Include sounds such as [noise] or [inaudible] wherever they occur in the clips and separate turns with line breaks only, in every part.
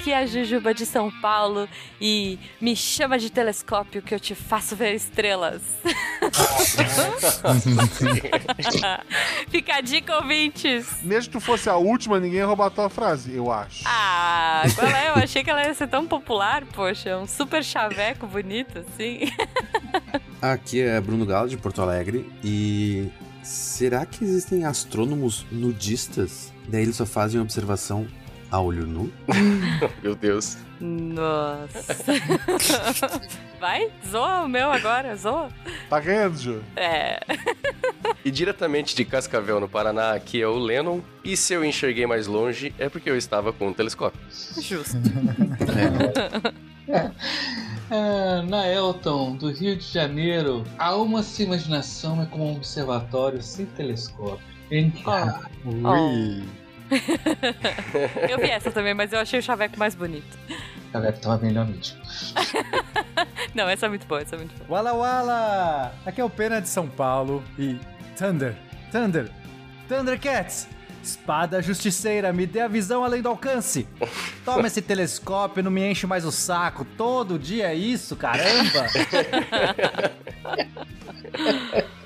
aqui é a Jujuba de São Paulo e me chama de telescópio que eu te faço ver estrelas. [laughs] Fica a dica, ouvintes.
Mesmo que tu fosse a última, ninguém ia roubar a tua frase, eu acho.
Ah, qual é? Eu achei que ela ia ser tão popular, poxa, um super chaveco bonito, assim. [laughs]
Aqui é Bruno Galo, de Porto Alegre, e será que existem astrônomos nudistas? Daí eles só fazem observação a olho nu? [laughs]
Meu Deus.
Nossa. [laughs] Vai, zoa o meu agora, zoa.
Tá ganhando, Ju.
É.
E diretamente de Cascavel, no Paraná, aqui é o Lennon. E se eu enxerguei mais longe, é porque eu estava com um telescópio.
Justo.
Ah, [laughs] na Elton, do Rio de Janeiro, a alma sem imaginação é como um observatório sem telescópio. Em cá.
Ui. Eu vi essa também, mas eu achei o chaveco mais bonito.
O chaveco tava melhor nítido. [laughs]
Não, essa é muito boa, essa é muito boa.
Wala Wala! Aqui é o Pena de São Paulo e Thunder, Thunder, Thundercats! Espada justiceira, me dê a visão além do alcance. Toma esse telescópio, não me enche mais o saco. Todo dia é isso, caramba. [laughs]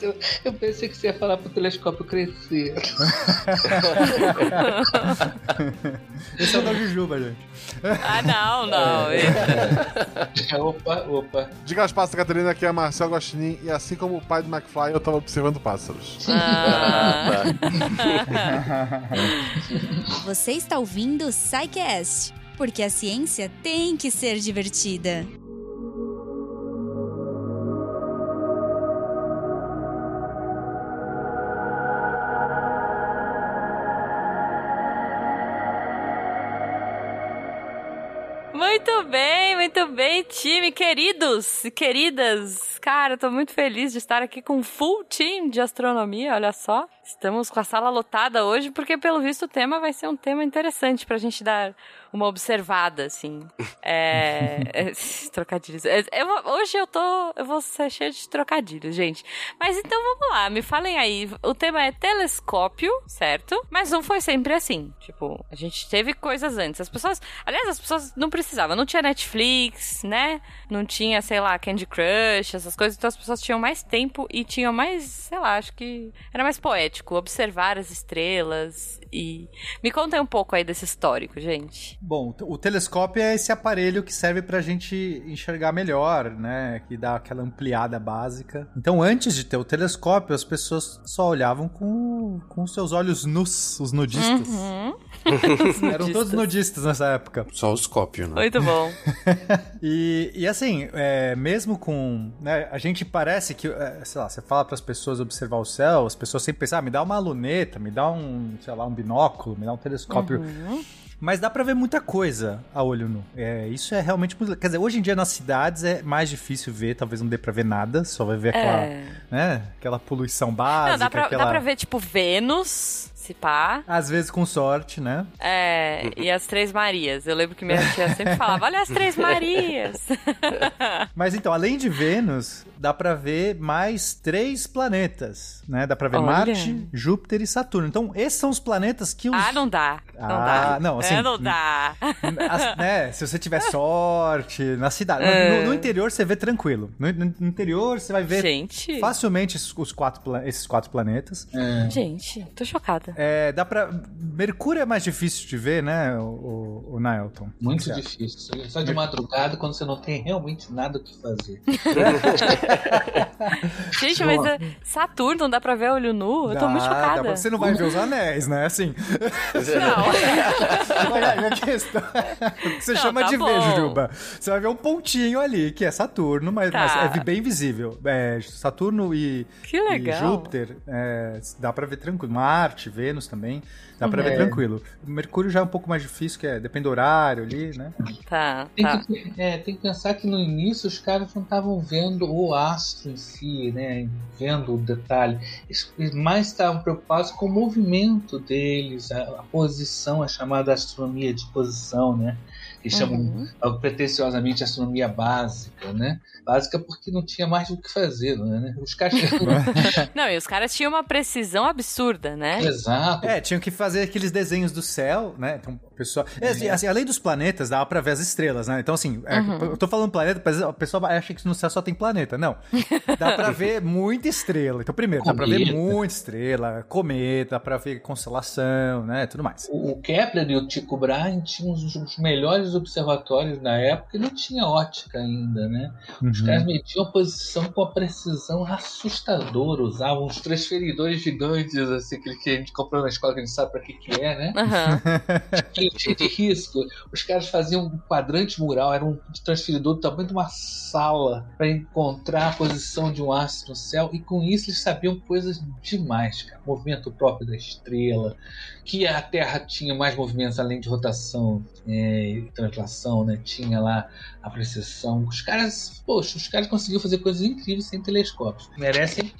Eu, eu, pensei que você ia falar pro telescópio crescer. [laughs]
Esse é o da Jujuba, gente.
Ah, não, não.
É. opa, opa.
Diga as passas, Catarina, aqui é Marcel Gostinin e assim como o pai do McFly, eu tava observando pássaros.
Ah. [laughs]
Você está ouvindo o SciCast, porque a ciência tem que ser divertida.
Muito bem, muito bem, time, queridos e queridas. Cara, eu tô muito feliz de estar aqui com um full team de astronomia, olha só. Estamos com a sala lotada hoje, porque pelo visto o tema vai ser um tema interessante pra gente dar uma observada, assim. É. [laughs] é trocadilhos. É, eu, hoje eu tô. Eu vou ser cheio de trocadilhos, gente. Mas então vamos lá, me falem aí. O tema é telescópio, certo? Mas não foi sempre assim. Tipo, a gente teve coisas antes. As pessoas. Aliás, as pessoas não precisavam. Não tinha Netflix, né? Não tinha, sei lá, Candy Crush, essas coisas. Então as pessoas tinham mais tempo e tinham mais, sei lá, acho que era mais poético observar as estrelas e me contem um pouco aí desse histórico, gente.
Bom, o telescópio é esse aparelho que serve pra gente enxergar melhor, né? Que dá aquela ampliada básica. Então, antes de ter o telescópio, as pessoas só olhavam com, com seus olhos nus, os nudistas.
Uhum. [laughs]
Eram todos nudistas nessa época.
Só os cópio, né?
Muito bom. [laughs]
e, e assim, é, mesmo com. Né, a gente parece que, é, sei lá, você fala para as pessoas observar o céu, as pessoas sempre pensam, ah, me dá uma luneta, me dá um, sei lá, um binóculo, me dá um telescópio.
Uhum.
Mas dá pra ver muita coisa a olho nu. É, isso é realmente muito. Quer dizer, hoje em dia nas cidades é mais difícil ver, talvez não dê pra ver nada, só vai ver aquela,
É.
né, aquela poluição básica.
Não, dá pra,
aquela...
dá pra ver, tipo, Vênus, pá.
Às vezes com sorte, né?
É, e as Três Marias. Eu lembro que minha tia sempre [laughs] falava, olha as Três Marias. [laughs]
Mas então, além de Vênus, dá pra ver mais três planetas, né? Dá pra ver
Olha.
Marte, Júpiter e Saturno. Então, esses são os planetas que os...
Ah, não dá. Não
Ah,
dá.
não, assim,
É, não dá.
As- né, se você tiver [laughs] sorte na cidade.
É.
No, no interior você vê tranquilo. No, no interior você vai ver
Gente.
facilmente esses, os quatro, esses quatro planetas.
Gente, tô chocada.
É, dá pra. Mercúrio é mais difícil de ver, né, o, o?
Muito
Certo.
difícil. Só- de madrugada, quando você não tem realmente nada o que fazer. [laughs] [laughs]
Gente, mas é, Saturno não dá pra ver olho nu? Eu tô muito
Dá,
chocada.
pra- Você não vai ver os anéis, né? Assim.
Não. [laughs]
Olha aí a questão. O que você
Não,
chama
tá
de
bom.
ver, Jujuba. Você vai ver um pontinho ali, que é Saturno, mas,
Tá.
mas é bem visível. É, Saturno e,
Que legal.
e Júpiter, é, dá pra ver tranquilo. Marte, Vênus também, dá pra ver
É.
tranquilo. Mercúrio já é um pouco mais difícil, que é, depende do horário ali, né?
Tá,
Tem,
tá.
que, é, tem que pensar que no início os caras não estavam vendo o astro em si, né? Vendo o detalhe. Eles mais estavam preocupados com o movimento deles, a, a posição, a chamada astronomia de posição, né? Que chamam
Uhum.
uh, pretensiosamente astronomia básica, né? Básica porque não tinha mais o que fazer, né? Os caras. [laughs] [laughs]
Não, e os caras tinham uma precisão absurda, né?
Exato.
É, tinham que fazer aqueles desenhos do céu, né? Então, pessoal. É, assim, assim, além dos planetas, dava pra ver as estrelas, né? Então, assim, é,
Uhum.
eu tô falando planeta, mas o pessoal acha que no céu só tem planeta. Não. Dá pra [laughs] ver muita estrela. Então, primeiro, dá pra ver
Cometa.
muita estrela, cometa, dá pra ver constelação, né? Tudo mais.
O o Kepler e o Tycho Brahe tinham os, os melhores observatórios na época e não tinha ótica ainda, né? Os
Uhum.
caras mediam a posição com uma precisão assustadora, usavam uns transferidores gigantes, assim, que a gente comprou na escola, que a gente sabe pra que que é, né?
Aham. [laughs]
Cheio de risco. Os caras faziam um quadrante mural, era um transferidor do tamanho de uma sala para encontrar a posição de um astro no céu, e com isso eles sabiam coisas demais, cara. Movimento próprio da estrela, que a Terra tinha mais movimentos além de rotação é, e translação, né? Tinha lá a precessão. Os caras, poxa, os caras conseguiram fazer coisas incríveis sem telescópios. Merecem.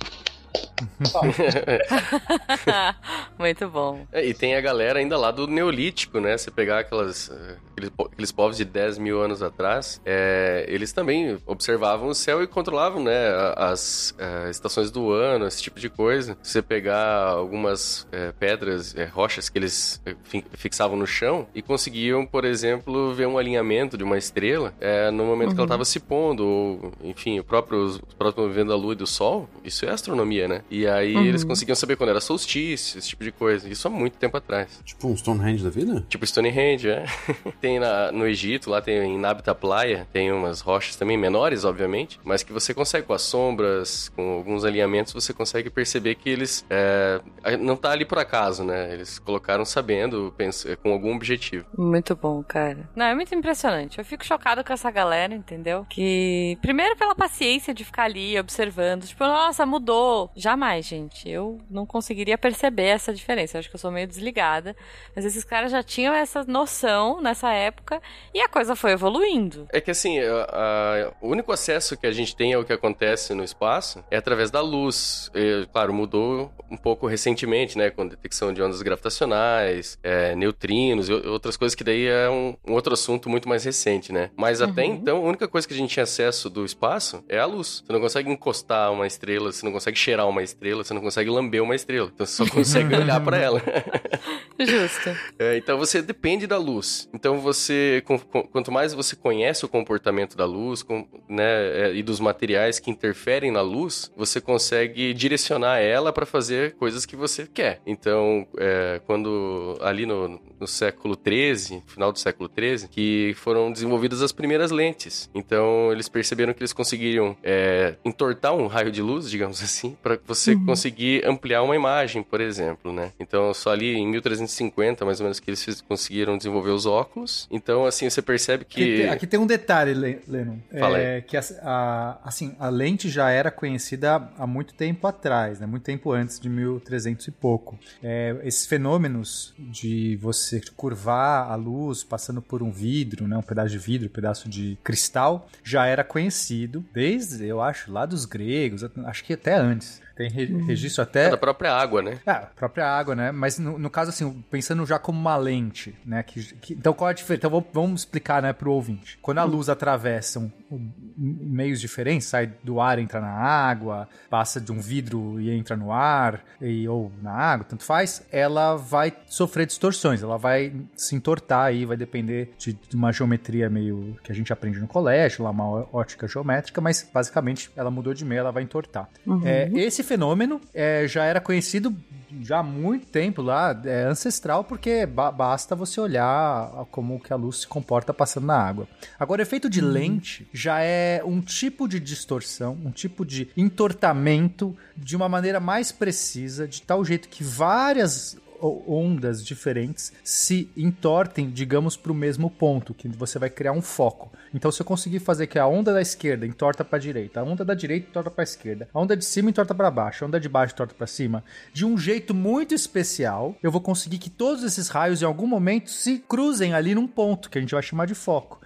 [laughs]
Muito bom.
É, e tem a galera ainda lá do Neolítico, né? Você pegar aquelas, eh, aqueles, aqueles povos de 10 mil anos atrás, é, eles também observavam o céu e controlavam, né? As eh, estações do ano, esse tipo de coisa. Se você pegar algumas eh, pedras, rochas que eles fi- fixavam no chão e conseguiam, por exemplo, ver um alinhamento de uma estrela no momento que ela estava se pondo, ou, enfim, o próprio, o próprio movimento da lua e do sol, isso é astronomia, né? E aí eles conseguiam saber quando era solstício, esse tipo de coisa. Isso há muito tempo atrás.
Tipo um Stonehenge da vida?
Tipo Stonehenge, é. [laughs] tem na- no Egito, lá tem em Nabita Playa, tem umas rochas também menores, obviamente, mas que você consegue com as sombras, com alguns alinhamentos, você consegue perceber que eles é, não tá ali por acaso, né? Eles colocaram sabendo, pens- com algum objetivo.
Muito bom, cara. Não, é muito impressionante. Eu fico chocado com essa galera, entendeu? Que, primeiro, pela paciência de ficar ali observando. Tipo, nossa, mudou. Jamais, gente. Eu não conseguiria perceber essa diferença. Eu acho que eu sou meio desligada. Mas esses caras já tinham essa noção nessa época e a coisa foi evoluindo.
É que assim, a- a- o único acesso que a gente tem ao que acontece no espaço é através da luz. E, claro, mudou um pouco recentemente, né? Com detecção de ondas gravitacionais, é, neutrinos e outras coisas que daí é um, um outro assunto muito mais recente, né? Mas até
Uhum.
então, a única coisa que a gente tinha acesso do espaço é a luz. Você não consegue encostar uma estrela, você não consegue cheirar uma estrela, você não consegue lamber uma estrela. Então você só consegue olhar pra ela. [laughs]
Justo.
É, então você depende da luz. Então você, com- com- quanto mais você conhece o comportamento da luz, com- né, é, e dos materiais que interferem na luz, você consegue direcionar ela para fazer coisas que você quer. Então, é, quando ali no, no século 13, final do século 13, que foram desenvolvidas as primeiras lentes. Então eles perceberam que eles conseguiriam é, entortar um raio de luz, digamos assim, para você conseguir ampliar uma imagem, por exemplo, né? Então só ali em 1350, mais ou menos, que eles conseguiram desenvolver os óculos. Então assim você percebe
Aqui,
que
tem, aqui tem um detalhe, Le- Lennon.
Fala
é, que a, a- assim, a lente já era conhecida há muito tempo atrás, né? Muito tempo antes de 1300 e pouco. É, esses fenômenos de você curvar a luz passando por um vidro, né? Um pedaço de vidro, um pedaço de cristal, já era conhecido desde, eu acho, lá dos gregos, acho que até antes. Tem re- registro até
é da própria água, né?
é, a própria água, né? Mas no, no caso, assim, pensando já como uma lente, né? Que, que- então, qual é a diferença? Então, vamos, explicar, né, pro ouvinte. Quando a luz atravessa um- um- meios diferentes, sai do ar, entra na água, passa de um vidro e entra no ar, e, ou na água, tanto faz, ela vai sofrer distorções, ela vai se entortar aí, vai depender de, de uma geometria meio que a gente aprende no colégio, lá uma ótica geométrica, mas basicamente ela mudou de meio, ela vai entortar. É, esse fenômeno é, já era conhecido já há muito tempo lá, é ancestral, porque ba- basta você olhar como que a luz se comporta passando na água. Agora, o efeito de lente já é um tipo de distorção, um tipo de entortamento de uma maneira mais precisa, de tal jeito que várias ondas diferentes se entortem, digamos, para o mesmo ponto, que você vai criar um foco. Então, se eu conseguir fazer que a onda da esquerda entorta para a direita, a onda da direita entorta para a esquerda, a onda de cima entorta para baixo, a onda de baixo entorta para cima, de um jeito muito especial, eu vou conseguir que todos esses raios, em algum momento, se cruzem ali num ponto, que a gente vai chamar de foco.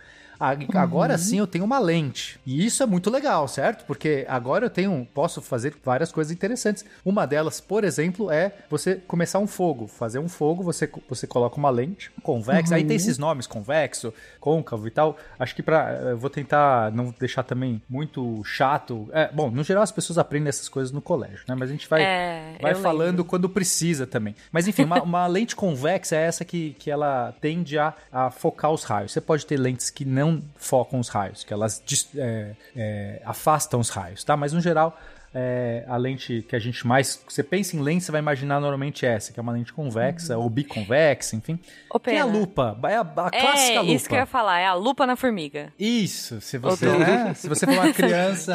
Agora sim eu tenho uma lente. E isso é muito legal, certo? Porque agora eu tenho, posso fazer várias coisas interessantes. Uma delas, por exemplo, é você começar um fogo. Fazer um fogo, você, você coloca uma lente convexa. Aí tem esses nomes, convexo, côncavo e tal. Acho que pra. Eu vou tentar não deixar também muito chato. É, bom, no geral as pessoas aprendem essas coisas no colégio, né? Mas a gente vai,
É,
vai falando
lembro.
quando precisa também. Mas enfim, uma, uma [laughs] lente convexa é essa que, que ela tende a, a focar os raios. Você pode ter lentes que não focam os raios, que elas é, é, afastam os raios, tá? Mas no geral, é, a lente que a gente mais. Você pensa em lente, você vai imaginar normalmente essa, que é uma lente convexa ou biconvexa, enfim.
Ô,
Tem a
Pena.
lupa, é a, a
É,
clássica lupa.
isso que eu ia falar, é a lupa na formiga.
Isso, se você, né, se você for uma [laughs] criança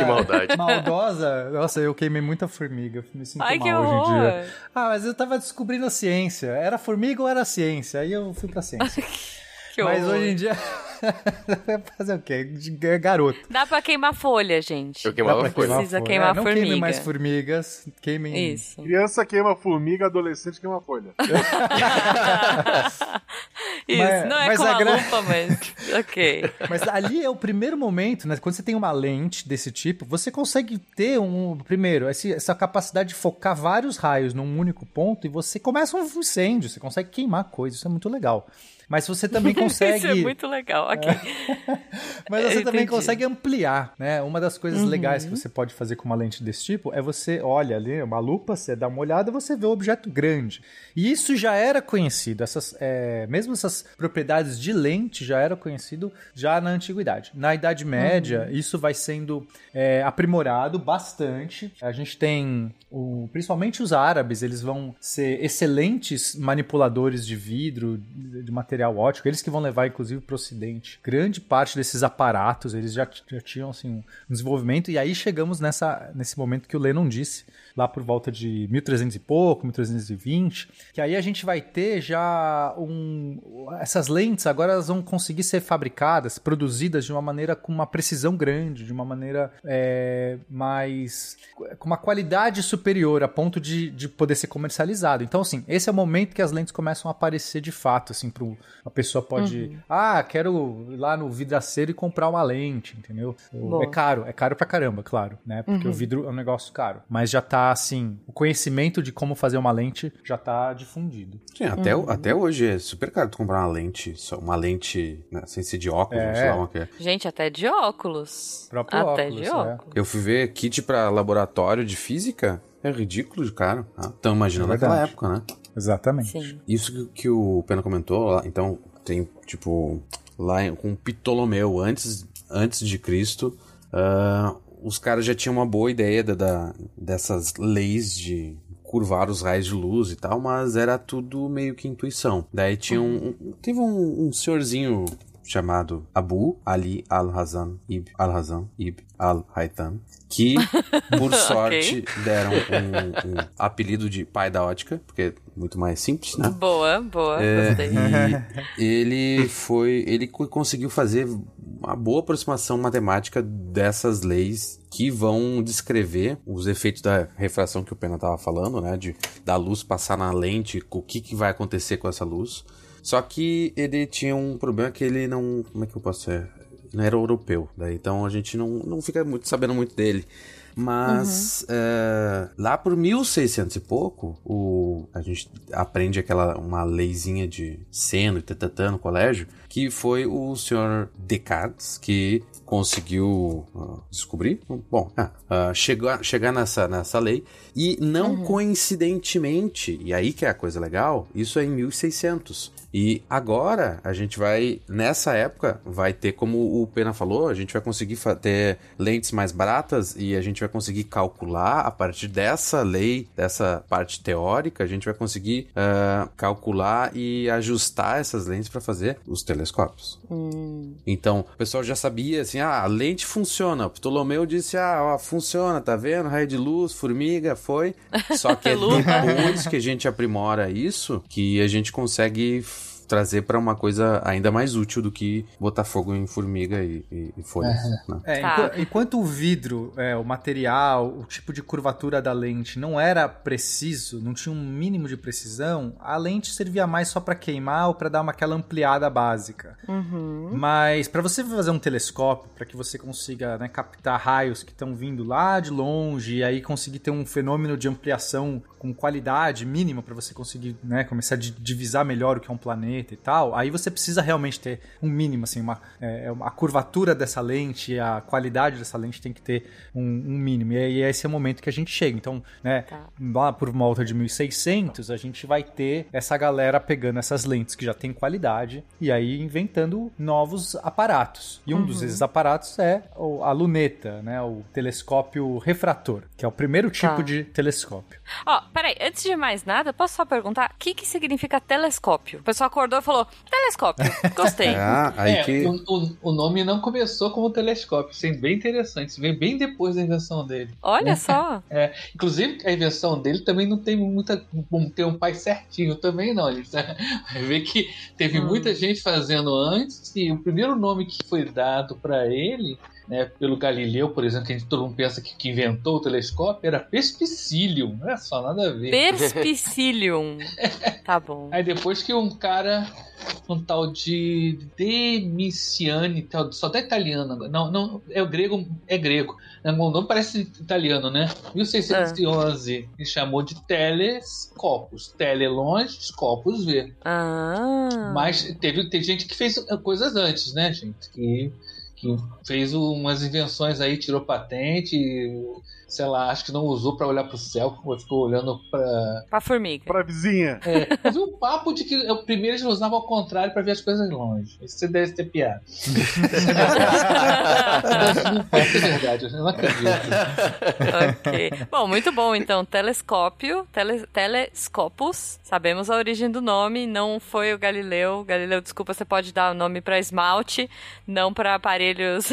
Que
maldosa, nossa, eu queimei muita formiga, me sinto
Ai, que
mal hoje em dia. Ah, mas eu tava descobrindo a ciência. Era formiga ou era ciência? Aí eu fui pra ciência. [laughs]
Que
mas hoje em dia [laughs] vai fazer o quê? De- é Garoto.
Dá pra queimar folha, gente.
Eu queimava
Dá pra
folha.
queimar
Precisa
folha.
queimar
É, não
formiga.
mais formigas, queimem...
Isso.
Criança queima formiga, adolescente queima folha. [laughs] [laughs]
Isso,
Mas-
não é
mas
com
a
a
gra-
lupa, mas. ok.
Mas ali é o primeiro momento, né? Quando você tem uma lente desse tipo, você consegue ter um. Primeiro, esse- essa capacidade de focar vários raios num único ponto e você começa um incêndio, você consegue queimar coisas, isso é muito legal. Mas você [laughs] também consegue.
Isso é muito legal. Ok. [laughs]
Mas você
Eu
também
entendi.
consegue ampliar, né? Uma das coisas
Uhum.
legais que você pode fazer com uma lente desse tipo é você olha ali uma lupa, você dá uma olhada, você vê o objeto grande. E isso já era conhecido, essas, é, mesmo essas propriedades de lente já era conhecido já na antiguidade. Na Idade Média,
Uhum.
isso vai sendo é, aprimorado bastante. A gente tem, o, principalmente os árabes, eles vão ser excelentes manipuladores de vidro, de de material ótico. Eles que vão levar, inclusive, para o Ocidente. Grande parte desses aparatos, eles já, já tinham assim, um desenvolvimento. E aí chegamos nessa, nesse momento que o Lennon disse, lá por volta de 1300 e pouco, 1320, que aí a gente vai ter já um... Essas lentes agora elas vão conseguir ser fabricadas, produzidas de uma maneira com uma precisão grande, de uma maneira é, mais... com uma qualidade superior, a ponto de, de poder ser comercializado. Então, assim, esse é o momento que as lentes começam a aparecer de fato, assim, pro, a pessoa pode... Ah, quero ir lá no vidraceiro e comprar uma lente, entendeu?
Boa.
É caro, é caro pra caramba, claro, né? Porque o vidro é um negócio caro. Mas já tá, assim, o conhecimento de como fazer uma lente já tá difundido.
Sim, até,
Uhum.
até hoje é super caro tu comprar uma lente, só uma lente, né, sem ser de óculos,
É.
sei lá uma que é.
Gente, até de óculos.
Próprio
até
óculos,
de
é.
óculos.
Eu fui ver kit pra laboratório de física, é ridículo de caro. Ah, Então imaginando
É
naquela época, né?
Exatamente.
Sim.
Isso que, que o Pena comentou, lá, então tem tipo lá com Ptolomeu antes antes de Cristo, ah, os caras já tinham uma boa ideia da, da- dessas leis de curvar os raios de luz e tal, mas era tudo meio que intuição. Daí tinha um, um- teve um, um senhorzinho chamado Abu Ali Al-Hazan Ibn Al-Hazan Ibn Al-Haytham, que, por [laughs] sorte, deram um, um apelido de pai da ótica, porque é muito mais simples, né?
Boa, boa,
É,
gostei.
e ele foi. Ele co- conseguiu fazer uma boa aproximação matemática dessas leis que vão descrever os efeitos da refração que o Pena estava falando, né? De da luz passar na lente, o que, que vai acontecer com essa luz. Só que ele tinha um problema que ele não. Como é que eu posso ser? Não era europeu, daí então a gente não, não fica muito sabendo muito dele. Mas é, lá por 1600 e pouco, o, a gente aprende aquela uma leizinha de seno e tatatã no colégio, que foi o senhor Descartes que conseguiu ah, descobrir, bom, ah, ah, chegar, chegar nessa, nessa lei. E não coincidentemente, e aí que é a coisa legal, isso é em 1600. E agora a gente vai, nessa época, vai ter, como o Pena falou, a gente vai conseguir ter lentes mais baratas e a gente vai conseguir calcular a partir dessa lei, dessa parte teórica, a gente vai conseguir ah, calcular e ajustar essas lentes para fazer os telescópios. Então, o pessoal já sabia assim, ah, a lente funciona. O Ptolomeu disse, ah, ó, funciona, tá vendo? Raio de luz, formiga, foi. [laughs] Só que é depois que a gente aprimora isso que a gente consegue trazer pra uma coisa ainda mais útil do que botar fogo em formiga e, e, e folhas. né?
É,
Tá.
enqu- enquanto o vidro, é, o material, o tipo de curvatura da lente não era preciso, não tinha um mínimo de precisão, a lente servia mais só pra queimar ou pra dar uma aquela ampliada básica.
Uhum.
Mas para você fazer um telescópio, para que você consiga né, captar raios que estão vindo lá de longe e aí conseguir ter um fenômeno de ampliação com qualidade mínima para você conseguir né, começar a di- divisar melhor o que é um planeta e tal, aí você precisa realmente ter um mínimo, assim, uma, é, a curvatura dessa lente, a qualidade dessa lente tem que ter um, um mínimo. E aí esse é o momento que a gente chega. Então, né,
Tá.
lá por volta de 1600, a gente vai ter essa galera pegando essas lentes que já tem qualidade e aí inventando novos aparatos. E um dos desses aparatos é a luneta, né, o telescópio refrator, que é o primeiro tipo
Tá.
de telescópio.
Ó, peraí, antes de mais nada, posso só perguntar o que, que significa telescópio? O pessoal acordou e falou: telescópio, gostei.
É, [laughs] aí
É,
que.
o, o- o nome não começou como telescópio, isso é bem interessante. Isso veio bem depois da invenção dele.
Olha só. [laughs]
É, inclusive, a invenção dele também não tem muita. Não tem um pai certinho também, não. A gente [laughs] vai ver que teve
Hum.
muita gente fazendo antes, e o primeiro nome que foi dado para ele. Né, pelo Galileu, por exemplo, que a gente, todo mundo pensa que, que inventou o telescópio, era Perspicillium. Não é só nada a ver.
Perspicillium. [laughs] Tá bom.
Aí depois que um cara, um tal de Demiciani, tal, só tá italiano agora. Não, não, é o grego, é grego. O nome parece italiano, né? 1611, ele chamou de telescopos. Tele longe, scopus ver.
Ah.
Mas teve, teve gente que fez coisas antes, né, gente? Que, que fez umas invenções aí, tirou patente, sei lá, acho que não usou pra olhar pro céu, ficou olhando pra,
Pra formiga.
Pra vizinha.
é, eu vi um papo de que o primeiro eles usavam ao contrário pra ver as coisas longe. Isso você deve ter piada. ser [laughs] verdade, eu não acredito.
ok. Bom, muito bom, então. Telescópio, tele, telescopos. Sabemos a origem do nome, não foi o Galileu. Galileu, desculpa, você pode dar o nome pra esmalte, não pra aparelhos.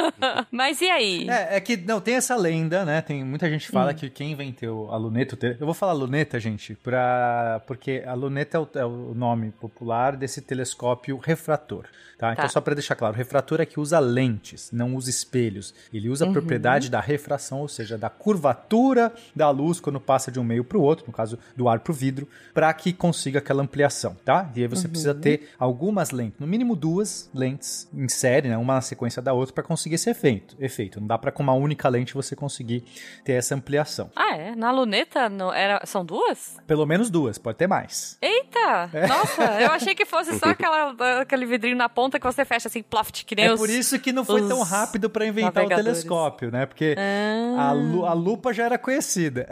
[laughs] Mas e aí?
É, é que não tem essa lenda, né? Tem muita gente que fala que quem inventou a luneta, eu vou falar luneta, gente, pra... porque a luneta é o, é o nome popular desse telescópio refrator, tá? Então
Tá.
só pra deixar claro, o refrator é que usa lentes, não usa espelhos. Ele usa a propriedade da refração, ou seja, da curvatura da luz quando passa de um meio pro outro, no caso do ar pro vidro, para que consiga aquela ampliação, tá? E aí você precisa ter algumas lentes, no mínimo duas lentes em série, né? Uma na sequência da outra para conseguir esse efeito. Efeito. Não dá para com uma única lente você conseguir ter essa ampliação.
Ah, é? Na luneta não, era, são duas?
Pelo menos duas, pode ter mais.
Eita! Nossa, eu achei que fosse só [laughs] aquela, aquele vidrinho na ponta que você fecha assim, ploft, que nem
É
os...
por isso que não foi tão rápido para inventar o telescópio, né? Porque
Ah.
a, lu- a lupa já era conhecida.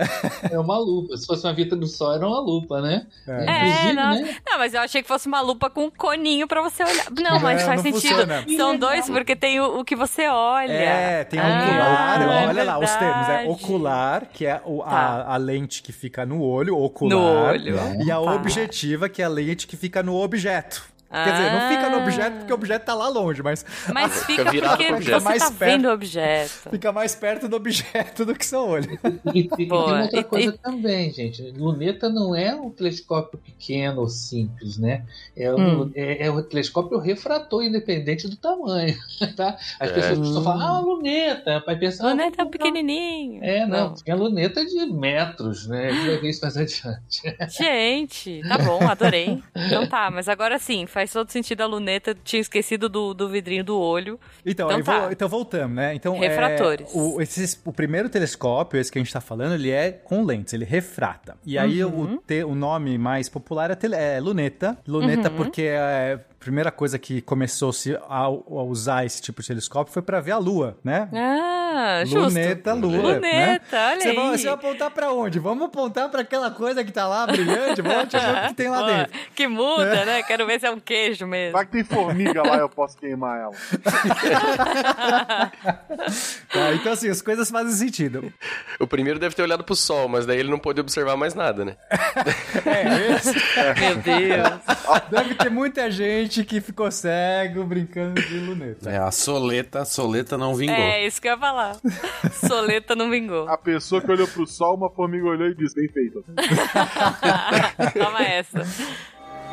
É uma lupa. Se fosse uma vita do sol, era uma lupa, né?
É.
É,
Inclusive,
não,
né?
não, mas eu achei que fosse uma lupa com um coninho pra você olhar. Não, mas faz
não
sentido.
funciona.
São dois, porque tem o, o que você olha.
É, tem
Ah,
ocular,
é
olha lá os termos. É ocular, que é o-
Tá.
a, a lente que fica no olho, ocular.
No olho.
E a objetiva, que é a lente que fica no objeto. Quer dizer, não fica no
Ah.
objeto porque o objeto tá lá longe, mas
Mas [laughs] fica
virado
porque
pro
você
objeto.
Mais
tá
perto.
vendo o objeto.
fica mais perto do objeto do que seu olho.
E, e- e tem outra
E-
coisa
e-
também, gente. Luneta não é um telescópio pequeno ou simples, né? É,
Hum.
um, é, é um telescópio refrator, independente do tamanho, [laughs] tá? As
É.
pessoas costumam falar, ah, luneta. Vai pensar, ah,
Luneta
vou comprar-
pequenininho.
É, não. Tinha luneta de metros, né? A gente vai ver isso mais [laughs] adiante.
Gente, tá bom, adorei. Então tá, mas agora sim, faz todo sentido a luneta. Tinha esquecido do, do vidrinho do olho.
Então,
Então tá.
então voltamos, né? Então, é,
Refratores.
o, esses- o primeiro telescópio, esse que a gente tá falando, ele é com lentes, ele refrata. E aí
Uhum.
o, te- o nome mais popular é, tele- é luneta. Luneta
Uhum.
porque é, primeira coisa que começou-se a, a usar esse tipo de telescópio foi pra ver a Lua, né?
Ah, justo.
Luneta, Lua.
Luneta,
né?
olha
você
aí.
Vai, você vai apontar pra onde? Vamos apontar pra aquela coisa que tá lá brilhante, vamos ver o que tem lá
Pô,
dentro.
Que muda, né? Quero ver se é um queijo mesmo.
Vai que tem formiga lá, eu posso queimar ela.
Tá, [laughs] então, assim, as coisas fazem sentido.
O primeiro deve ter olhado pro sol, mas daí ele não pôde observar mais nada, né? [laughs]
É, esse,
Meu Deus.
Deve ter muita gente que ficou cego brincando de luneta.
É, a soleta, a soleta não vingou.
É, isso que eu ia falar. [laughs] Soleta não vingou.
A pessoa que olhou pro sol, uma formiga olhou e disse, bem feito. [laughs]
Toma essa.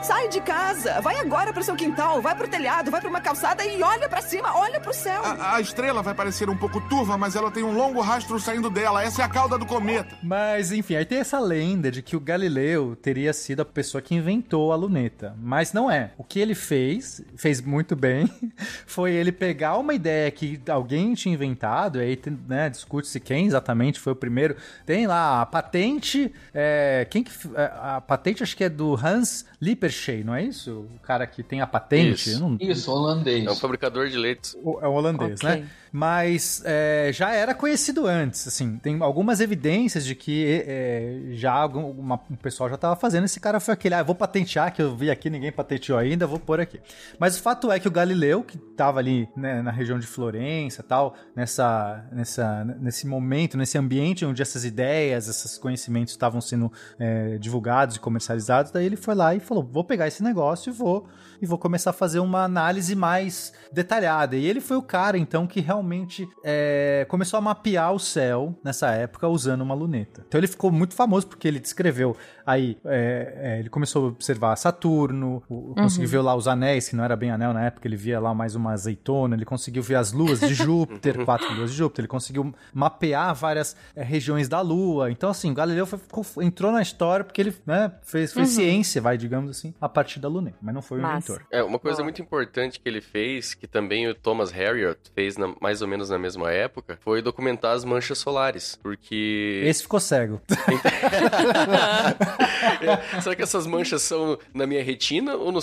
Sai de casa, vai agora pro seu quintal, vai pro telhado, vai pra uma calçada e olha pra cima, olha pro céu.
A, a estrela vai parecer um pouco turva, mas ela tem um longo rastro saindo dela. Essa é a cauda do cometa.
Mas, enfim, aí tem essa lenda de que o Galileu teria sido a pessoa que inventou a luneta. Mas não é. O que ele fez, fez muito bem, [laughs] foi ele pegar uma ideia que alguém tinha inventado, aí né, discute-se quem exatamente foi o primeiro. Tem lá a patente, é, quem que, é, a patente acho que é do Hans Lippershey, não é isso? O cara que tem a patente?
Isso,
não...
Isso holandês.
É um fabricador de leites.
É o holandês, okay. né? Mas é, já era conhecido antes, assim. Tem algumas evidências de que é, já algum, uma, um pessoal já estava fazendo. Esse cara foi aquele, ah, vou patentear, que eu vi aqui, ninguém patenteou ainda, vou pôr aqui. Mas o fato é que o Galileu, que estava ali né, na região de Florença tal, nessa, nessa, nesse momento, nesse ambiente onde essas ideias, esses conhecimentos estavam sendo é, divulgados e comercializados, daí ele foi lá e falou, vou pegar esse negócio e vou e vou começar a fazer uma análise mais detalhada. E ele foi o cara, então, que realmente é, começou a mapear o céu nessa época usando uma luneta. Então ele ficou muito famoso porque ele descreveu aí, é, é, ele começou a observar Saturno, o, uhum. conseguiu ver lá os anéis, que não era bem anel na época, ele via lá mais uma azeitona, ele conseguiu ver as luas de [laughs] Júpiter, quatro luas de Júpiter, ele conseguiu mapear várias é, regiões da Lua. Então, assim, Galileu foi, entrou na história porque ele né, fez, fez uhum. ciência, vai, digamos assim, a partir da luneta, mas não foi o inventor.
É, uma coisa muito importante que ele fez, que também o Thomas Harriot fez na, mais ou menos na mesma época, foi documentar as manchas solares, porque...
Esse ficou cego. [laughs] [laughs]
é, será que essas manchas são na minha retina ou no...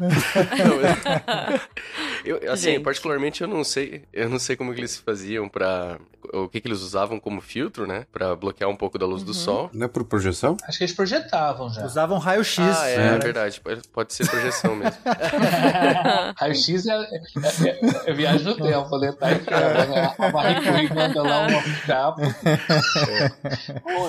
não, [laughs] eu, assim, Gente. particularmente eu não sei, eu não sei como que eles faziam para o que, que eles usavam como filtro, né, para bloquear um pouco da luz uhum. do sol.
Não é por projeção?
Acho que eles projetavam já.
Usavam raio-x.
Ah, é, é, verdade, pode ser projeção mesmo. [laughs]
Raio-X é, é, é, é, viagem no tempo, né? Tá né? A Marie Curie manda lá [laughs] capa.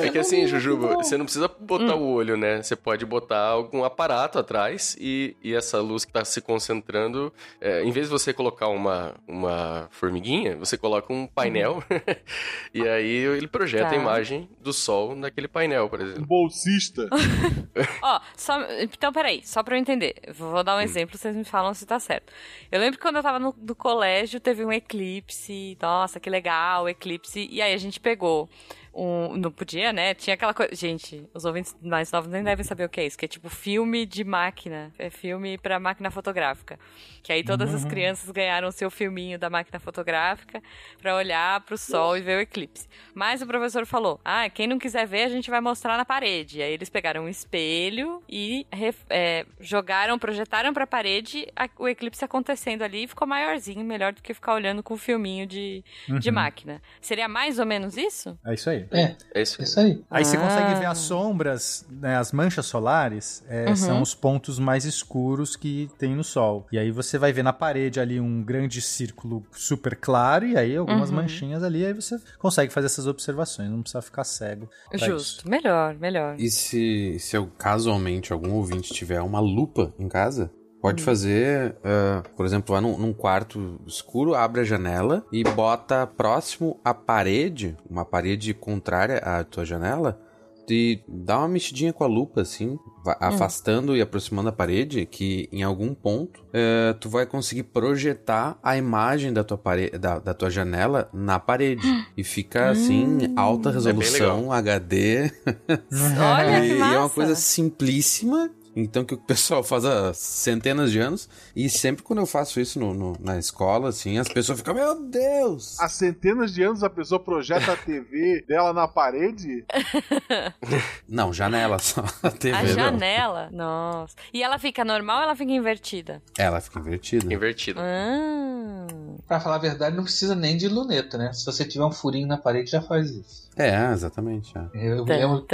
É. é que assim, Jujuba, você não precisa botar hum. o olho, né? Você pode botar algum aparato atrás e, e essa luz que está se concentrando, é, em vez de você colocar uma, uma formiguinha, você coloca um painel [laughs] e aí ele projeta tá. a imagem do sol naquele painel, por exemplo. Um
bolsista. [laughs]
Ó, só, então peraí, só pra eu entender. Vou dar um hum. exemplo, vocês me falam se tá certo. Eu lembro que quando eu tava no, no colégio, teve um eclipse. Nossa, que legal, eclipse. E aí a gente pegou um, não podia, né? Tinha aquela coisa. Gente, os ouvintes mais novos nem devem saber o que é isso, que é tipo filme de máquina. É filme para máquina fotográfica. Que aí todas uhum. as crianças ganharam o seu filminho da máquina fotográfica para olhar pro sol e ver o eclipse. Mas o professor falou: ah, quem não quiser ver, a gente vai mostrar na parede. Aí eles pegaram um espelho e é, jogaram, projetaram pra parede a, o eclipse acontecendo ali e ficou maiorzinho, melhor do que ficar olhando com o filminho de, uhum. de máquina. Seria mais ou menos isso?
É isso aí.
É, é isso, isso aí.
Aí ah. você consegue ver as sombras, né, as manchas solares, é, uhum. são os pontos mais escuros que tem no Sol. E aí você vai ver na parede ali um grande círculo super claro e aí algumas uhum. manchinhas ali, aí você consegue fazer essas observações, não precisa ficar cego.
Justo, isso. melhor, melhor.
E se, se casualmente algum ouvinte tiver uma lupa em casa, Pode hum. fazer, uh, por exemplo, vai num, num, quarto escuro, abre a janela e bota próximo à parede, uma parede contrária à tua janela, e dá uma mexidinha com a lupa, assim, hum. afastando e aproximando a parede, que em algum ponto uh, tu vai conseguir projetar a imagem da tua, parede, da, da tua janela na parede. Hum. [gasps] E fica assim, alta é resolução, é HD.
Olha, [laughs]
e,
que massa.
e é uma coisa simplíssima então, que o pessoal faz há centenas de anos. E sempre quando eu faço isso no, no, na escola, assim, as pessoas ficam, meu Deus!
Há centenas de anos a pessoa projeta a TV [laughs] dela na parede? [laughs]
não, janela só. [laughs] A TV. A
janela? Nossa. E ela fica normal ou ela fica invertida?
Ela fica invertida.
Invertida.
Ah.
Pra falar a verdade, não precisa nem de luneta, né? Se você tiver um furinho na parede, já faz isso.
É, exatamente. É.
Eu, eu, eu,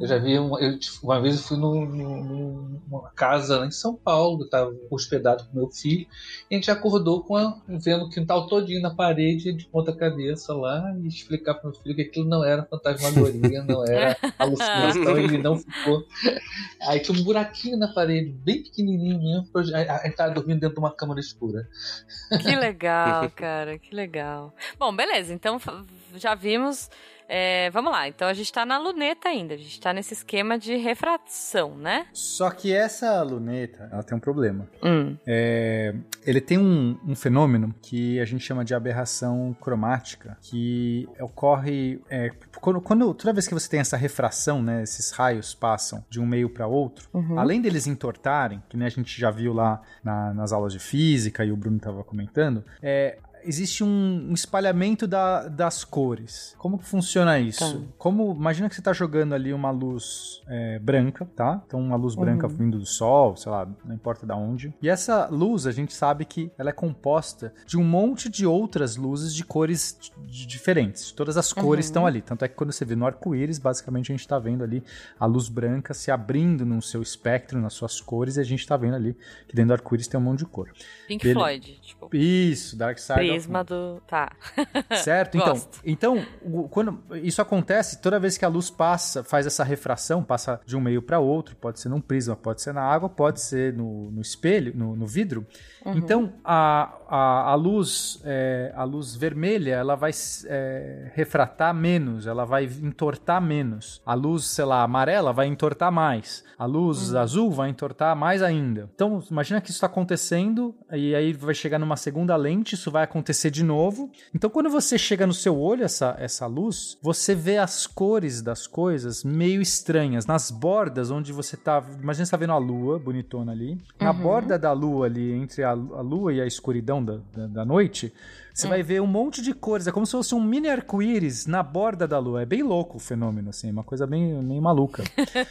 eu, já vi, uma, uma vez eu fui no, no, numa casa lá em São Paulo, eu estava hospedado com meu filho, e a gente acordou com a, vendo o quintal todinho na parede, de ponta cabeça lá, e explicar para meu filho que aquilo não era fantasmagoria, não era [laughs] alucinação, ele não ficou. Aí tinha um buraquinho na parede, bem pequenininho mesmo, a gente estava dormindo dentro de uma câmara escura.
Que legal, cara, que legal. Bom, beleza, então já vimos É, vamos lá, então a gente tá na luneta ainda, a gente tá nesse esquema de refração, né?
Só que essa luneta, ela tem um problema.
Hum.
É, ele tem um, um fenômeno que a gente chama de aberração cromática, que ocorre é, quando, quando- toda vez que você tem essa refração, né, esses raios passam de um meio para outro,
Uhum.
além deles entortarem, que nem a gente já viu lá na- nas aulas de física e o Bruno estava comentando, é, existe um, um espalhamento da- das cores. Como que funciona isso?
Tá.
Como imagina que você está jogando ali uma luz é, branca, tá? Então uma luz branca
Uhum.
vindo do sol, sei lá, não importa da onde. E essa luz a gente sabe que ela é composta de um monte de outras luzes de cores diferentes. Todas as cores
Uhum.
estão ali. Tanto é que quando você vê no arco-íris, basicamente a gente está vendo ali a luz branca se abrindo no seu espectro, nas suas cores, e a gente está vendo ali que dentro do arco-íris tem um monte de cor.
Pink Floyd, tipo,
Isso, Dark Side
prisma do... Tá. [laughs]
Certo? Então, então o- quando isso acontece, toda vez que a luz passa, faz essa refração, passa de um meio para outro, pode ser num prisma, pode ser na água, pode ser no, no espelho, no, no vidro.
Uhum.
Então, a, a, a luz é, a luz vermelha, ela vai é, refratar menos, ela vai entortar menos. A luz, sei lá, amarela vai entortar mais. A luz
Uhum.
azul vai entortar mais ainda. Então, imagina que isso está acontecendo e aí vai chegar numa segunda lente, isso vai acontecer de novo. Então, quando você chega no seu olho essa, essa luz, você vê as cores das coisas meio estranhas. Nas bordas onde você tá. Imagina você tá vendo a lua bonitona ali. Na
Uhum.
borda da lua ali, entre a, a lua e a escuridão da, da, da noite. Você vai ver um monte de cores, é como se fosse um mini arco-íris na borda da lua. É bem louco o fenômeno, assim, uma coisa bem, bem maluca.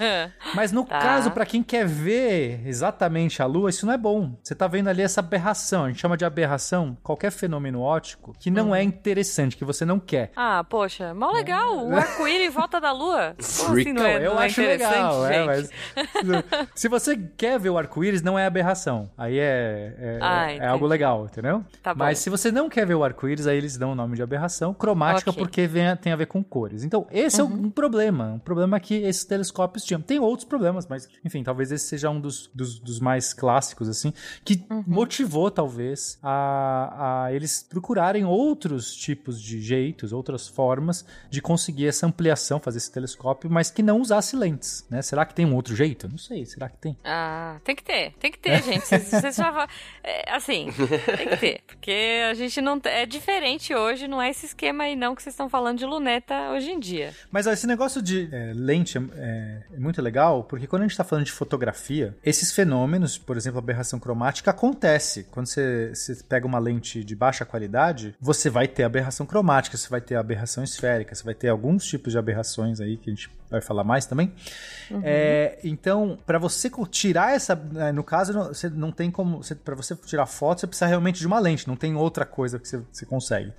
[laughs] Mas no
Tá.
caso, pra quem quer ver exatamente a lua, isso não é bom. Você tá vendo ali essa aberração. A gente chama de aberração qualquer fenômeno óptico que não
Uhum.
é interessante, que você não quer.
Ah, poxa, mó legal, o arco-íris em volta da lua. [laughs] Como assim não é,
Então, eu
não é
acho
interessante,
legal, é, mas [laughs] se você quer ver o arco-íris, não é aberração. Aí é, é,
Ah,
é algo legal, entendeu?
Tá bom.
Mas se você não quer ver o arco-íris, aí eles dão o nome de aberração cromática
Ok.
porque vem- tem a ver com cores. Então, esse é
Uhum.
um problema, um problema que esses telescópios tinham. Tem outros problemas, mas enfim, talvez esse seja um dos, dos, dos mais clássicos, assim, que
Uhum.
motivou, talvez, a, a eles procurarem outros tipos de jeitos, outras formas de conseguir essa ampliação, fazer esse telescópio, mas que não usasse lentes, né? Será que tem um outro jeito? Não sei, será que tem?
Ah, tem que ter, tem que ter, gente. Vocês, já é, assim, tem que ter. Porque a gente não. É diferente hoje, não é esse esquema aí não que vocês estão falando de luneta hoje em dia.
Mas ó, esse negócio de é, lente é, é muito legal, porque quando a gente está falando de fotografia, esses fenômenos, por exemplo, aberração cromática, acontece. Quando você, você pega uma lente de baixa qualidade, você vai ter aberração cromática, você vai ter aberração esférica, você vai ter alguns tipos de aberrações aí que a gente vai falar mais também. É, então, para você tirar essa, é, no caso, você não tem como, para você tirar foto, você precisa realmente de uma lente, não tem outra coisa que você, você consegue.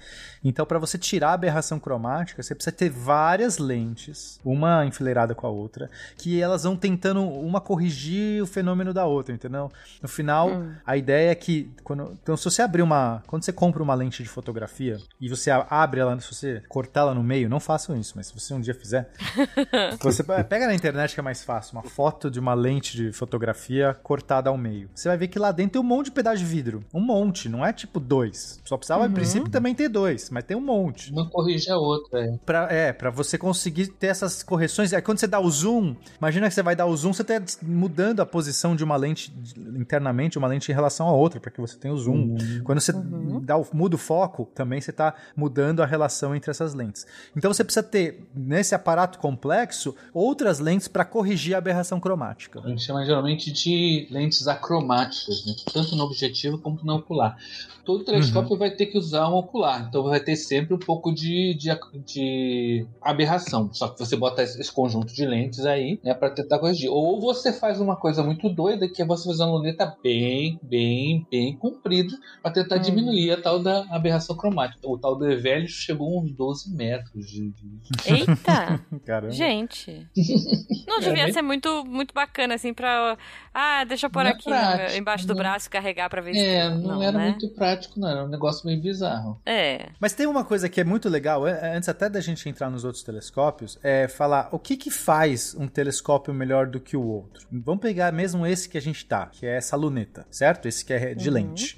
Então, para você tirar a aberração cromática, você precisa ter várias lentes, uma enfileirada com a outra, que elas vão tentando uma corrigir o fenômeno da outra, entendeu? No final, a ideia é que quando, então se você abrir uma, quando você compra uma lente de fotografia e você abre ela, se você cortar ela no meio, não façam isso, mas se você um dia fizer, [laughs] [laughs] você pe- pega na internet que é mais fácil, uma foto de uma lente de fotografia cortada ao meio. Você vai ver que lá dentro tem um monte de pedaço de vidro. Um monte, não é tipo dois. Só precisava, em princípio, também ter dois, mas tem um monte.
Uma corrige a outra. É.
Pra, é, pra você conseguir ter essas correções. Aí quando você dá o zoom, imagina que você vai dar o zoom, você tá mudando a posição de uma lente de- internamente, uma lente em relação à outra, para que você tenha o zoom. Quando você dá o, muda o foco, também você tá mudando a relação entre essas lentes. Então você precisa ter, nesse aparato complexo, outras lentes para corrigir a aberração cromática.
A gente chama geralmente de lentes acromáticas, né? tanto no objetivo como no ocular. Todo telescópio vai ter que usar um ocular, então vai ter sempre um pouco de, de, de aberração. Só que você bota esse conjunto de lentes aí né, para tentar corrigir. Ou você faz uma coisa muito doida, que é você fazer uma luneta bem, bem, bem comprida para tentar diminuir a tal da aberração cromática. O tal do Evelio chegou a uns 12 metros de. de-
Eita! [laughs]
Caramba.
Gente. [laughs] Não devia
né?
ser muito, muito bacana, assim, pra. Ah, deixa eu pôr
Não é
aqui
prático,
embaixo do
né?
braço e carregar pra ver se.
É, não, era
né?
muito prático, não. Era um negócio meio bizarro.
É.
Mas tem uma coisa que é muito legal, an- antes até da gente entrar nos outros telescópios, é falar o que que faz um telescópio melhor do que o outro. Vamos pegar mesmo esse que a gente tá, que é essa luneta, certo? Esse que é de lente.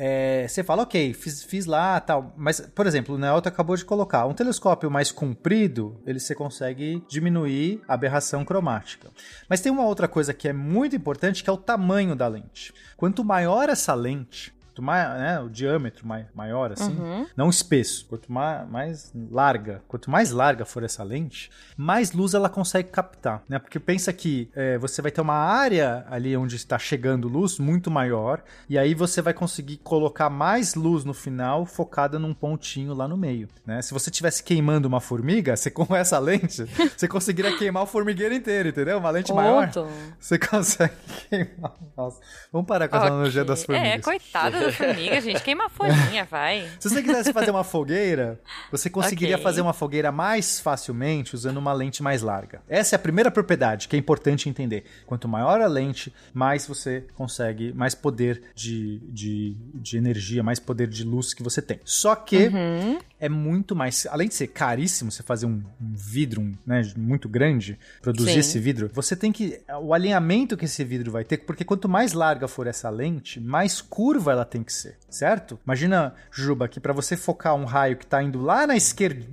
É, você fala, ok, fiz, fiz lá tal. Mas, por exemplo, o Nelton acabou de colocar um telescópio mais comprido, ele você consegue diminuir a aberração cromática. Mas tem uma outra coisa que é muito importante, que é o tamanho da lente. Quanto maior essa lente, quanto mais, né, o diâmetro mai, maior, assim,
Uhum.
não espesso, quanto mais, mais larga, quanto mais larga for essa lente, mais luz ela consegue captar, né? Porque pensa que é, você vai ter uma área ali onde está chegando luz muito maior, e aí você vai conseguir colocar mais luz no final focada num pontinho lá no meio, né? Se você estivesse queimando uma formiga, você com essa lente, você conseguiria queimar o formigueiro inteiro, entendeu? Uma lente maior,
Ponto.
você consegue [laughs] queimar. Nossa, vamos parar com essa analogia das formigas.
É, coitada [laughs] da [laughs] formiga, gente. Queima a folhinha, vai.
Se você quisesse fazer uma fogueira, você conseguiria
Ok.
fazer uma fogueira mais facilmente usando uma lente mais larga. Essa é a primeira propriedade que é importante entender. Quanto maior a lente, mais você consegue, mais poder de, de, de energia, mais poder de luz que você tem. Só que
Uhum.
é muito mais. Além de ser caríssimo você fazer um, um vidro um, né, muito grande, produzir
Sim.
esse vidro, você tem que. O alinhamento que esse vidro vai ter, porque quanto mais larga for essa lente, mais curva ela tem que ser, certo? Imagina, Juba, que para você focar um raio que tá indo lá na esquerda.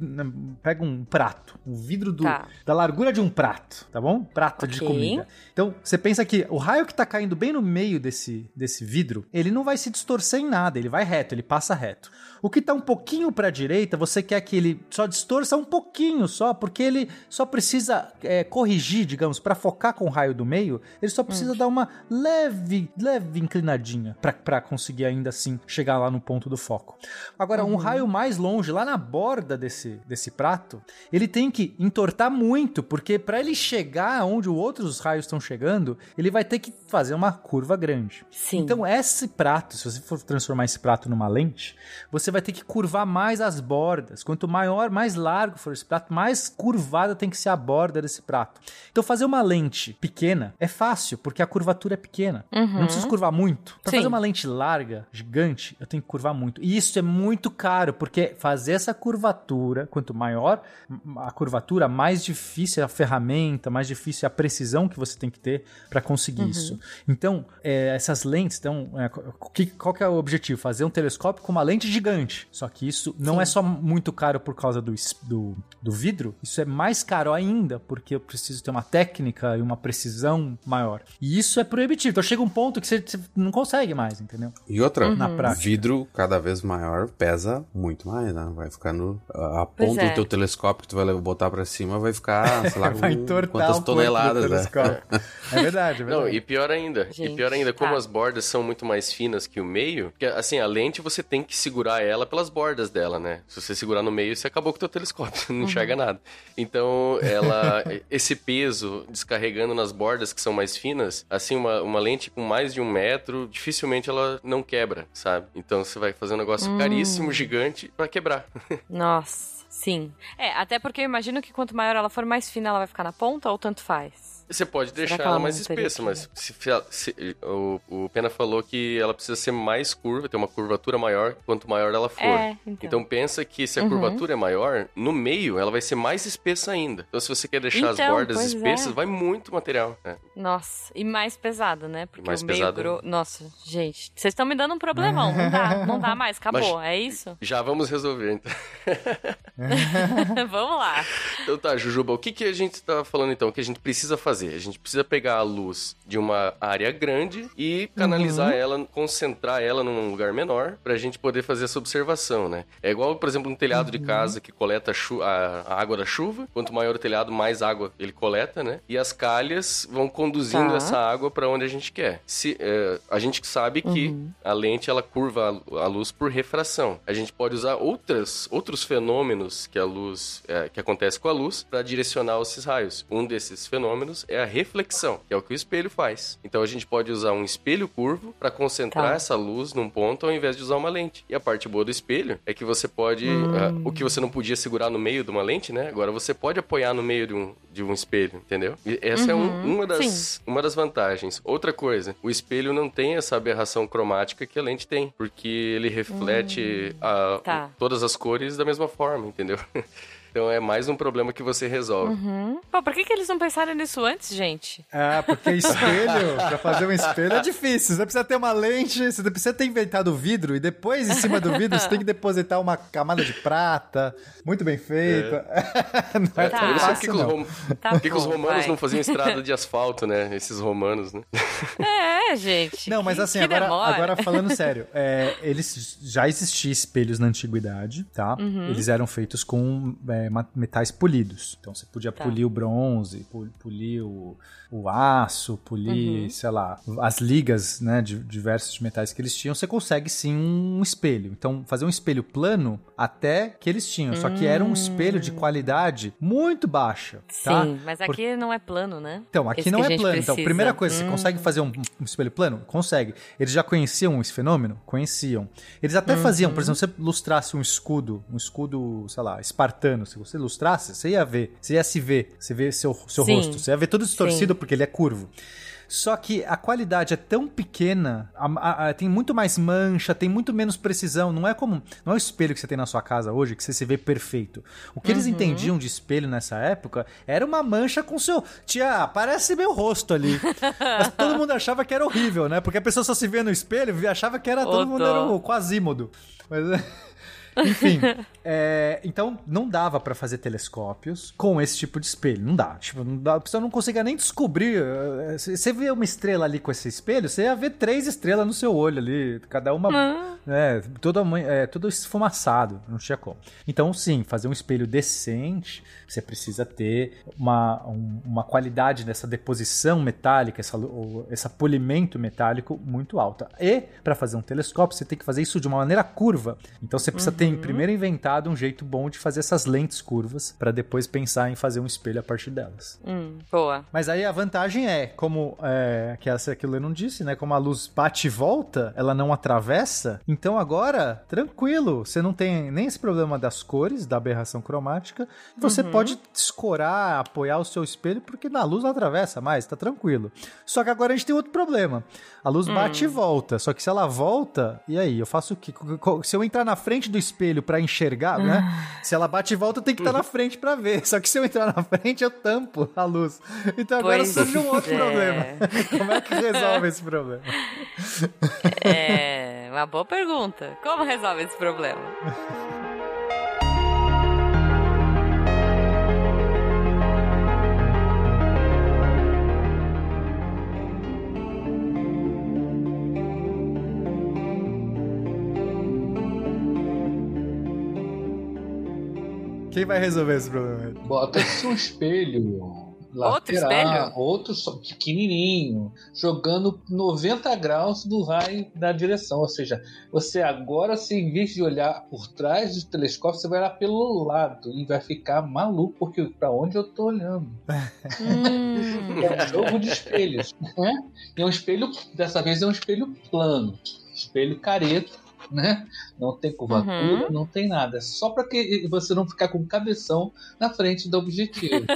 Pega um prato, um vidro do,
Tá.
da largura de um prato, tá bom? Prato de
Ok.
comida. Então, você pensa que o raio que tá caindo bem no meio desse, desse vidro, ele não vai se distorcer em nada, ele vai reto, ele passa reto. O que tá um pouquinho pra direita, você quer que ele só distorça um pouquinho só, porque ele só precisa é, corrigir, digamos, pra focar com o raio do meio, ele só precisa dar uma leve, leve inclinadinha pra conseguir ainda assim chegar lá no ponto do foco. Agora, um raio mais longe, lá na borda desse, desse prato, ele tem que entortar muito, porque para ele chegar onde os outros raios estão chegando, ele vai ter que fazer uma curva grande.
Sim.
Então, esse prato, se você for transformar esse prato numa lente, você vai ter que curvar mais as bordas. Quanto maior, mais largo for esse prato, mais curvada tem que ser a borda desse prato. Então, fazer uma lente pequena é fácil, porque a curvatura é pequena.
Uhum.
Não preciso curvar muito. Para fazer uma lente larga, gigante, eu tenho que curvar muito. E isso é muito caro, porque fazer essa curvatura, quanto maior a curvatura, mais difícil é a ferramenta, mais difícil é a precisão que você tem que ter para conseguir
Uhum.
isso. Então, é, essas lentes, então, é, que- qual que é o objetivo? Fazer um telescópio com uma lente gigante. Só que isso não
Sim.
é só muito caro por causa do, do, do vidro, isso é mais caro ainda, porque eu preciso ter uma técnica e uma precisão maior. E isso é proibitivo. Então chega um ponto que você, você não consegue mais, entendeu?
E outra,
Na prática.
Vidro cada vez maior pesa muito mais, né? Vai ficando. A
Pois
ponta
é.
do teu telescópio que tu vai botar pra cima vai ficar, sei lá, [laughs]
Vai
com quantas toneladas, né?
É verdade, é verdade.
Não, e pior ainda.
Gente,
e pior ainda, como
tá.
as bordas são muito mais finas que o meio, porque assim, a lente você tem que segurar ela pelas bordas dela, né? Se você segurar no meio, você acabou com o teu telescópio, [laughs] não enxerga nada. Então, ela [laughs] esse peso descarregando nas bordas que são mais finas, assim, uma, uma lente com mais de um metro, dificilmente ela não quebra, sabe? Então você vai fazer um negócio caríssimo, gigante, pra quebrar. [laughs]
Nossa, sim. É, até porque eu imagino que quanto maior ela for, mais fina ela vai ficar na ponta ou tanto faz?
Você pode deixar ela
ela
mais espessa, mas se, se- o, o Pena falou que ela precisa ser mais curva, ter uma curvatura maior, quanto maior ela for.
É, então.
Então pensa que se a
Uhum.
curvatura é maior, no meio ela vai ser mais espessa ainda. Então se você quer deixar as
Então,
bordas
pois
espessas,
é.
vai muito material. né?
Nossa, e mais pesado, né? Porque
Mais
o meio
pesado.
Nossa, gente, vocês estão me dando um problemão. Não dá, não dá mais, [laughs] acabou. É isso?
Já vamos resolver, então. [laughs]
Vamos lá.
Então tá, Jujuba, o que, que a gente tá falando então? O que a gente precisa fazer? A gente precisa pegar a luz de uma área grande e canalizar
Uhum.
ela, concentrar ela num lugar menor pra gente poder fazer essa observação, né? É igual, por exemplo, um telhado de
Uhum.
casa que coleta a, a- a água da chuva. Quanto maior o telhado, mais água ele coleta, né? E as calhas vão conduzindo
Tá.
essa água pra onde a gente quer. Se, é, a gente sabe que
Uhum.
a lente ela curva a, a luz por refração. A gente pode usar outras, outros fenômenos que a luz é, que acontece com a luz para direcionar esses raios. Um desses fenômenos é a reflexão, que é o que o espelho faz. Então a gente pode usar um espelho curvo para concentrar
Tá.
essa luz num ponto ao invés de usar uma lente. E a parte boa do espelho é que você pode
Hum.
ah, o que você não podia segurar no meio de uma lente, né? Agora você pode apoiar no meio de um de um espelho, entendeu? E essa é um- uma, das, uma das vantagens. Outra coisa, o espelho não tem essa aberração cromática que a lente tem, porque ele reflete a-
Tá.
todas as cores da mesma forma, entendeu? [laughs] Então é mais um problema que você resolve.
Uhum. Pô, por que, que eles não pensaram nisso antes, gente?
Ah, porque espelho, [laughs] pra fazer um espelho é difícil. Você precisa ter uma lente, você precisa ter inventado o vidro e depois, em cima do vidro, você tem que depositar uma camada de prata, muito bem feita. [laughs] Não é
Tá.
tão
por que, que os, rom-
Tá
que que os romanos
vai.
não faziam estrada de asfalto, né? Esses romanos, né? [laughs]
É, gente.
Não, mas assim,
que
agora,
demora.
agora falando sério, é, eles já existiam espelhos na antiguidade, tá?
Uhum.
Eles eram feitos com é, metais polidos. Então você podia
Tá.
polir o bronze, polir o, o aço, polir,
Uhum.
sei lá, as ligas, né, de diversos metais que eles tinham. Você consegue sim um espelho. Então fazer um espelho plano até que eles tinham. Só que era um espelho de qualidade muito baixa, tá?
Sim, mas
Por-
aqui não é plano, né?
então, aqui
Esse
não é plano. Então,
precisa.
primeira coisa, você
Hum.
consegue fazer um, um espelho plano? Consegue. Eles já conheciam esse fenômeno? Conheciam. Eles até faziam,
Uhum.
por exemplo, se você lustrasse um escudo, um escudo, sei lá, espartano, se você lustrasse, você ia ver, você ia se ver, você vê seu, seu
Sim.
rosto, você ia ver todo distorcido
Sim.
porque ele é curvo. Só que a qualidade é tão pequena, a- a- a- tem muito mais mancha, tem muito menos precisão. Não é como. Não é o espelho que você tem na sua casa hoje que você se vê perfeito. O que
Uhum.
eles entendiam de espelho nessa época era uma mancha com seu. Tia, parece meu rosto ali. [laughs] Mas todo mundo achava que era horrível, né? Porque a pessoa só se vê no espelho e achava que era todo mundo era o quasímodo. Mas. [laughs] Enfim, é, então não dava pra fazer telescópios com esse tipo de espelho. Não dá. Tipo, não dá, a pessoa não conseguia nem descobrir. eh, Você vê uma estrela ali com esse espelho, você ia ver três estrelas no seu olho ali. Cada uma. É, toda, mãe- é, tudo esfumaçado. Não tinha como. Então, sim, fazer um espelho decente, você precisa ter uma, um- uma qualidade dessa deposição metálica, essa, esse polimento metálico muito alta. E, para fazer um telescópio, você tem que fazer isso de uma maneira curva. Então, você precisa ter primeiro inventado um jeito bom de fazer essas lentes curvas, para depois pensar em fazer um espelho a partir delas.
Hum, boa.
Mas aí a vantagem é, como é, que essa que o Lennon disse, né? Como a luz bate e volta, ela não atravessa. Então agora, tranquilo, você não tem nem esse problema das cores, da aberração cromática. Você pode escorar, apoiar o seu espelho, porque na luz não atravessa mais, tá tranquilo. Só que agora a gente tem outro problema. A luz bate e volta. Só que se ela volta, e aí? Eu faço o quê? Se eu entrar na frente do espelho pra enxergar, né? Se ela bate e volta, eu tenho que estar na [laughs] frente pra ver. Só que se eu entrar na frente, eu tampo a luz. Então agora
Pois
surge um outro
é.
problema. [laughs] Como é que resolve esse problema?
É, uma boa pergunta. Como resolve esse problema? [laughs]
Quem vai resolver esse problema?
Bota-se um espelho.
Outro espelho?
Outro só pequenininho, jogando 90 graus do raio da direção. Ou seja, você agora, se em vez de olhar por trás do telescópio, você vai olhar pelo lado e vai ficar maluco, porque para onde eu tô olhando?
Hum,
É um jogo de espelhos. Né? E é um espelho, dessa vez é um espelho plano, espelho careta. Né? Não tem curvatura,
Uhum.
não tem nada. É só para que você não ficar com o cabeção na frente do objetivo. [laughs]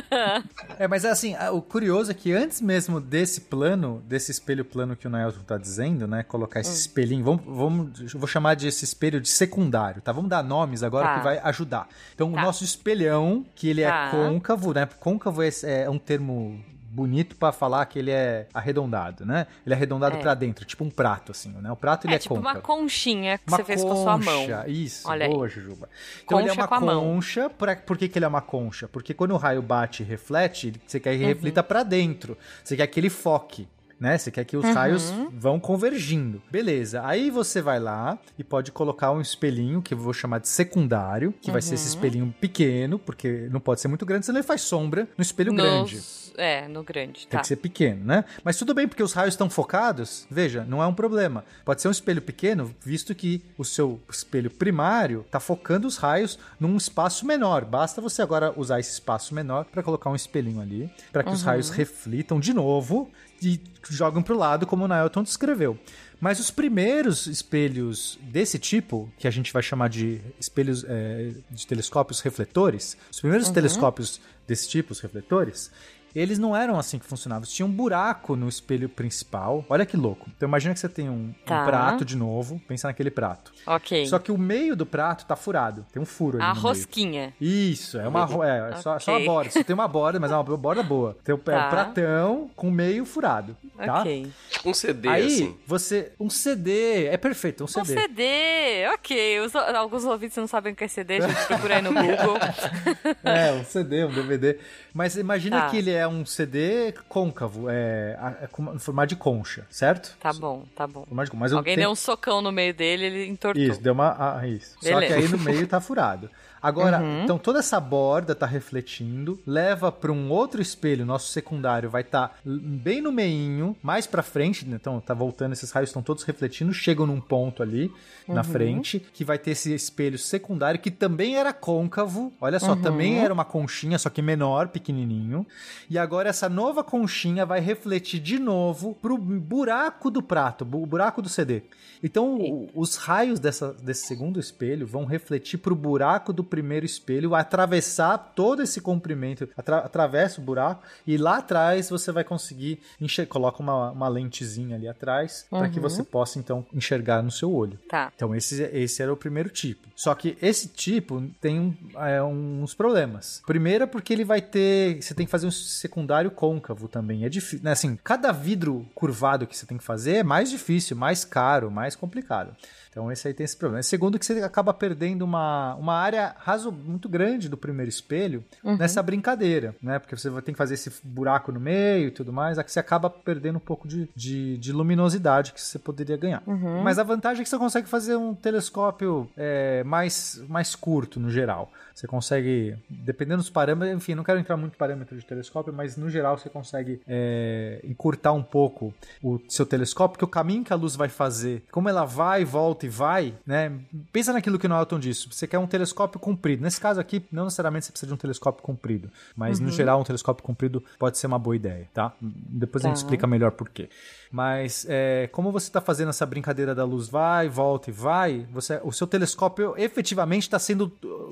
É, mas assim, a- o curioso é que antes mesmo desse plano, desse espelho plano que o Naelton tá dizendo, né? Colocar
Hum.
esse espelhinho, vamos, vamos, vou chamar de esse espelho de secundário, tá? Vamos dar nomes agora
Tá.
que vai ajudar. Então,
Tá.
o nosso espelhão, que ele
Tá.
é côncavo, né? Côncavo é, é um termo bonito pra falar que ele é arredondado, né? Ele é arredondado
É.
pra dentro, tipo um prato, assim, né? O prato ele
é
é,
tipo
côncavo.
uma conchinha que
Uma
você fez com a sua mão.
concha, Isso,
Olha aí.
boa, Jujuba. Então ele é
Concha
uma concha. Pra, por que, que ele é uma concha? Porque quando o raio bate e reflete, você quer que
Uhum.
reflita pra dentro. Você quer que ele foque. Né? Você quer que os
Uhum.
raios vão convergindo. Beleza. Aí você vai lá e pode colocar um espelhinho que eu vou chamar de secundário, que vai ser
Uhum.
esse espelhinho pequeno, porque não pode ser muito grande, senão ele faz sombra no espelho grande.
É, no grande,
Tem
tá.
que ser pequeno, né? Mas tudo bem, porque os raios estão focados. Veja, não é um problema. Pode ser um espelho pequeno, visto que o seu espelho primário está focando os raios num espaço menor. Basta você agora usar esse espaço menor para colocar um espelhinho ali, para que os
Uhum.
raios reflitam de novo e jogam pro lado, como o Nailton descreveu. Mas os primeiros espelhos desse tipo, que a gente vai chamar de espelhos é, de telescópios refletores, os primeiros
Uhum.
telescópios desse tipo, os refletores, eles não eram assim que funcionavam. Tinha um buraco no espelho principal. Olha que louco. Então imagina que você tem um, um
Tá.
prato de novo. Pensa naquele prato.
Ok.
Só que o meio do prato tá furado. Tem um furo ali
A
no meio.
rosquinha.
Isso, é uma é, é só, só a borda. Só tem uma borda, mas é uma borda boa. Tem um, é
Tá.
um pratão com meio furado. Tá?
Ok.
Um CD,
Aí
assim.
você. Um CD. É perfeito, um
Um
CD.
CD, ok. Os- alguns ouvintes não sabem o que é CD, a gente procura aí no Google. [laughs]
É, um CD, um DVD. Mas imagina
Tá.
que ele é um CD côncavo, é, é no formato de concha, certo?
Tá bom, tá bom.
Mas
Alguém deu um socão no meio dele, ele entortou.
Isso, deu uma. Ah, isso. Só que aí no meio tá furado. [laughs] Agora,
Uhum.
então toda essa borda tá refletindo, leva para um outro espelho, nosso secundário vai estar bem no meinho, mais pra frente, né? então tá voltando, esses raios estão todos refletindo, chegam num ponto ali na
Uhum.
frente, que vai ter esse espelho secundário que também era côncavo, olha só,
Uhum.
também era uma conchinha, só que menor, pequenininho. E agora essa nova conchinha vai refletir de novo pro buraco do prato, bu- buraco do CD. Então, o- os raios dessa, desse segundo espelho vão refletir pro buraco do primeiro espelho, atravessar todo esse comprimento, atra- atravessa o buraco, e lá atrás você vai conseguir enxergar. Coloca uma, uma lentezinha ali atrás, para que
Uhum.
você possa então enxergar no seu olho.
Tá.
Então, esse, esse era o primeiro tipo. Só que esse tipo tem um- é, uns problemas. Primeiro é porque ele vai ter. Você tem que fazer um secundário côncavo também. É difícil. Né? Assim, cada vidro curvado que você tem que fazer é mais difícil, mais caro, mais complicado. Então, esse aí tem esse problema. Segundo, que você acaba perdendo uma, uma área raso, muito grande do primeiro espelho
Uhum.
nessa brincadeira, né? Porque você ter que fazer esse buraco no meio e tudo mais. Aqui você acaba perdendo um pouco de, de, de luminosidade que você poderia ganhar.
Uhum.
Mas a vantagem é que você consegue fazer um telescópio é, mais, mais curto no geral. Você consegue, dependendo dos parâmetros, enfim, não quero entrar muito em parâmetro de telescópio, mas no geral você consegue é, encurtar um pouco o seu telescópio, porque o caminho que a luz vai fazer, como ela vai, volta e vai, né? Pensa naquilo que o Norton disse. Você quer um telescópio comprido. Nesse caso aqui, não necessariamente você precisa de um telescópio comprido, mas no
Uhum.
geral um telescópio comprido pode ser uma boa ideia, tá? Depois a gente
Tá.
explica melhor por quê. Mas é, como você está fazendo essa brincadeira da luz vai, volta e vai, você, o seu telescópio efetivamente está sendo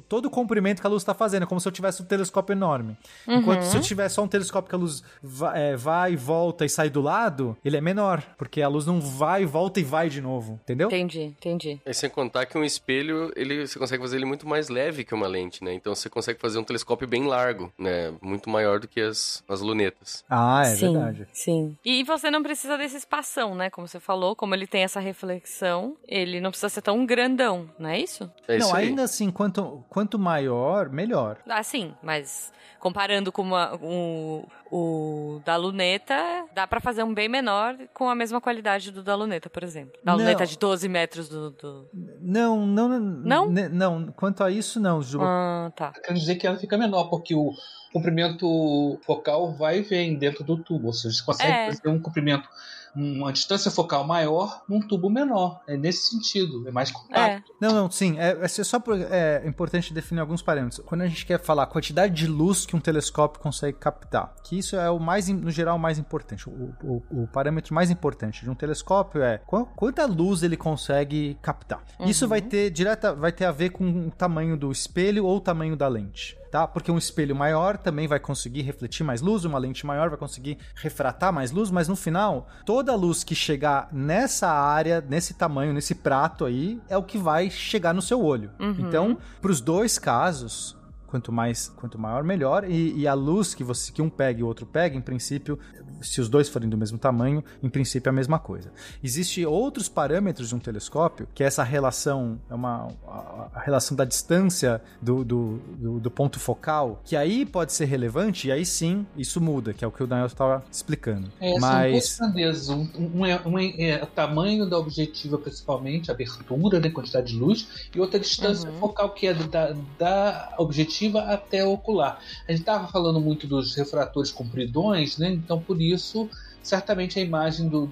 todo o comprimento que a luz está fazendo, é como se eu tivesse um telescópio enorme. Enquanto
Uhum.
se eu tiver só um telescópio que a luz vai, é, vai, volta e sai do lado, ele é menor, porque a luz não vai, volta e vai de novo, entendeu?
Entendi, entendi.
E sem contar que um espelho, ele, você consegue fazer ele muito mais leve que uma lente, né? Então você consegue fazer um telescópio bem largo, né? Muito maior do que as, as lunetas.
Ah, é
sim,
verdade.
Sim. E você não precisa desse espação, né? Como você falou, como ele tem essa reflexão, ele não precisa ser tão grandão, não é isso?
É
não,
isso aí.
ainda assim, quanto, quanto maior, melhor.
Ah, sim, mas comparando com uma- o, o da luneta, dá pra fazer um bem menor com a mesma qualidade do da luneta, por exemplo. Da
Não.
luneta de 12 metros do... do...
Não, não,
Não?
ne- não. Quanto a isso, não, Ju.
Ah, tá.
Quer dizer que ela fica menor, porque o comprimento focal vai e vem dentro do tubo. Ou seja, você consegue
É.
fazer um comprimento, uma distância focal maior num tubo menor. É nesse sentido, é mais compacto.
É.
Não, não, sim. É, é só por- é importante definir alguns parâmetros. Quando a gente quer falar a quantidade de luz que um telescópio consegue captar, que isso é o mais, no geral, o mais importante. O, o- o parâmetro mais importante de um telescópio é qu- quanta luz ele consegue captar. Isso vai ter direta, vai ter a ver com o tamanho do espelho ou o tamanho da lente. Tá? Porque um espelho maior também vai conseguir refletir mais luz, uma lente maior vai conseguir refratar mais luz, mas no final, toda a luz que chegar nessa área, nesse tamanho, nesse prato aí, é o que vai chegar no seu olho.
Uhum.
Então, para os dois casos, quanto mais quanto maior melhor e, e a luz que você que um pega e o outro pega em princípio se os dois forem do mesmo tamanho em princípio é a mesma coisa Existem outros parâmetros de um telescópio que é essa relação é uma a, a relação da distância do, do, do, do ponto focal que aí pode ser relevante e aí sim isso muda que é o que o Daniel estava explicando
É, São
mas
duas grandezas. Um, um é, um é- é o tamanho da objetiva, principalmente, a abertura, né, quantidade de luz, e outra distância
Uhum.
focal, que é da, da objetiva até o ocular. A gente estava falando muito dos refratores compridões, né? Então, por isso, certamente a imagem do,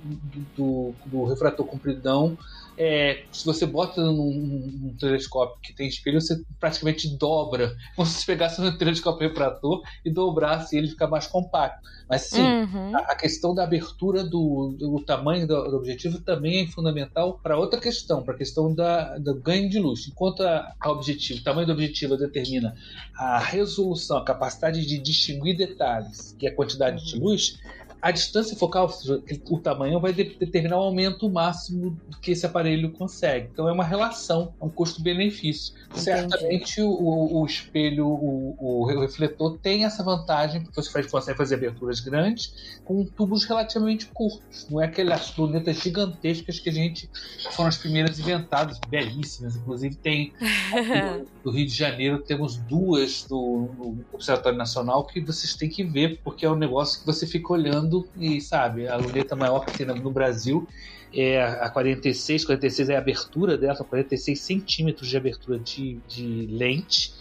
do, do refrator compridão é, se você bota num, num, telescópio que tem espelho, você praticamente dobra. [laughs] Como se você pegasse um telescópio refrator e dobrasse ele ficar mais compacto. Mas sim, uhum. a, a, questão da abertura do, do tamanho do, do, objetivo também é fundamental para outra questão, para a questão da, do ganho de luz. Enquanto a, a objetivo, o tamanho do objetivo determina a resolução, a capacidade de distinguir detalhes e a quantidade uhum. de luz, a distância focal, o tamanho, vai determinar o aumento máximo que esse aparelho consegue. Então é uma relação, é um custo-benefício. Certamente o, o, espelho, o, o, refletor tem essa vantagem, porque você faz, consegue fazer aberturas grandes com tubos relativamente curtos. Não é aquelas lunetas gigantescas que a gente foram as primeiras inventadas, belíssimas. Inclusive tem [laughs] no Rio de Janeiro temos duas do, no Observatório Nacional que vocês têm que ver, porque é um negócio que você fica olhando e, sabe, a luneta maior que tem no Brasil é a 46, 46 é a abertura dela, 46 centímetros de abertura de, de lente.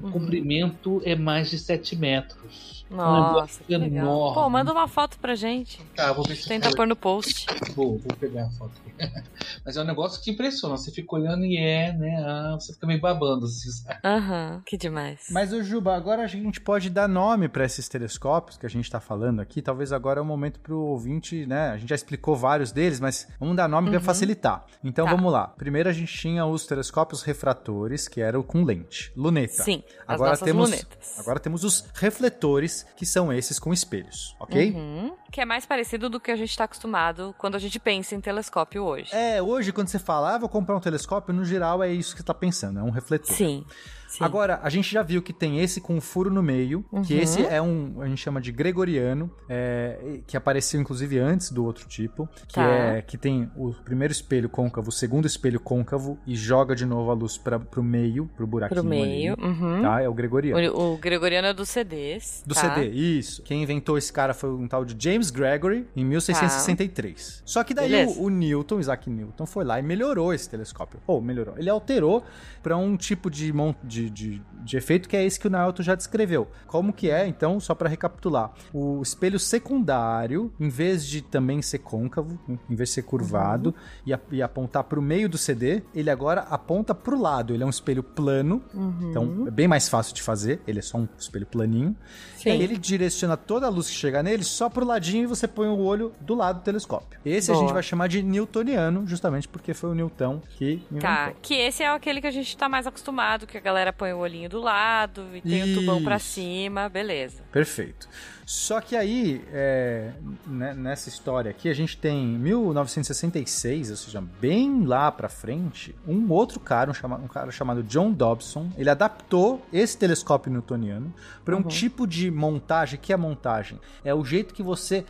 O uhum. comprimento é mais de 7 metros.
Nossa, um enorme. Pô, manda uma foto pra gente.
Tá, vou ver
se Tenta pôr no post.
Vou, vou pegar a foto. [laughs] Mas é um negócio que impressiona. Você fica olhando e é, né? Ah, você fica meio babando, assim, [laughs]
Aham, uhum, que demais.
Mas, o Juba, agora a gente pode dar nome para esses telescópios que a gente tá falando aqui. Talvez agora é o momento pro ouvinte, né? A gente já explicou vários deles, mas vamos dar nome uhum. para facilitar. Então tá. vamos lá. Primeiro a gente tinha os telescópios refratores, que eram com lente, luneta.
Sim,
agora temos
lunetas.
Agora temos os refletores que são esses com espelhos, ok?
Uhum. Que é mais parecido do que a gente está acostumado quando a gente pensa em telescópio hoje.
É, hoje quando você fala, ah, vou comprar um telescópio, no geral é isso que você está pensando, é um refletor.
Sim. Sim.
Agora, a gente já viu que tem esse com furo no meio, uhum. que esse é um, a gente chama de gregoriano, é, que apareceu inclusive antes do outro tipo, que tá. é que tem o primeiro espelho côncavo, o segundo espelho côncavo e joga de novo a luz para pro meio, pro buraquinho
pro meio,
ali,
uhum.
tá? É o gregoriano.
O, o, gregoriano é dos CDs.
Do
tá?
CD, isso. Quem inventou esse cara foi um tal de James Gregory em 1663. Tá. Só que daí o, o, Newton, Isaac Newton, foi lá e melhorou esse telescópio. Ou melhorou. Ele alterou para um tipo de, de de, de, efeito, que é esse que o Naoto já descreveu. Como que é, então, só para recapitular. O espelho secundário, em vez de também ser côncavo, em vez de ser curvado uhum. e, e, apontar para o meio do CD, ele agora aponta para o lado. Ele é um espelho plano, uhum. então é bem mais fácil de fazer. Ele é só um espelho planinho. Sim. E aí ele direciona toda a luz que chega nele só pro ladinho e você põe o olho do lado do telescópio. Esse Boa. a gente vai chamar de newtoniano, justamente porque foi o Newton que inventou.
Tá, que esse é aquele que a gente tá mais acostumado, que a galera põe o olhinho do lado e tem Isso. o tubão para cima, beleza.
Perfeito. Só que aí, é, né, nessa história aqui, a gente tem 1966, ou seja, bem lá pra frente, um outro cara, um, chama, um cara chamado John Dobson, ele adaptou esse telescópio newtoniano para um uhum. tipo de montagem, que é montagem? É o jeito que você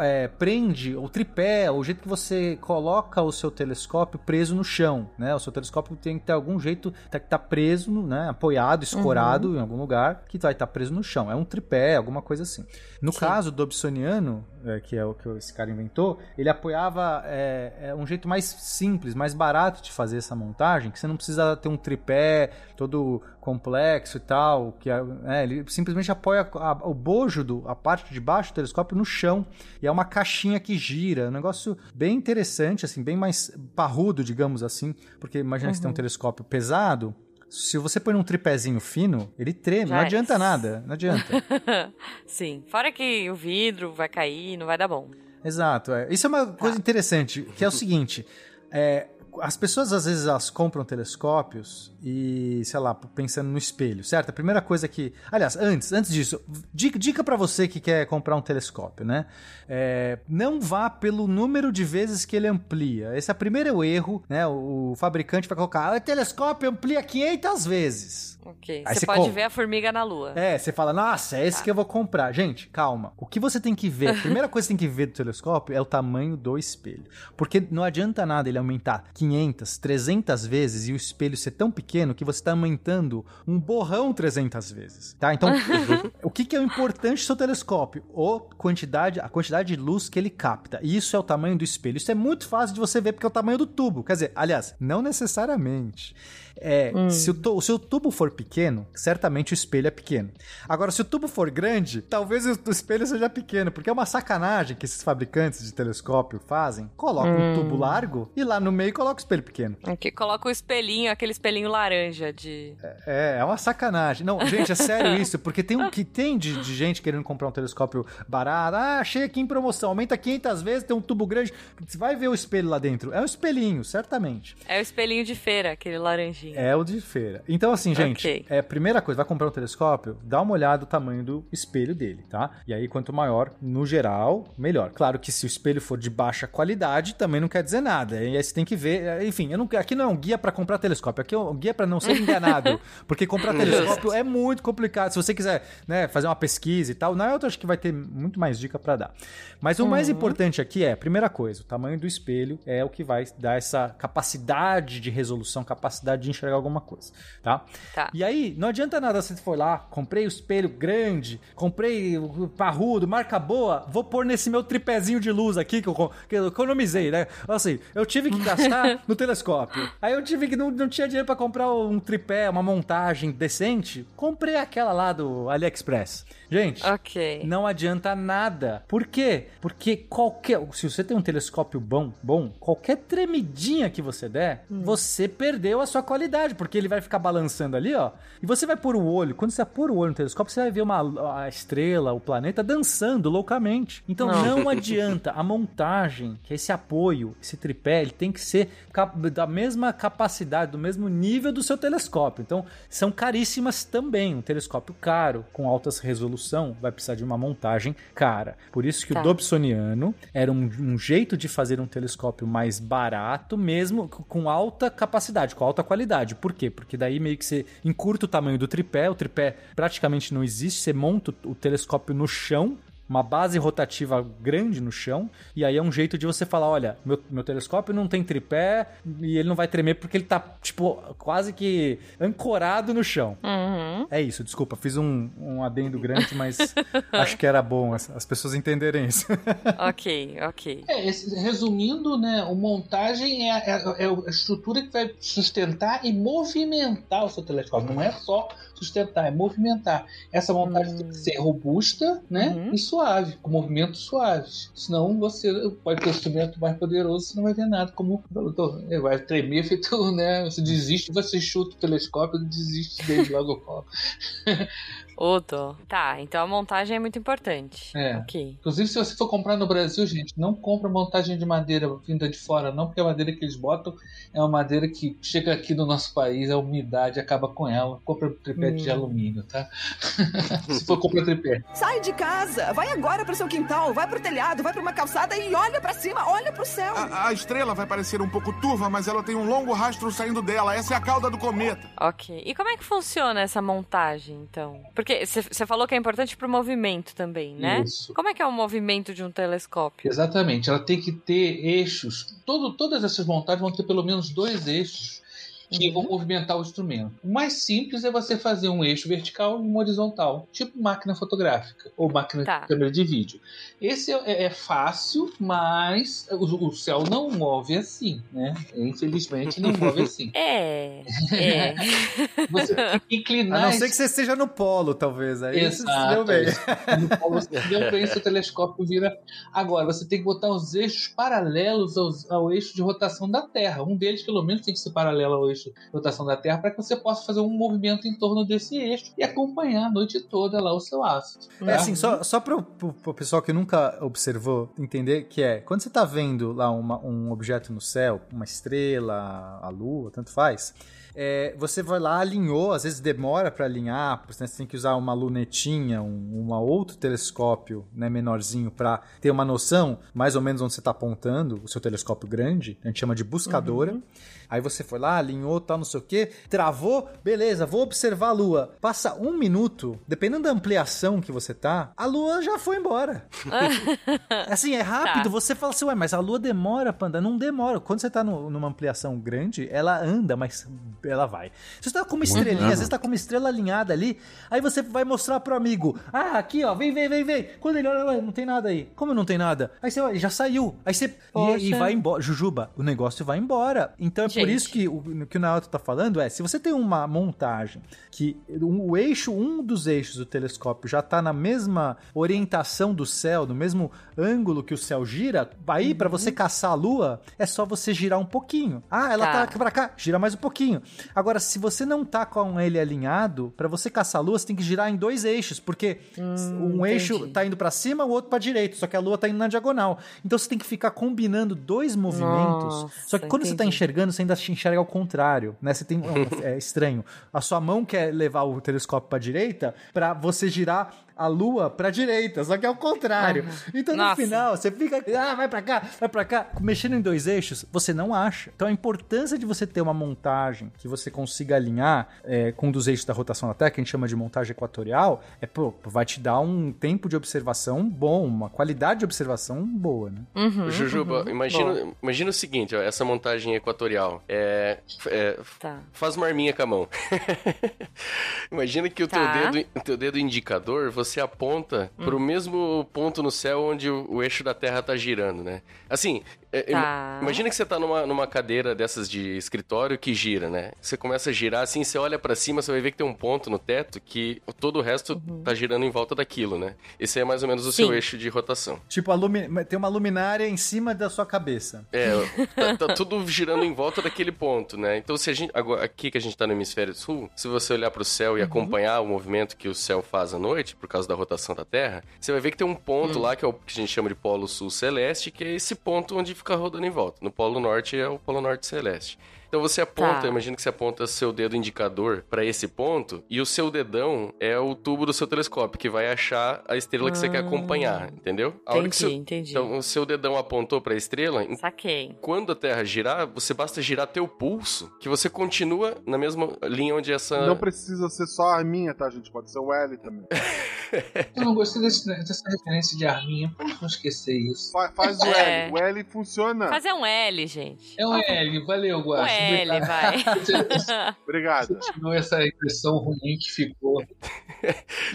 é, prende o tripé, o jeito que você coloca o seu telescópio preso no chão, né? O seu telescópio tem que ter algum jeito que tá preso, né? Apoiado, escorado uhum. em algum lugar, que vai estar tá preso no chão. É um tripé, alguma coisa assim. No Sim. caso do Dobsoniano, é, que é o que esse cara inventou, ele apoiava é, é, um jeito mais simples, mais barato de fazer essa montagem, que você não precisa ter um tripé todo complexo e tal, que é, é ele simplesmente apoia a, o bojo, do, a parte de baixo do telescópio no chão, e é uma caixinha que gira, um negócio bem interessante, assim, bem mais parrudo, digamos assim, porque imagina uhum. que você tem um telescópio pesado, se você põe um tripézinho fino, ele treme, Já não adianta é. nada, não adianta. [laughs]
Sim, fora que o vidro vai cair, não vai dar bom.
Exato, é. isso é uma coisa tá. interessante, que é o seguinte, é, as pessoas às vezes elas compram telescópios e, sei lá, pensando no espelho, certo? A primeira coisa que. Aliás, antes, antes disso, dica, dica para você que quer comprar um telescópio, né? É, não vá pelo número de vezes que ele amplia. Esse é o primeiro erro, né? O, o fabricante vai colocar, ah, o telescópio amplia 500 vezes.
Ok. Aí você pode compra. ver a formiga na lua.
É, você fala, nossa, é esse tá. que eu vou comprar. Gente, calma. O que você tem que ver, a primeira coisa que você tem que ver do telescópio é o tamanho do espelho. Porque não adianta nada ele aumentar 500, 300 vezes e o espelho ser tão pequeno que você está aumentando um borrão 300 vezes, tá? Então, [laughs] o que, que é o importante do seu telescópio? O quantidade, a quantidade de luz que ele capta. E isso é o tamanho do espelho. Isso é muito fácil de você ver porque é o tamanho do tubo. Quer dizer, aliás, não necessariamente. É,
Hum.
se, o se o tubo for pequeno, certamente o espelho é pequeno. Agora, se o tubo for grande, talvez o, o espelho seja pequeno, porque é uma sacanagem que esses fabricantes de telescópio fazem. Coloca um
Hum.
tubo largo e lá no meio coloca o espelho pequeno.
Aqui coloca o espelhinho, aquele espelhinho laranja de.
É, é uma sacanagem. Não, gente, é sério isso, porque tem um que tem de, de gente querendo comprar um telescópio barato. Ah, achei aqui em promoção, aumenta 500 vezes, tem um tubo grande. Você vai ver o espelho lá dentro. É um espelhinho, certamente.
É o espelhinho de feira, aquele laranjinho.
É o de feira. Então, assim, gente,
Ok.
é, primeira coisa, vai comprar um telescópio, dá uma olhada no tamanho do espelho dele, tá? E aí, quanto maior, no geral, melhor. Claro que se o espelho for de baixa qualidade, também não quer dizer nada. E aí você tem que ver. é, Enfim, eu não, aqui não é um guia pra comprar telescópio, aqui é um guia pra não ser enganado. [laughs] porque comprar telescópio é muito complicado. Se você quiser né, fazer uma pesquisa e tal, na outra acho que vai ter muito mais dica pra dar. Mas o mais importante aqui é, primeira coisa, o tamanho do espelho é o que vai dar essa capacidade de resolução, capacidade de enxergar alguma coisa, tá?
Tá.
E aí, não adianta nada você for lá, comprei o espelho grande, comprei o parrudo, marca boa, vou pôr nesse meu tripézinho de luz aqui que eu, que eu economizei, né? Assim, eu tive que gastar [laughs] no telescópio. Aí eu tive que não, não tinha dinheiro pra comprar um tripé, uma montagem decente, comprei aquela lá do AliExpress. Gente,
Ok.
não adianta nada. Por quê? Porque qualquer. Se você tem um telescópio bom, bom, qualquer tremidinha que você der, você perdeu a sua qualidade. Porque ele vai ficar balançando ali, ó. E você vai pôr o olho. Quando você pôr o olho no telescópio, você vai ver uma, a estrela, o planeta dançando loucamente. Então
Não.
não [laughs] adianta. A montagem, que é esse apoio, esse tripé, ele tem que ser da mesma capacidade, do mesmo nível do seu telescópio. Então, são caríssimas também. Um telescópio caro, com altas resolução, vai precisar de uma montagem cara. Por isso que
Tá.
o Dobsoniano era um, um jeito de fazer um telescópio mais barato, mesmo com alta capacidade, com alta qualidade. Por quê? Porque daí meio que você encurta o tamanho do tripé, o tripé praticamente não existe, você monta o telescópio no chão, uma base rotativa grande no chão, e aí é um jeito de você falar, olha, meu, meu telescópio não tem tripé e ele não vai tremer porque ele tá, tipo, quase que ancorado no chão.
Uhum.
É isso, desculpa, fiz um, um adendo grande, mas [laughs] acho que era bom as, as pessoas entenderem isso. [laughs]
Ok, ok.
É, esse- resumindo, né, o montagem é, é- é a estrutura que vai sustentar e movimentar o seu telescópio. Não é só sustentar, é movimentar. Essa montagem tem que ser robusta, né,
Uhum.
e suave, com movimentos suaves. Senão você pode ter um instrumento mais poderoso, você não vai ver nada. Como vai tremer, feito, [laughs] né, você desiste, você chuta o telescópio e desiste dele [laughs] logo.
Ô, dó. Tá, então a montagem é muito importante.
É.
Ok.
Inclusive, se você for comprar no Brasil, gente, não compra montagem de madeira vinda de fora, não, porque a madeira que eles botam é uma madeira que chega aqui no nosso país, a umidade acaba com ela. Compra tripé de alumínio, tá? [laughs] se for comprar tripé.
Sai de casa, vai agora pro seu quintal, vai pro telhado, vai pra uma calçada e olha pra cima, olha pro céu.
A, a estrela vai parecer um pouco turva, mas ela tem um longo rastro saindo dela. Essa é a cauda do cometa.
Ok. E como é que funciona essa montagem, então? Porque você falou que é importante pro movimento também, né?
Isso.
Como é que é o movimento de um telescópio?
Exatamente, ela tem que ter eixos. Todo, todas essas montagens vão ter pelo menos dois eixos que
Uhum.
vão movimentar o instrumento. O mais simples é você fazer um eixo vertical e um horizontal, tipo máquina fotográfica ou máquina
Tá.
de câmera de vídeo. Esse é, é fácil, mas o, o céu não move assim, né? Infelizmente não move assim. [laughs]
É. É. [laughs]
Você tem que
A
inclinar.
não ser que você esteja no polo, talvez. Aí você se
Exato.
deu bem.
No polo você deu bem, seu telescópio vira. Agora, você tem que botar os eixos paralelos aos- ao, eixo de rotação da Terra. Um deles, pelo menos, tem que ser paralelo ao eixo de rotação da Terra para que você possa fazer um movimento em torno desse eixo e acompanhar a noite toda lá o seu ácido.
É assim, só, só para o pessoal que nunca observou entender que é, quando você tá vendo lá uma- um objeto no céu, uma estrela, a lua, tanto faz, é, você vai lá, alinhou, às vezes demora para alinhar, você tem que usar uma lunetinha, um uma outro telescópio né, menorzinho para ter uma noção mais ou menos onde você está apontando, o seu telescópio grande, a gente chama de buscadora. Aí você foi lá, alinhou, tal, não sei o que, travou, beleza, vou observar a lua. Passa um minuto, dependendo da ampliação que você tá, a lua já foi embora. [laughs] assim, é rápido,
Tá.
você fala assim, ué, mas a lua demora pra andar. Não demora. Quando você tá no- numa ampliação grande, ela anda, mas ela vai. Se você tá com uma estrelinha, às vezes tá com uma estrela alinhada ali, aí você vai mostrar pro amigo, ah, aqui ó, vem, vem, vem, vem. Quando ele olha, ué, não tem nada aí. Como não tem nada? Aí você, já saiu. Aí você, e, e vai embora. Jujuba, o negócio vai embora. Então é por
Gente.
isso que o que o Naoto tá falando é, se você tem uma montagem que o, eixo, um dos eixos do telescópio já tá na mesma orientação do céu, no mesmo ângulo que o céu gira, aí pra você caçar a lua, é só você girar um pouquinho. Ah, ela tá,
Tá.
pra cá, gira mais um pouquinho. Agora, se você não tá com ele alinhado, pra você caçar a lua, você tem que girar em dois eixos, porque um eixo
entendi.
tá indo pra cima, o outro pra direita, só que a lua tá indo na diagonal. Então você tem que ficar combinando dois movimentos.
Nossa,
só que quando você tá
entendi.
enxergando, você ainda enxerga ao contrário, né? Você tem é estranho. A sua mão quer levar o telescópio pra direita pra você girar a lua pra direita, só que é o contrário. Então no
Nossa.
final você fica, ah, vai pra cá, vai pra cá, mexendo em dois eixos, você não acha. Então a importância de você ter uma montagem que você consiga alinhar é, com um dos eixos da rotação da Terra, que a gente chama de montagem equatorial, é pô, vai te dar um tempo de observação bom, uma qualidade de observação boa, né?
Uhum,
Jujuba,
uhum.
imagina,
Bom,
imagina o seguinte, ó, essa montagem equatorial. É, é,
Tá.
Faz uma arminha com a mão. [laughs] Imagina que o teu,
Tá.
dedo, o teu dedo indicador, você aponta
Hum.
pro mesmo ponto no céu onde o, o eixo da Terra tá girando, né? Assim,
Tá.
ima- imagina que você tá numa, numa cadeira dessas de escritório que gira, né? Você começa a girar assim, você olha pra cima, você vai ver que tem um ponto no teto que todo o resto tá girando em volta daquilo, né? Esse é mais ou menos o seu
Uhum. Sim.
eixo de rotação.
Tipo, a lumi- tem uma luminária em cima da sua cabeça.
É, [laughs] tá, tá tudo girando em volta daquele ponto, né? Então, se a gente. Agora, aqui que a gente tá no hemisfério sul, se você olhar pro céu e acompanhar o movimento que o céu faz à noite, por causa da rotação da Terra, você vai ver que tem um ponto lá, que é o que a gente chama de Polo Sul Celeste, que é esse ponto onde fica rodando em volta. No Polo Norte é o Polo Norte Celeste. Então você aponta,
Tá.
imagina que você aponta seu dedo indicador pra esse ponto e o seu dedão é o tubo do seu telescópio que vai achar a estrela que você quer acompanhar, entendeu? A
Entendi,
seu-
entendi.
Então o seu dedão apontou pra estrela,
Saquei.
quando a Terra girar, você basta girar teu pulso, que você continua na mesma linha onde essa.
Não precisa ser só a minha, tá, gente? Pode ser o L também. [laughs]
Eu não gostei desse- dessa referência de arminha. Não esquecer isso.
Fa- faz o [laughs]
É.
L. O L funciona.
Fazer um L, gente.
É um L, valeu,
Um
Guaxa.
L,
Obrigado.
vai. [laughs]
Obrigado.
Tirou essa impressão ruim que ficou.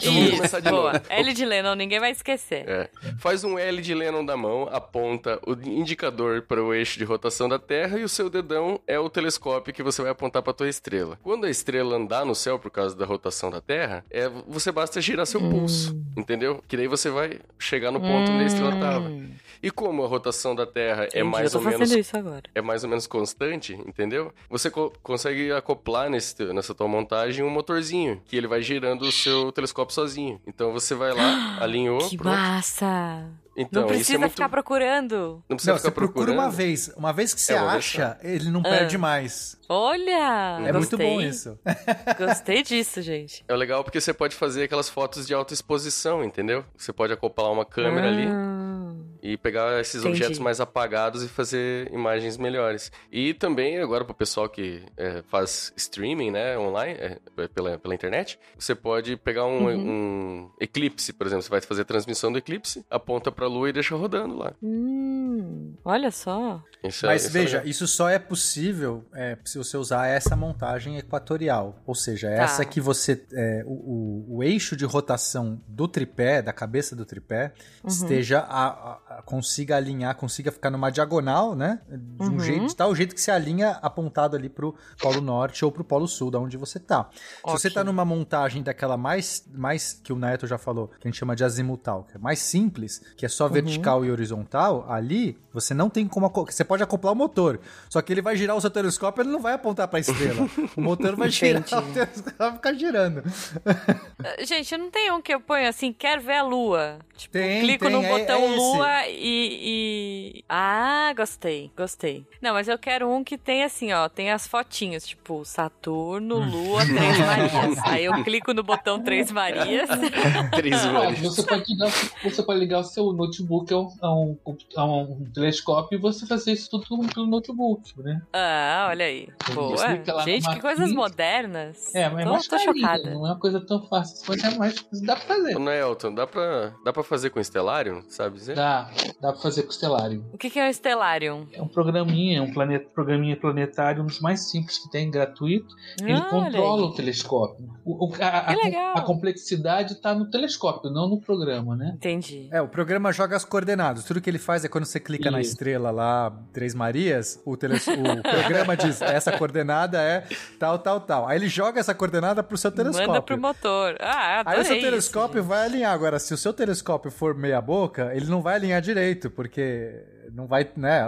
Começar de
boa.
novo.
L de Lennon, ninguém vai esquecer.
É. Faz um L de Lennon da mão, aponta o indicador para o eixo de rotação da Terra e o seu dedão é o telescópio que você vai apontar para tua estrela. Quando a estrela andar no céu por causa da rotação da Terra, é, você basta girar seu pulso, entendeu? Que daí você vai chegar no ponto onde a estrela estava. E como a rotação da Terra é
Entendi,
mais
eu
ou menos é mais ou menos constante, entendeu? Você co- consegue acoplar nesse, nessa tua montagem um motorzinho, que ele vai girando o seu telescópio sozinho. Então você vai lá, [gasps] alinhou,
Que
pronto.
massa!
Então,
não
isso
precisa
é muito...
ficar procurando.
Não precisa
Não,
ficar
você procura
procurando.
uma vez. Uma vez que você
É, uma vez
acha, ele não
Ah.
perde mais.
Olha!
É muito
gostei.
bom isso. [laughs]
Gostei disso, gente.
É legal porque você pode fazer aquelas fotos de alta exposição, entendeu? Você pode acoplar uma câmera ali
Ah,
e pegar esses
Entendi.
objetos mais apagados e fazer imagens melhores. E também, agora pro pessoal que é, faz streaming, né, online, é, pela, pela internet, você pode pegar um,
Uhum.
um eclipse, por exemplo. Você vai fazer a transmissão do eclipse, aponta pra lua e deixa rodando lá.
Hum, olha só.
Isso é-
Mas
isso é
veja,
legal.
isso só é possível é, se você usar essa montagem equatorial. Ou seja, essa que você. é, o, o- o eixo de rotação do tripé, da cabeça do tripé, esteja. A, a- a- consiga alinhar, consiga ficar numa diagonal, né? De um
Uhum.
jeito, de tal jeito que você alinha apontado ali pro Polo Norte ou pro Polo Sul, da onde você tá. Se você tá numa montagem daquela mais, mais que o Neto já falou, que a gente chama de azimutal, que é mais simples, que é só vertical e horizontal, ali você não tem como. Você pode acoplar o motor, só que ele vai girar o seu telescópio ele não vai apontar pra estrela. o motor vai girar, [laughs] o telescópio vai ficar girando.
Ah, Gente, não tenho um que eu ponho assim, quero ver a lua. Tipo,
Tem,
clico
tem,
no
é-
botão
é esse.
E, e. Ah, gostei, gostei. Não, mas eu quero um que tem assim, ó, tem as fotinhas, tipo, Saturno, Lua, Três [laughs] Marias. Aí eu clico no botão Três Marias. [laughs]
Três
Ah,
olhos.
você, pode ligar, você pode ligar o seu notebook a um, a um, a um telescópio e você fazer isso tudo pelo notebook, né?
Ah, olha aí. Boa. Gente, que coisas modernas.
É, mas é
tô,
mais
tô
carinho,
chocada.
Não é uma coisa tão fácil, mas é mais dá pra fazer.
Ô, Nelton, dá pra, dá pra fazer com Stellarium, sabe dizer?
Dá, dá pra fazer com o Stellarium.
O que, que é o Stellarium?
É um programinha, um planeta, programinha planetário, um dos mais simples que tem, gratuito. Ele
Ah, olha
controla o telescópio. O- o- a, a-
Que legal.
a complexidade está no telescópio, não no programa, né?
Entendi.
É, o programa joga as coordenadas. Tudo que ele faz é quando você clica na
Isso.
estrela lá, Três Marias, o, tele- o programa diz essa coordenada é tal, tal, tal. Aí ele joga essa coordenada pro seu telescópio.
Manda pro motor. Ah,
Aí o seu
isso,
telescópio
gente.
vai alinhar. Agora, se o seu telescópio for meia boca, ele não vai alinhar direito, porque não vai, né?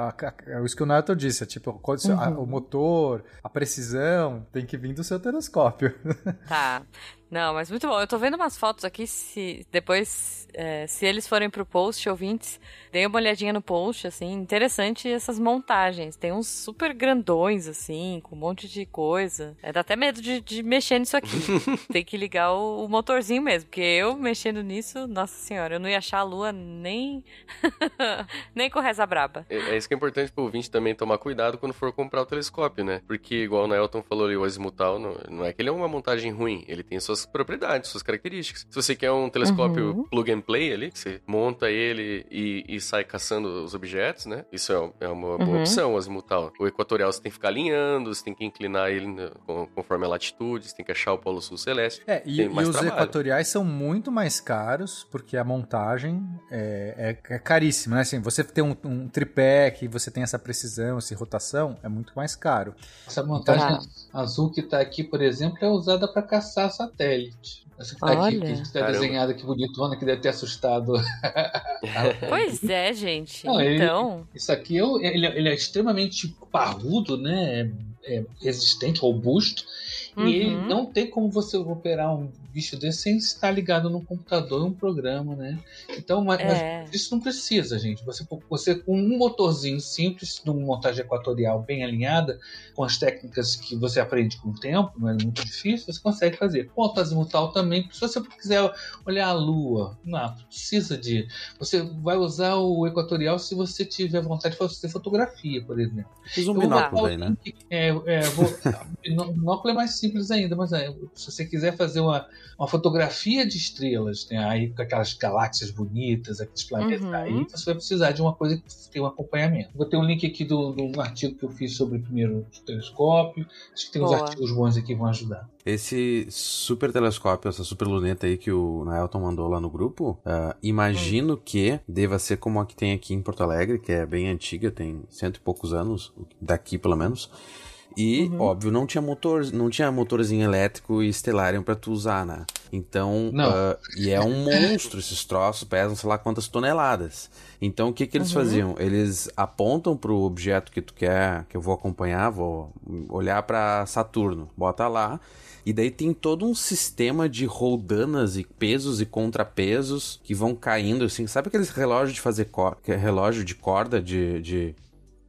É isso que o Nato disse, é tipo, você- a- o motor, a precisão, tem que vir do seu telescópio. [laughs]
Tá. Não, mas muito bom. Eu tô vendo umas fotos aqui, se depois, é, se eles forem pro post, ouvintes, deem uma olhadinha no post, assim, interessante essas montagens. Tem uns super grandões, assim, com um monte de coisa. É, dá até medo de, de mexer nisso aqui. [laughs] Tem que ligar o, o motorzinho mesmo, porque eu mexendo nisso, nossa senhora, eu não ia achar a lua nem, [laughs] nem com reza braba.
É, é isso que é importante pro ouvinte também tomar cuidado quando for comprar o telescópio, né? Porque, igual o Nelton falou ali, o azimutal, não, não é que ele é uma montagem ruim, ele tem suas propriedades, suas características. Se você quer um telescópio
Uhum.
plug and play ali, que você monta ele e, e sai caçando os objetos, né? Isso é, é uma boa
Uhum.
opção, o azimutal. O equatorial você tem que ficar alinhando, você tem que inclinar ele né, conforme a latitude, você tem que achar o polo sul celeste.
É, e,
Tem
e os
trabalho.
equatoriais são muito mais caros, porque a montagem é, é, é caríssima, né? Assim, você tem um, um tripé que você tem essa precisão, essa rotação, é muito mais caro.
Essa montagem
Tá.
azul que está aqui, por exemplo, é usada para caçar satélite. Essa que tá aqui, que está
Caramba.
desenhada aqui bonitona, que deve ter assustado. [laughs]
Pois é, gente.
Não, ele-
então.
Isso aqui é, ele, é- ele é extremamente parrudo, né? É, é resistente, robusto. E ele
Uhum.
não tem como você operar um bicho desse sem estar ligado num computador, um programa, né? Então, mas, mas
É.
isso não precisa, gente. Você, você com um motorzinho simples, numa montagem equatorial bem alinhada, com as técnicas que você aprende com o tempo, não é muito difícil, você consegue fazer. Com o azimutal também, se você quiser olhar a Lua, não precisa de. Você vai usar o equatorial se você tiver vontade de fazer fotografia, por exemplo.
Usa um binóculo aí, né?
É, é, vou, [laughs] binó- binóculo é mais simples ainda, mas é, se você quiser fazer uma, uma fotografia de estrelas, né, aí com aquelas galáxias bonitas, aqueles planetas,
Uhum.
aí você vai precisar de uma coisa que tem um acompanhamento. Vou ter um link aqui do, do artigo que eu fiz sobre o primeiro telescópio. Acho que tem uns
Boa.
artigos bons aqui que vão ajudar.
Esse super telescópio, essa super luneta aí que o Naelton mandou lá no grupo, ah, imagino
Hum.
que deva ser como a que tem aqui em Porto Alegre, que é bem antiga, tem cento e poucos anos, daqui pelo menos. E,
Uhum.
óbvio, não tinha motor, não tinha motorzinho elétrico e Stellarium pra tu usar, né? Então,
Não.
ah, e é um monstro esses troços, pesam sei lá quantas toneladas. Então, o que que eles
Uhum.
faziam? Eles apontam pro objeto que tu quer, que eu vou acompanhar, vou olhar pra Saturno, bota lá, e daí tem todo um sistema de roldanas e pesos e contrapesos que vão caindo, assim. Sabe aqueles relógios de fazer é relógio de corda, de, de,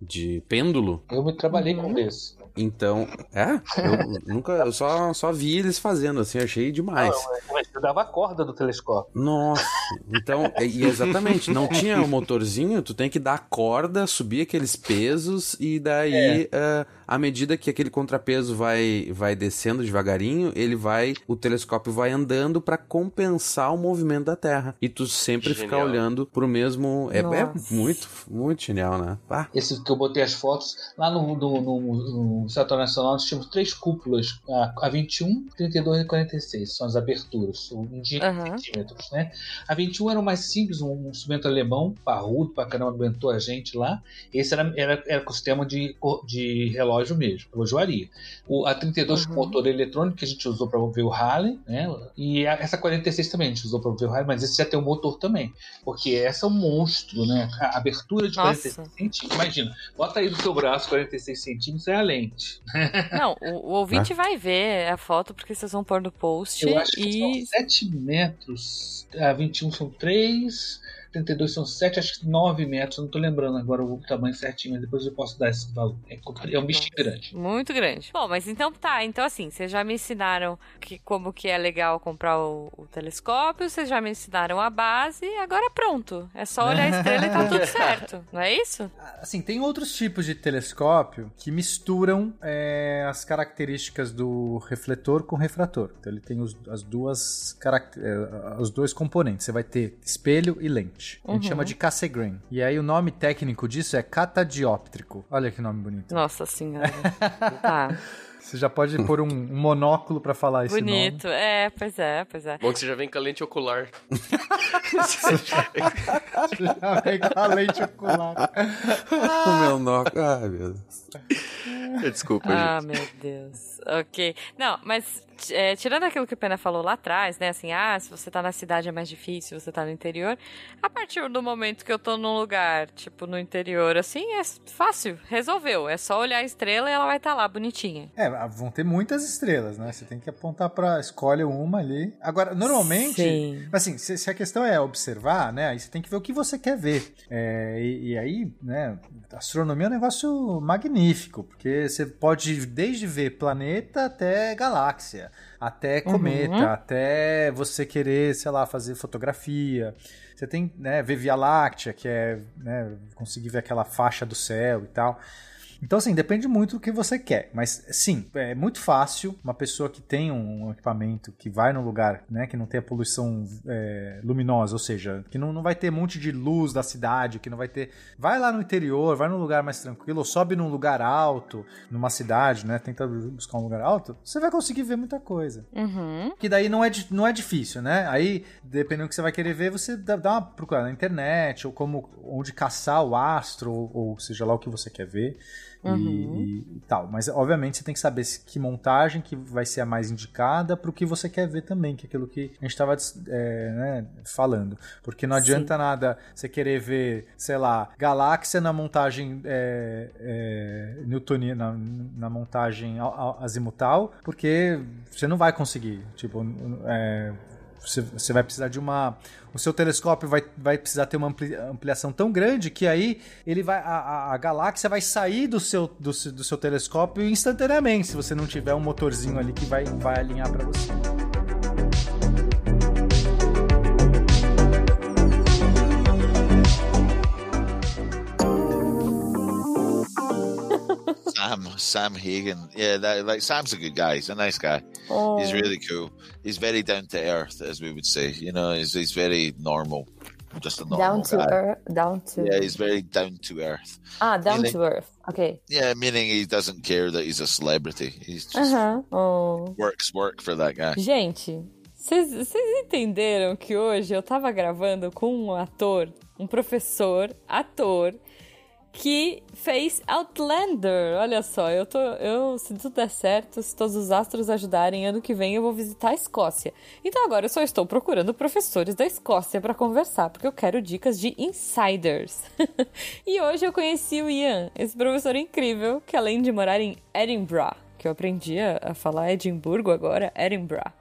de pêndulo?
Eu me trabalhei
Uhum.
com um esse.
Então, é, eu nunca, eu só, só vi eles fazendo, assim, achei demais.
Mas eu dava a corda do telescópio.
Nossa, então, e exatamente, não tinha o motorzinho, tu tem que dar a corda, subir aqueles pesos e daí, eh, à medida que aquele contrapeso vai, vai descendo devagarinho, ele vai, o telescópio vai andando pra compensar o movimento da Terra. E tu sempre fica
Genial.
olhando pro mesmo, é, é muito, muito genial, né? Ah,
Esse que eu botei as fotos, lá no, no, no, no Setor Nacional nós tínhamos três cúpulas, a, a 21, 32 e 46, são as aberturas, um de
Aham.
centímetros, né? A 21 era o mais simples, um instrumento alemão, parrudo pra caramba, aguentou a gente lá. Esse era, era, era com sistema de, de relógio mesmo, relojoaria. O, a 32 com
Uhum.
motor eletrônico que a gente usou para ver o Harley, né? E a- essa 46 também a gente usou para ver o Harley, mas esse já tem o motor também, porque essa é um monstro, né? A abertura de
Nossa.
46 centímetros, imagina, bota aí do seu braço 46 centímetros é a lente. [laughs]
Não, o, o ouvinte vai ver a foto porque vocês vão pôr no post.
Eu acho que
e
são 7 metros, a 21 são 3, 32 são 7, acho que 9 metros. Não tô lembrando agora o tamanho certinho, mas depois eu posso dar esse valor. É, é um bichinho grande.
Muito grande. Bom, mas então tá. Então, assim, vocês já me ensinaram que, como que é legal comprar o, o telescópio, vocês já me ensinaram a base, agora pronto. É só olhar a estrela e tá tudo [laughs] certo. Não é isso?
Assim, tem outros tipos de telescópio que misturam é, as características do refletor com refrator. Então ele tem os, as duas é, os dois componentes. Você vai ter espelho e lente. A gente
Uhum.
chama de Cassegrain. E aí o nome técnico disso é catadióptrico. Olha que nome bonito.
Nossa senhora. tá. [laughs]
Você já pode pôr um, um monóculo pra falar nome.
Bonito. É, pois é, pois é.
Bom que você já vem com a lente ocular.
Já vem com a lente ocular.
o meu nó. Ai, meu Deus.
Desculpa,
Ah,
gente.
meu Deus. Ok. Não, mas é, tirando aquilo que o Pena falou lá atrás, né? Assim, ah, se você tá na cidade é mais difícil, se você tá no interior. A partir do momento que eu tô num lugar, tipo, no interior, assim, é fácil. Resolveu. É só olhar a estrela e ela vai estar lá, bonitinha.
É, vão ter muitas estrelas, né? Você tem que apontar pra. Escolhe uma ali. Agora, normalmente.
Sim.
Assim, se, se a questão é observar, né? Aí você tem que ver o que você quer ver. É, e, e aí, né? Astronomia é um negócio magnífico, porque você pode desde ver planeta até galáxia, até cometa,
Uhum.
até você querer, sei lá, fazer fotografia. Você tem, né, ver Via Láctea, que é, né, conseguir ver aquela faixa do céu e tal. Então, assim, depende muito do que você quer. Mas, sim, é muito fácil uma pessoa que tem um equipamento que vai num lugar, né, que não tem a poluição é, luminosa, ou seja, que não, não vai ter um monte de luz da cidade, que não vai ter. Vai lá no interior, vai num lugar mais tranquilo, ou sobe num lugar alto, numa cidade, né, tenta buscar um lugar alto, você vai conseguir ver muita coisa.
Uhum.
Que daí não é, não é difícil, né? Aí, dependendo do que você vai querer ver, você dá, dá uma procurada na internet, ou como onde caçar o astro, ou, ou seja lá o que você quer ver. E-
Uhum.
E, e tal. Mas, obviamente, você tem que saber que montagem que vai ser a mais indicada para o que você quer ver também, que é aquilo que a gente estava falando. Porque não adianta nada você querer ver, sei lá, galáxia na montagem é, é, newtoniana, na, na montagem azimutal, porque você não vai conseguir. Tipo, é, você, vai precisar de uma. O seu telescópio vai, vai precisar ter uma ampli- ampliação tão grande que aí ele vai. A, a- galáxia vai sair do seu, do, do seu telescópio instantaneamente, se você não tiver um motorzinho ali que vai, vai alinhar para você.
Sam, Sam Hagen. Yeah, that, like Sam's a good guy. He's a nice guy.
Oh.
He's really cool. He's very down to earth, as we would say. You know, he's, he's very normal. Just a normal
Down to
guy.
earth. Down to.
Yeah, he's very down to earth.
Ah, down
Really?
to earth. Ok.
Yeah, meaning he doesn't care that he's a celebrity. He's just
Aham. Oh.
works work for that guy.
Gente, vocês vocês entenderam que hoje eu tava gravando com um ator, um professor, ator, que fez Outlander. Olha só, eu tô. Eu, se tudo der certo, se todos os astros ajudarem, ano que vem eu vou visitar a Escócia. Então agora eu só estou procurando professores da Escócia para conversar, porque eu quero dicas de insiders. [laughs] e hoje eu conheci o Ian, esse professor incrível, que além de morar em Edinburgh, que eu aprendi a, falar Edimburgo agora, Edinburgh.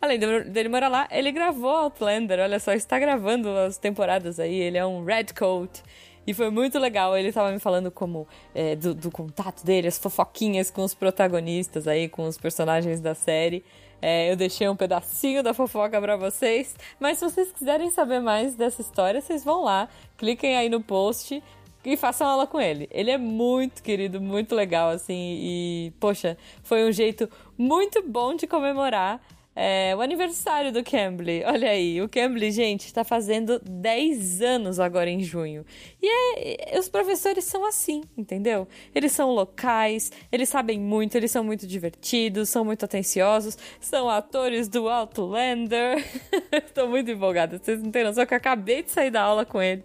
Além de- dele morar lá, ele gravou Outlander, olha só, está gravando as temporadas aí, ele é um Redcoat. E foi muito legal, ele tava me falando como é, do, do contato dele, as fofoquinhas com os protagonistas aí, com os personagens da série. É, eu deixei um pedacinho da fofoca pra vocês, mas se vocês quiserem saber mais dessa história, vocês vão lá, cliquem aí no post e façam aula com ele. Ele é muito querido, muito legal, assim, e, poxa, foi um jeito muito bom de comemorar é, o aniversário do Cambly. Olha aí, o Cambly, gente, está fazendo 10 anos agora em junho. E é- os professores são assim, entendeu? Eles são locais, eles sabem muito, eles são muito divertidos, são muito atenciosos, são atores do Outlander. [laughs] Estou muito empolgada, vocês não têm noção que eu acabei de sair da aula com ele.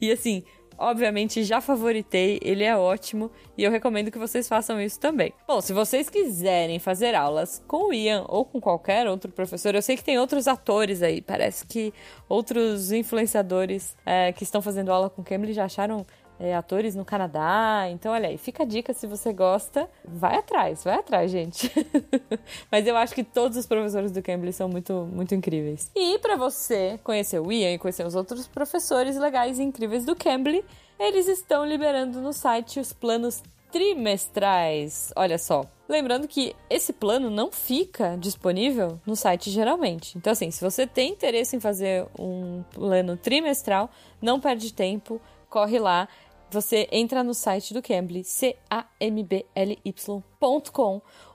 E assim, obviamente já favoritei, ele é ótimo e eu recomendo que vocês façam isso também. Bom, se vocês quiserem fazer aulas com o Ian ou com qualquer outro professor, eu sei que tem outros atores aí, parece que outros influenciadores é, que estão fazendo aula com o Cambly já acharam é, atores no Canadá. Então, olha aí, fica a dica se você gosta, vai atrás, vai atrás, gente. [laughs] Mas eu acho que todos os professores do Cambly são muito, muito incríveis. E para você conhecer o Ian e conhecer os outros professores legais e incríveis do Cambly, eles estão liberando no site os planos trimestrais. Olha só. Lembrando que esse plano não fica disponível no site geralmente. Então, assim, se você tem interesse em fazer um plano trimestral, não perde tempo, corre lá. Você entra no site do Cambly, C-A-M-B-L-Y.com,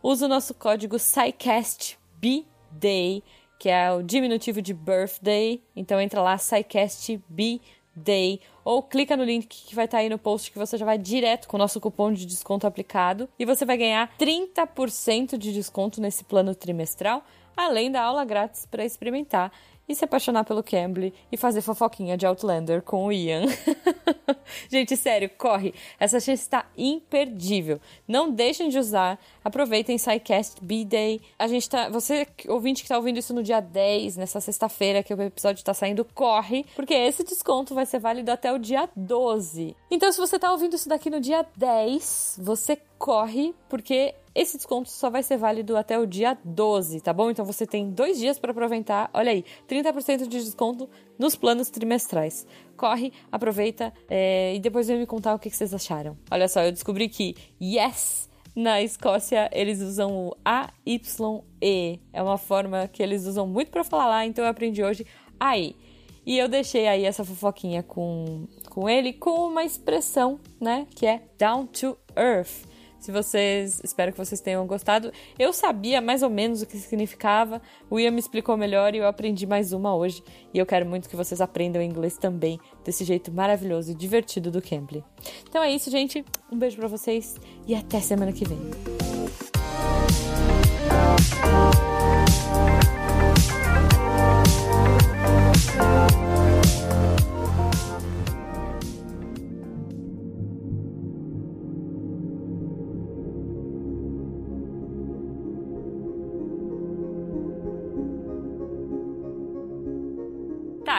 usa o nosso código SciCastBDay, que é o diminutivo de birthday. Então entra lá, SciCastBDay Day, ou clica no link que vai estar tá aí no post que você já vai direto com o nosso cupom de desconto aplicado e você vai ganhar 30% de desconto nesse plano trimestral, além da aula grátis para experimentar e se apaixonar pelo Cambly e fazer fofoquinha de Outlander com o Ian. [laughs] Gente, sério, corre! Essa chance está imperdível. Não deixem de usar. Aproveitem SciCast B-Day. A gente tá. Você, ouvinte que está ouvindo isso no dia 10, nessa sexta-feira que o episódio está saindo, corre, porque esse desconto vai ser válido até o dia 12. Então, se você está ouvindo isso daqui no dia 10, você corre, porque esse desconto só vai ser válido até o dia 12, tá bom? Então você tem dois dias para aproveitar. Olha aí, 30% de desconto nos planos trimestrais. Corre, aproveita é, e depois vem me contar o que, que vocês acharam. Olha só, eu descobri que yes! Na Escócia, eles usam o AYE. É uma forma que eles usam muito para falar lá, então eu aprendi hoje aí. E eu deixei aí essa fofoquinha com, com ele com uma expressão, né? Que é down to earth. Se vocês. Espero que vocês tenham gostado. Eu sabia mais ou menos o que significava. O Ian me explicou melhor e eu aprendi mais uma hoje. E eu quero muito que vocês aprendam inglês também, desse jeito maravilhoso e divertido do Cambly. Então é isso, gente. Um beijo para vocês e até semana que vem.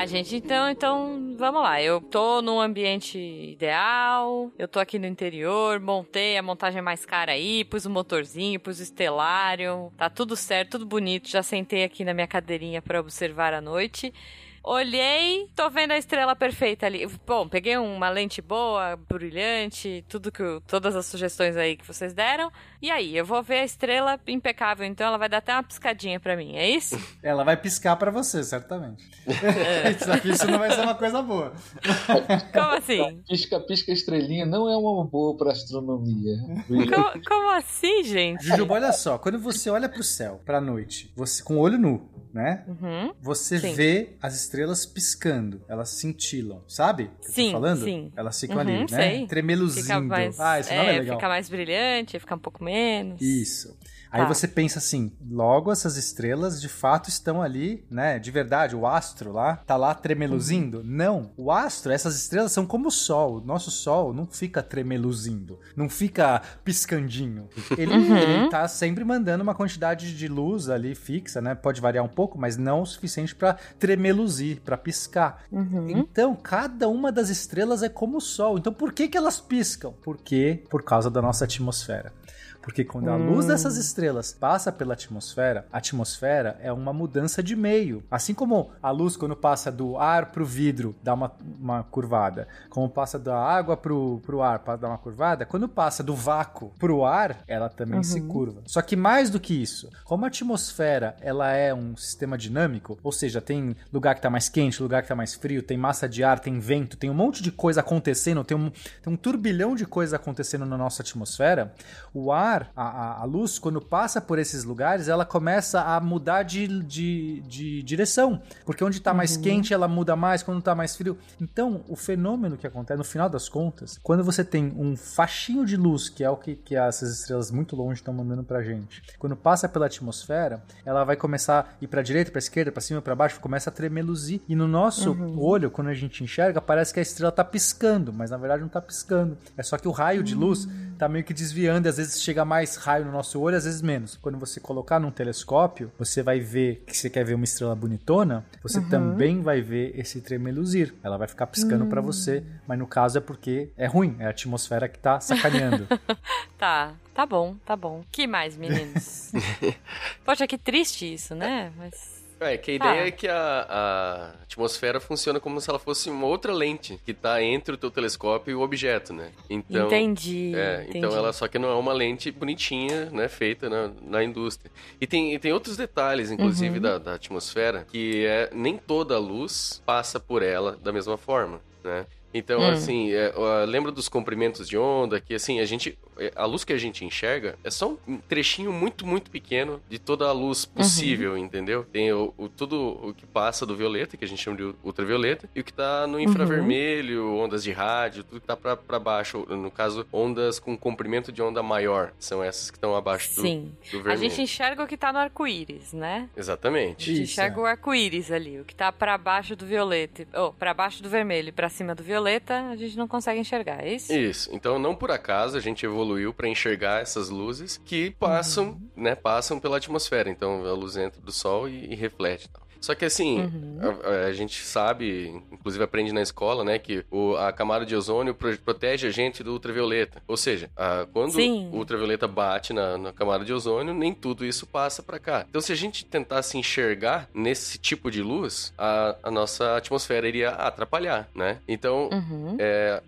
Gente, então, então vamos lá. Eu tô num ambiente ideal, eu tô aqui no interior, montei a montagem mais cara aí, pus o motorzinho, pus o estelário, tá tudo certo, tudo bonito. Já sentei aqui na minha cadeirinha para observar a noite. Olhei, tô vendo a estrela perfeita ali. Bom, peguei uma lente boa, brilhante, tudo que todas as sugestões aí que vocês deram. E aí, eu vou ver a estrela impecável, então ela vai dar até uma piscadinha para mim, é isso? [laughs]
Ela vai piscar para você, certamente.
É. [laughs]
isso não vai ser uma coisa boa. [laughs]
Como assim?
Pisca, pisca estrelinha não é uma boa para astronomia.
Como, como, assim, gente?
Jujuba, olha só, quando você olha pro céu, pra noite, você com o olho nu, né?
Uhum.
Você
Sim.
vê as estrelas piscando, elas cintilam, sabe?
Sim,
falando?
sim.
Elas ficam
Uhum,
ali, né?
sei.
Tremeluzindo.
Fica mais,
ah, esse nome é,
é,
legal.
fica mais brilhante, fica um pouco menos.
Isso. Aí
Tá.
você pensa assim, logo essas estrelas de fato estão ali, né? De verdade, o astro lá tá lá tremeluzindo? Não. O astro, essas estrelas são como o sol. O nosso sol não fica tremeluzindo, não fica piscandinho. Ele,
Uhum.
ele tá sempre mandando uma quantidade de luz ali fixa, né? Pode variar um pouco, mas não o suficiente para tremeluzir, para piscar.
Uhum.
Então, cada uma das estrelas é como o sol. Então, por que que elas piscam? Porque por causa da nossa atmosfera. Porque quando a luz
Hum.
dessas estrelas passa pela atmosfera, a atmosfera é uma mudança de meio. Assim como a luz, quando passa do ar pro vidro, dá uma, uma curvada. Como passa da água pro, pro ar, para dar uma curvada. Quando passa do vácuo pro ar, ela também se
Uhum.
curva. Só que mais do que isso, como a atmosfera ela é um sistema dinâmico, ou seja, tem lugar que tá mais quente, lugar que tá mais frio, tem massa de ar, tem vento, tem um monte de coisa acontecendo, tem um, tem um turbilhão de coisas acontecendo na nossa atmosfera, o ar, a, a, a luz, quando passa por esses lugares, ela começa a mudar de, de, de direção. Porque onde tá mais
Uhum.
quente, ela muda mais, quando tá mais frio. Então, o fenômeno que acontece, no final das contas, quando você tem um faixinho de luz, que é o que, que essas estrelas muito longe estão mandando pra gente, quando passa pela atmosfera, ela vai começar a ir pra direita, pra esquerda, pra cima, pra baixo, começa a tremeluzir. E no nosso
Uhum.
olho, quando a gente enxerga, parece que a estrela tá piscando, mas na verdade não tá piscando. É só que o raio de luz tá meio que desviando, e às vezes chega chega mais raio no nosso olho, às vezes menos. Quando você colocar num telescópio, você vai ver que você quer ver uma estrela bonitona, você
Uhum.
também vai ver esse tremeluzir. Ela vai ficar piscando pra
Hum.
você, mas no caso é porque é ruim, é a atmosfera que tá sacaneando. [laughs]
Tá, tá bom, tá bom. Que mais, meninos? [laughs] Poxa, que triste isso, né? Mas.
É, que a ideia
Ah.
é que a, a atmosfera funciona como se ela fosse uma outra lente que tá entre o teu telescópio e o objeto, né? Então,
Entendi,
É,
entendi.
então ela só que não é uma lente bonitinha, né, feita na, na indústria. E tem, e tem outros detalhes, inclusive,
Uhum.
da, da atmosfera, que é nem toda a luz passa por ela da mesma forma, né? Então,
Hum.
assim, é, lembra dos comprimentos de onda, que assim, a gente. É, A luz que a gente enxerga é só um trechinho muito, muito pequeno de toda a luz possível, entendeu? Tem o, o- tudo o que passa do violeta, que a gente chama de ultravioleta, e o que tá no infravermelho, ondas de rádio, tudo que tá pra, pra baixo. No caso, ondas com comprimento de onda maior. São essas que estão abaixo do,
Sim.
do
A
vermelho.
gente enxerga o que tá no arco-íris, né?
Exatamente.
A gente enxerga o arco-íris ali, o que tá pra baixo do violeta. Ou, pra baixo do vermelho e pra cima do violeta, a gente não consegue enxergar, é isso?
Isso. Então, não por acaso a gente evoluiu para enxergar essas luzes que passam,
Uhum.
né, passam pela atmosfera. Então, a luz entra do sol e, e reflete. tal. Só que assim,
Uhum.
a, a- gente sabe, inclusive aprende na escola, né, que o- a camada de ozônio pro- protege a gente do ultravioleta. Ou seja, a- quando
Sim.
o ultravioleta bate na, na camada de ozônio, nem tudo isso passa para cá. Então, se a gente tentasse enxergar nesse tipo de luz, a, a nossa atmosfera iria atrapalhar, né? Então,
Uhum.
é,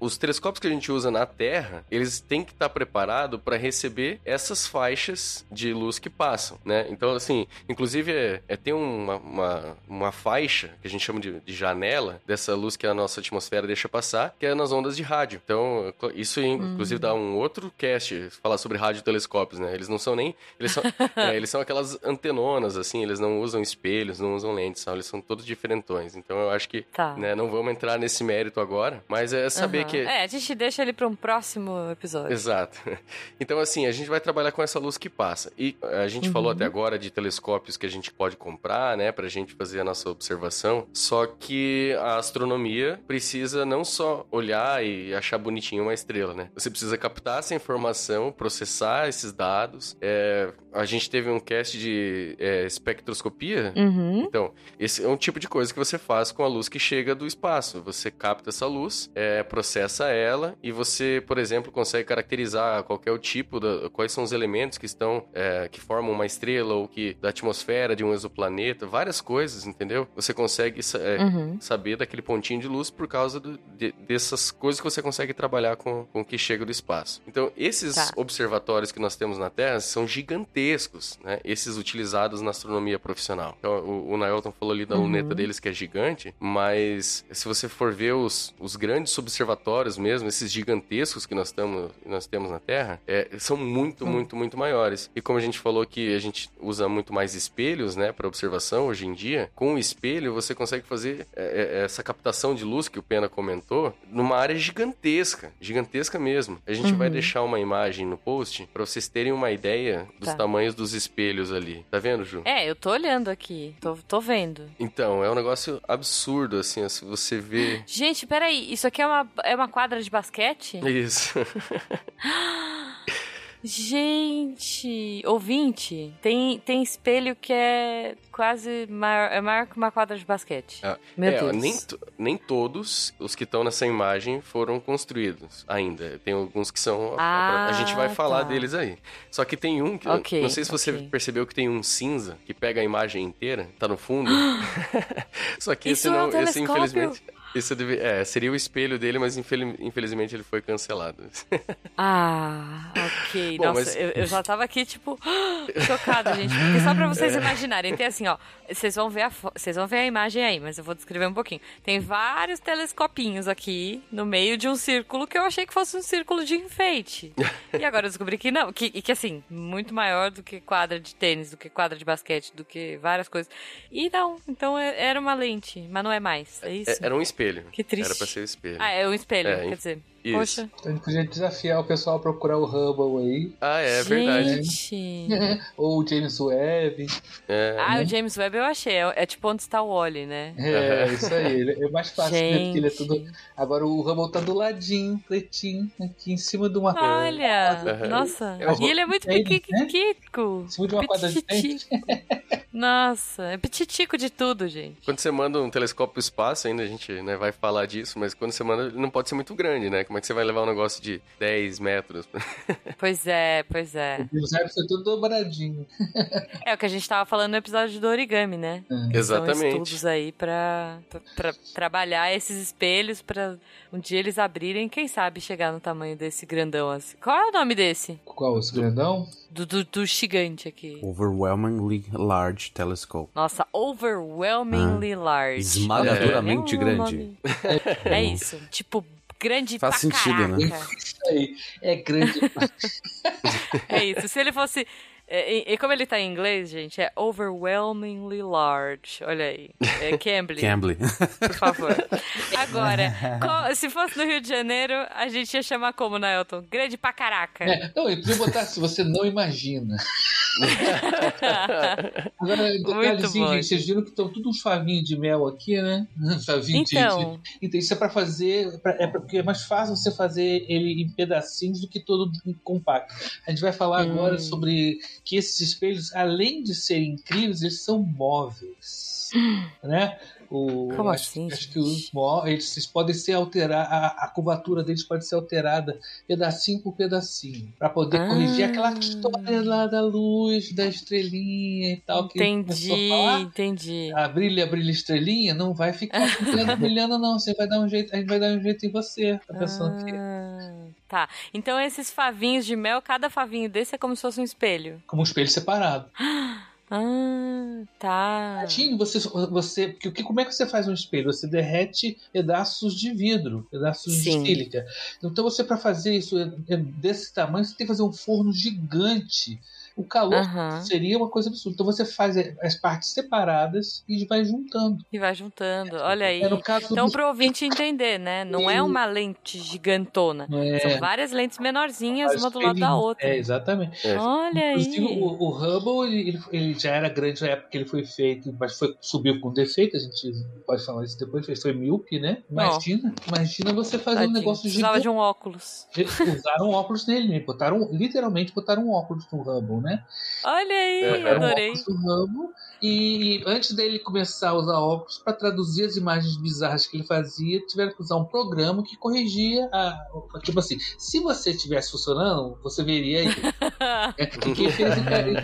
os telescópios que a gente usa na Terra, eles têm que estar preparados para receber essas faixas de luz que passam, né? Então, assim, inclusive é, é tem uma, uma, uma faixa que a gente chama de, de janela dessa luz que a nossa atmosfera deixa passar, que é nas ondas de rádio. Então, isso inclusive dá um outro cast falar sobre radiotelescópios, né? Eles não são nem eles são, [laughs] é, eles são aquelas antenonas assim, eles não usam espelhos, não usam lentes, sabe? eles são todos diferentões. Então, eu acho que
Tá.
né, não vamos entrar nesse mérito agora, mas é saber
Aham.
que
É, a gente deixa ele pra um próximo episódio.
Exato. [laughs] Então, assim, a gente vai trabalhar com essa luz que passa. E a gente falou
Uhum.
até agora de telescópios que a gente pode comprar, né, pra gente fazer a nossa observação. Só que a astronomia precisa não só olhar e achar bonitinho uma estrela, né? Você precisa captar essa informação, processar esses dados. É, a gente teve um cast de é, espectroscopia.
Uhum.
Então, esse é um tipo de coisa que você faz com a luz que chega do espaço. Você capta essa luz, é, processa ela e você, por exemplo, consegue caracterizar qualquer tipo, da, quais são os elementos que estão, é, que formam uma estrela ou que da atmosfera de um exoplaneta, várias coisas, entendeu? Você consegue é,
Uhum.
saber daquele pontinho de luz por causa do- de- dessas coisas que você consegue trabalhar com, com o que chega do espaço. Então, esses
Tá.
observatórios que nós temos na Terra são gigantescos, né? Esses utilizados na astronomia profissional. Então, o, o Nailton falou ali da
Uhum.
luneta deles que é gigante, mas se você for ver os, os grandes observatórios mesmo, esses gigantescos que nós, tamo, nós temos na Terra, é, são muito,
Hum.
muito, muito maiores. E como a gente falou que a gente usa muito mais espelhos, né, para observação hoje em dia, com o espelho você consegue fazer é, é, essa captação de luz que o Pena comentou numa área gigantesca, gigantesca mesmo. A gente vai
Uhum.
deixar uma imagem no post para vocês terem uma ideia dos
Tá.
tamanhos dos espelhos ali. Tá vendo, Ju?
É, eu tô olhando aqui, tô, tô vendo.
Então, é um negócio absurdo, assim, se você vê.
Gente, peraí, isso aqui é uma, é uma quadra de basquete?
Isso. [gasps] [laughs]
Gente, ouvinte, tem, tem espelho que é quase maior, é maior que uma quadra de basquete.
Ah,
Meu
é,
Deus.
Nem, nem todos os que estão nessa imagem foram construídos ainda. Tem alguns que são.
Ah,
a gente vai falar
tá.
deles aí. Só que tem um que.
Ok,
não sei se você
ok.
percebeu que tem um cinza que pega a imagem inteira, tá no fundo. [gasps] [laughs] Só que
Isso
esse
é um
não. esse, infelizmente. Esse deve- é, seria o espelho dele, mas infeli- infelizmente ele foi cancelado. [laughs]
Ah, ok.
Bom,
Nossa,
mas-
eu, eu já tava aqui, tipo, [gasps] chocada, gente. Porque só pra vocês
É.
imaginarem, tem assim, ó. Vocês vão, ver a vocês vão ver a imagem aí, mas eu vou descrever um pouquinho. Tem vários telescopinhos aqui no meio de um círculo que eu achei que fosse um círculo de enfeite. E agora eu descobri que não, que, e que assim, muito maior do que quadra de tênis, do que quadra de basquete, do que várias coisas. E não, então é- era uma lente, mas não é mais. É isso?
É, era um espelho.
Que triste.
Era pra ser o espelho.
Ah, é um espelho,
É,
quer dizer.
Isso.
Poxa.
A gente podia desafiar o pessoal a procurar o Hubble aí.
Ah, é verdade.
Gente. [laughs]
Ou o James Webb.
É.
Ah, o James Webb eu achei. É, é tipo onde está o Wally, né?
É, isso aí. ele- É mais fácil, né? Porque ele é tudo. Agora o Hubble tá do ladinho, pretinho, aqui em cima de uma.
Olha,
Aham.
nossa.
É o
E ele é muito
Dente, né? Em cima de uma quadra de dente. [laughs]
Nossa, é petitico de tudo, gente.
Quando você manda um telescópio pro espaço, ainda a gente né, vai falar disso, mas quando você manda, ele não pode ser muito grande, né? Como é que você vai levar um negócio de 10 metros? [laughs]
Pois é, pois é.
O James Webb foi tudo dobradinho.
É o que a gente tava falando no episódio do origami, né? São
Exatamente.
estudos aí pra, pra, pra trabalhar esses espelhos pra um dia eles abrirem, quem sabe chegar no tamanho desse grandão assim. Qual é o nome desse?
Qual? Esse grandão?
Do, do, do gigante aqui.
Overwhelmingly Large Telescope.
Nossa, overwhelmingly large.
Esmagadoramente
É
grande.
nome- É isso. Tipo, grande
Faz
pra
sentido, né?
caraca.
Isso aí. É grande. [laughs]
É isso. Se ele fosse. É, E, e como ele tá em inglês, gente, é overwhelmingly large. Olha aí. É [laughs] Cambly.
Cambly.
Por favor. [laughs] Agora, se fosse no Rio de Janeiro, a gente ia chamar como, Naelton? Grande pra caraca.
É, não, ele podia botar se você não imagina. [laughs] Agora, detalhezinho, gente, vocês viram que estão tudo uns favinhos de mel aqui, né? Favinho de-
Então.
de. Então, isso é pra fazer. pra- é porque é mais fácil você fazer ele em pedacinhos do que todo em compacto. A gente vai falar
Hum.
agora sobre que esses espelhos, além de serem incríveis, eles são móveis. [gasps] né? O,
Como
acho,
assim,
acho que os mó- eles, podem ser alterados, a, a curvatura deles pode ser alterada pedacinho por pedacinho, para poder
Ah.
corrigir aquela história lá da luz, da estrelinha e tal. Que a
Entendi,
falar.
entendi.
A brilha, brilha, estrelinha, não vai ficar brilhando, [laughs] brilhando, não. Você vai dar um jeito, a gente vai dar um jeito em você. Tá pensando que
Ah, tá. Então esses favinhos de mel, cada favinho desse é como se fosse um espelho.
como um espelho separado. [gasps]
Ah, tá.
Imagine você, você porque o que- como é que você faz um espelho? Você derrete pedaços de vidro, pedaços
Sim.
de sílica. Então você para fazer isso é- é desse tamanho, você tem que fazer um forno gigante. O calor
Aham.
seria uma coisa absurda. Então você faz as partes separadas e vai juntando.
E vai juntando. Olha aí.
É caso
Então,
do-
pro ouvinte entender, né? Não é uma lente gigantona.
É.
São várias lentes menorzinhas, uma do lado da outra.
É, exatamente.
Olha
Inclusive,
aí.
o, o Hubble ele, ele- já era grande na época que ele foi feito, mas foi, subiu com defeito, a gente pode falar isso depois, foi míope, né? Imagina, imagina você fazer um
Tadinho,
negócio
Precisava
gigante.
de um óculos.
Usaram óculos nele, né? botaram, literalmente botaram um óculos no Hubble, né?
Olha aí,
Botaram um
adorei.
no Hubble, e antes dele começar a usar óculos para traduzir as imagens bizarras que ele fazia, tiveram que usar um programa que corrigia a. Tipo assim, se você estivesse funcionando, você veria aí. [laughs] É, e quem fez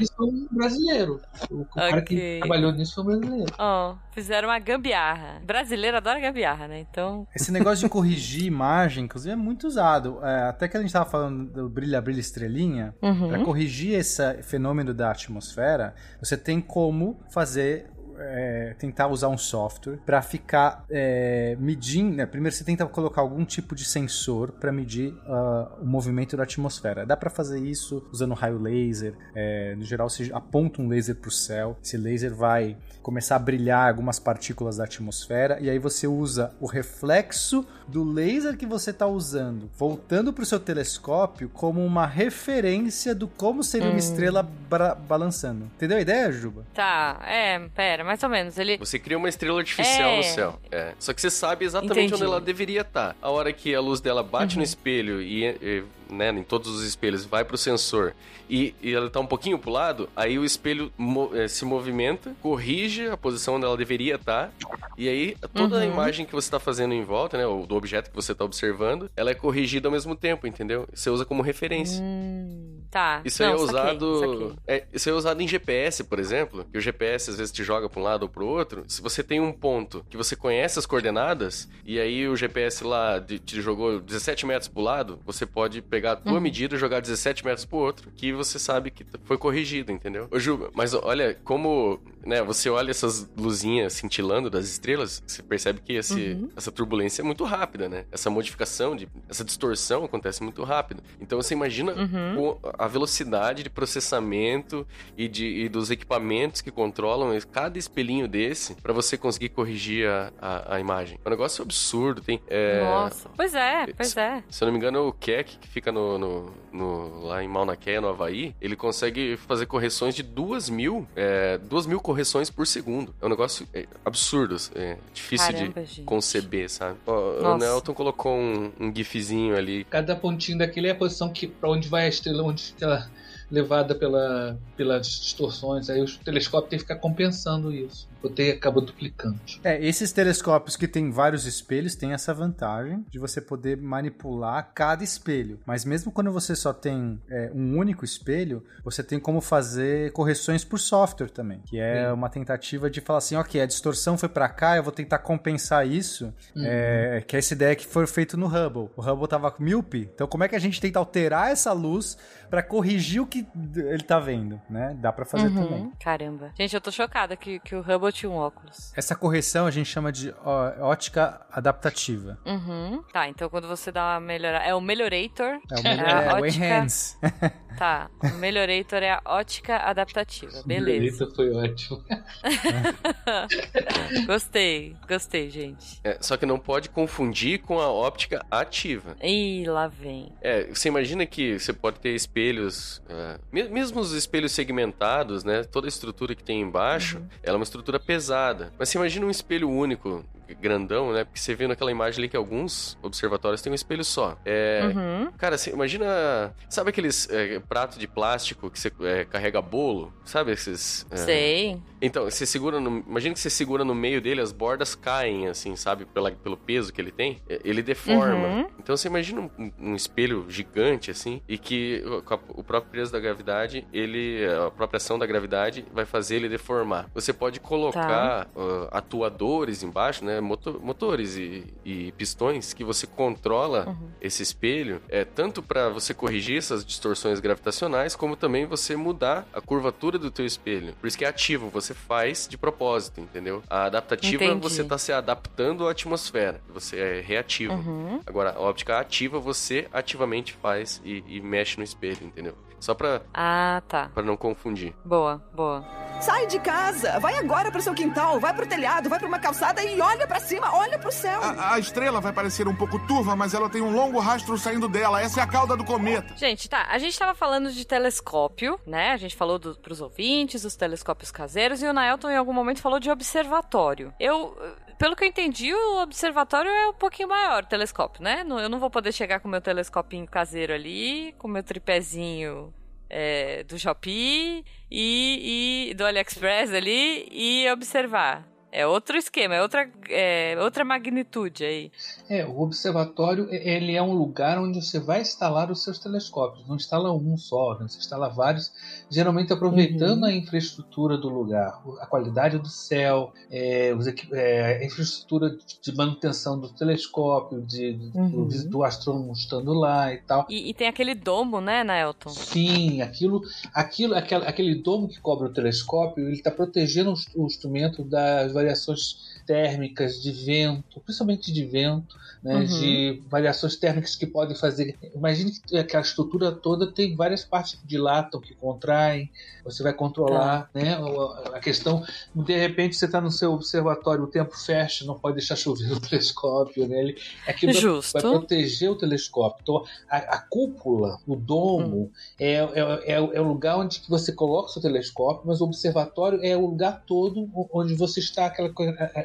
isso foi um brasileiro. O cara que trabalhou nisso foi um brasileiro.
Ó, fizeram uma gambiarra. Brasileiro adora gambiarra, né? Então.
Esse negócio de corrigir imagem, inclusive, é muito usado. É, até que a gente tava falando do brilha, brilha, estrelinha.
Uhum.
Para corrigir esse fenômeno da atmosfera, você tem como fazer. É, tentar usar um software para ficar é, medindo. né, Primeiro você tenta colocar algum tipo de sensor para medir ah, o movimento da atmosfera. Dá para fazer isso usando raio laser. é, no geral, você aponta um laser para o céu. Esse laser vai começar a brilhar algumas partículas da atmosfera e aí você usa o reflexo do laser que você está usando, voltando para o seu telescópio como uma referência do como seria uma
Hum.
estrela bra- balançando. Entendeu a ideia, Juba?
Tá, é, pera, mais ou menos. Ele.
Você cria uma estrela artificial
É.
no céu. É. Só que você sabe exatamente
Entendi.
onde ela deveria estar. A hora que a luz dela bate
Uhum.
no espelho e, e, né, em todos os espelhos, vai pro sensor e, e ela tá um pouquinho pro lado, aí o espelho mo- eh, se movimenta, corrige a posição onde ela deveria estar, e aí toda a
Uhum.
imagem que você tá fazendo em volta, né, ou do objeto que você tá observando, ela é corrigida ao mesmo tempo, entendeu? Você usa como referência.
Hum, tá.
Isso aí
Não,
é
saquei,
usado.
saquei.
É, isso é usado em GPS, por exemplo. Que o GPS às vezes te joga para um lado ou para o outro. Se você tem um ponto que você conhece as coordenadas, e aí o GPS lá de- te jogou 17 metros pro lado, você pode pegar tua
Uhum.
medida e jogar 17 metros pro outro, que você sabe que foi corrigido, entendeu? Ô, Juba, mas olha, como né, você olha essas luzinhas cintilando das estrelas, você percebe que esse,
Uhum.
essa turbulência é muito rápida, né? Essa modificação, de, essa distorção acontece muito rápido. Então você imagina
Uhum.
a velocidade de processamento e, de, e dos equipamentos que controlam cada espelhinho desse pra você conseguir corrigir a, a, a imagem. É um negócio absurdo. Tem, é,
Nossa. Pois é, pois é.
se eu não me engano, o Keck, que fica no, no- no- lá em Mauna Kea, no Havaí, ele consegue fazer correções de duas mil, é, duas mil correções por segundo. É um negócio é, absurdo, é difícil
Caramba,
de
gente.
conceber, sabe? Ó, o. Nelton colocou um, um gifzinho ali.
Cada pontinho daquele é a posição que para onde vai a estrela, onde fica ela levada pela, pelas distorções. Aí o telescópio tem que ficar compensando isso. O T acaba duplicando.
É, esses telescópios que tem vários espelhos têm essa vantagem de você poder manipular cada espelho. Mas mesmo quando você só tem é, um único espelho, você tem como fazer correções por software também, que é uma tentativa de falar assim, ok, a distorção foi pra cá, eu vou tentar compensar isso,
Uhum.
é, que é essa ideia que foi feito no Hubble. O Hubble tava míope, então como é que a gente tenta alterar essa luz pra corrigir o que ele tá vendo, né? Dá pra fazer
Uhum.
também.
Caramba. Gente, eu tô chocada que, que o Hubble tinha um óculos.
Essa correção a gente chama de ó, ótica adaptativa.
Uhum. Tá, então quando você dá uma melhorada. É o Melhorator.
É o, melhor,
a
é, o
ótica-
Enhance. [laughs]
Tá, o Melhorator é a ótica adaptativa. Beleza.
Beleza, foi ótimo. [laughs]
Gostei, gostei, gente.
É, só que não pode confundir com a óptica ativa.
Ih, lá vem.
É, você imagina que você pode ter espelhos, é, me- mesmo os espelhos segmentados, né? Toda a estrutura que tem embaixo, ela é uma estrutura pesada. Mas você imagina um espelho único, grandão, né? Porque você vê naquela imagem ali que alguns observatórios têm um espelho só. É,
Uhum.
Cara, você imagina. Sabe aqueles é, pratos de plástico que você é, carrega bolo? Sabe esses. é,
Sei.
Então, você segura no. Imagina que você segura no meio dele, as bordas caem, assim, sabe? Pela, pelo peso que ele tem. É, Ele deforma.
Uhum.
Então você imagina um, um espelho gigante, assim, e que o- o próprio peso da gravidade, ele. A própria ação da gravidade vai fazer ele deformar. Você pode colocar ah, atuadores embaixo, né? Moto- motores e, e pistões que você controla
Uhum.
esse espelho, é tanto para você corrigir essas distorções gravitacionais, como também você mudar a curvatura do teu espelho. Por isso que é ativo, você faz de propósito, entendeu? A adaptativa
Entendi.
você tá se adaptando à atmosfera, você é reativo.
Uhum.
Agora, a óptica ativa você ativamente faz e, e mexe no espelho, entendeu? Só pra,
Ah, tá.
pra não confundir.
Boa, boa.
Sai de casa, vai agora pro seu quintal, vai pro telhado, vai pra uma calçada e olha pra cima, olha pro céu.
A, a estrela vai parecer um pouco turva, mas ela tem um longo rastro saindo dela. Essa é a cauda do cometa.
Gente, tá. A gente tava falando de telescópio, né? A gente falou do, pros ouvintes, os telescópios caseiros, e o Naelton em algum momento falou de observatório. Eu. Pelo que eu entendi, o observatório é um pouquinho maior, o telescópio, né? Eu não vou poder chegar com meu telescopinho caseiro ali, com o meu tripézinho é, do Shopee e, e do AliExpress ali e observar. É outro esquema, é outra, é outra magnitude aí.
É, o observatório é- ele é um lugar onde você vai instalar os seus telescópios. Não instala um só, né? você instala vários, geralmente aproveitando
Uhum.
a infraestrutura do lugar, a qualidade do céu, é, é, a infraestrutura de- manutenção do telescópio, de,
Uhum.
do, do astrônomo estando lá e tal.
E, e tem aquele domo, né, Naelton?
Sim, aquilo, aquilo, aquele, aquele domo que cobre o telescópio, ele está protegendo o, o instrumento das variações térmicas de vento, principalmente de vento, né,
Uhum.
de variações térmicas que podem fazer. Imagine que aquela estrutura toda tem várias partes que dilatam, que contraem. Você vai controlar, né, a- a questão. De repente você está no seu observatório, o tempo fecha, não pode deixar chover o telescópio, né? Ele, aquilo
Justo.
vai proteger o telescópio. Então, a, a cúpula, o domo, é, é, é, é o lugar onde que você coloca o seu telescópio, mas o observatório é o lugar todo onde você está aquela,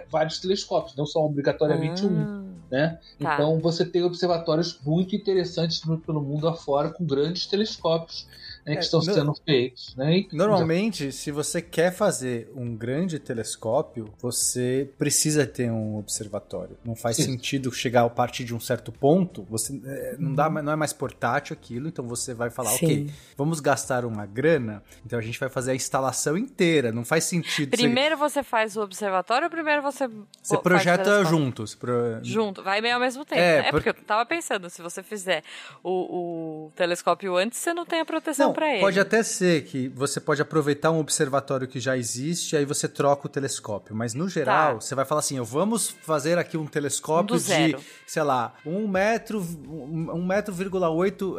vários telescópios, não só obrigatoriamente um.
Ah,
Né?
Tá.
Então você tem observatórios muito interessantes pelo mundo afora com grandes telescópios né, que
É,
estão
no-
sendo feitos. Né? E-
Normalmente, se você quer fazer um grande telescópio, você precisa ter um observatório. Não faz
Isso.
sentido chegar a partir de um certo ponto. Você é, não dá, não é mais portátil aquilo. Então você vai falar, ok,
Sim.
vamos gastar uma grana. Então a gente vai fazer a instalação inteira. Não faz sentido. você-
Primeiro você faz o observatório ou primeiro você.
você projeta juntos. pro-
Junto, vai meio ao mesmo tempo.
É,
É,
por-
porque eu tava pensando, se você fizer o, o telescópio antes, você não tem a proteção
Não,
ele.
Pode até ser que você pode aproveitar um observatório que já existe, aí você troca o telescópio. Mas no geral,
Tá.
você vai falar assim: vamos fazer aqui um telescópio
Um
de, sei lá, um metro, um, metro,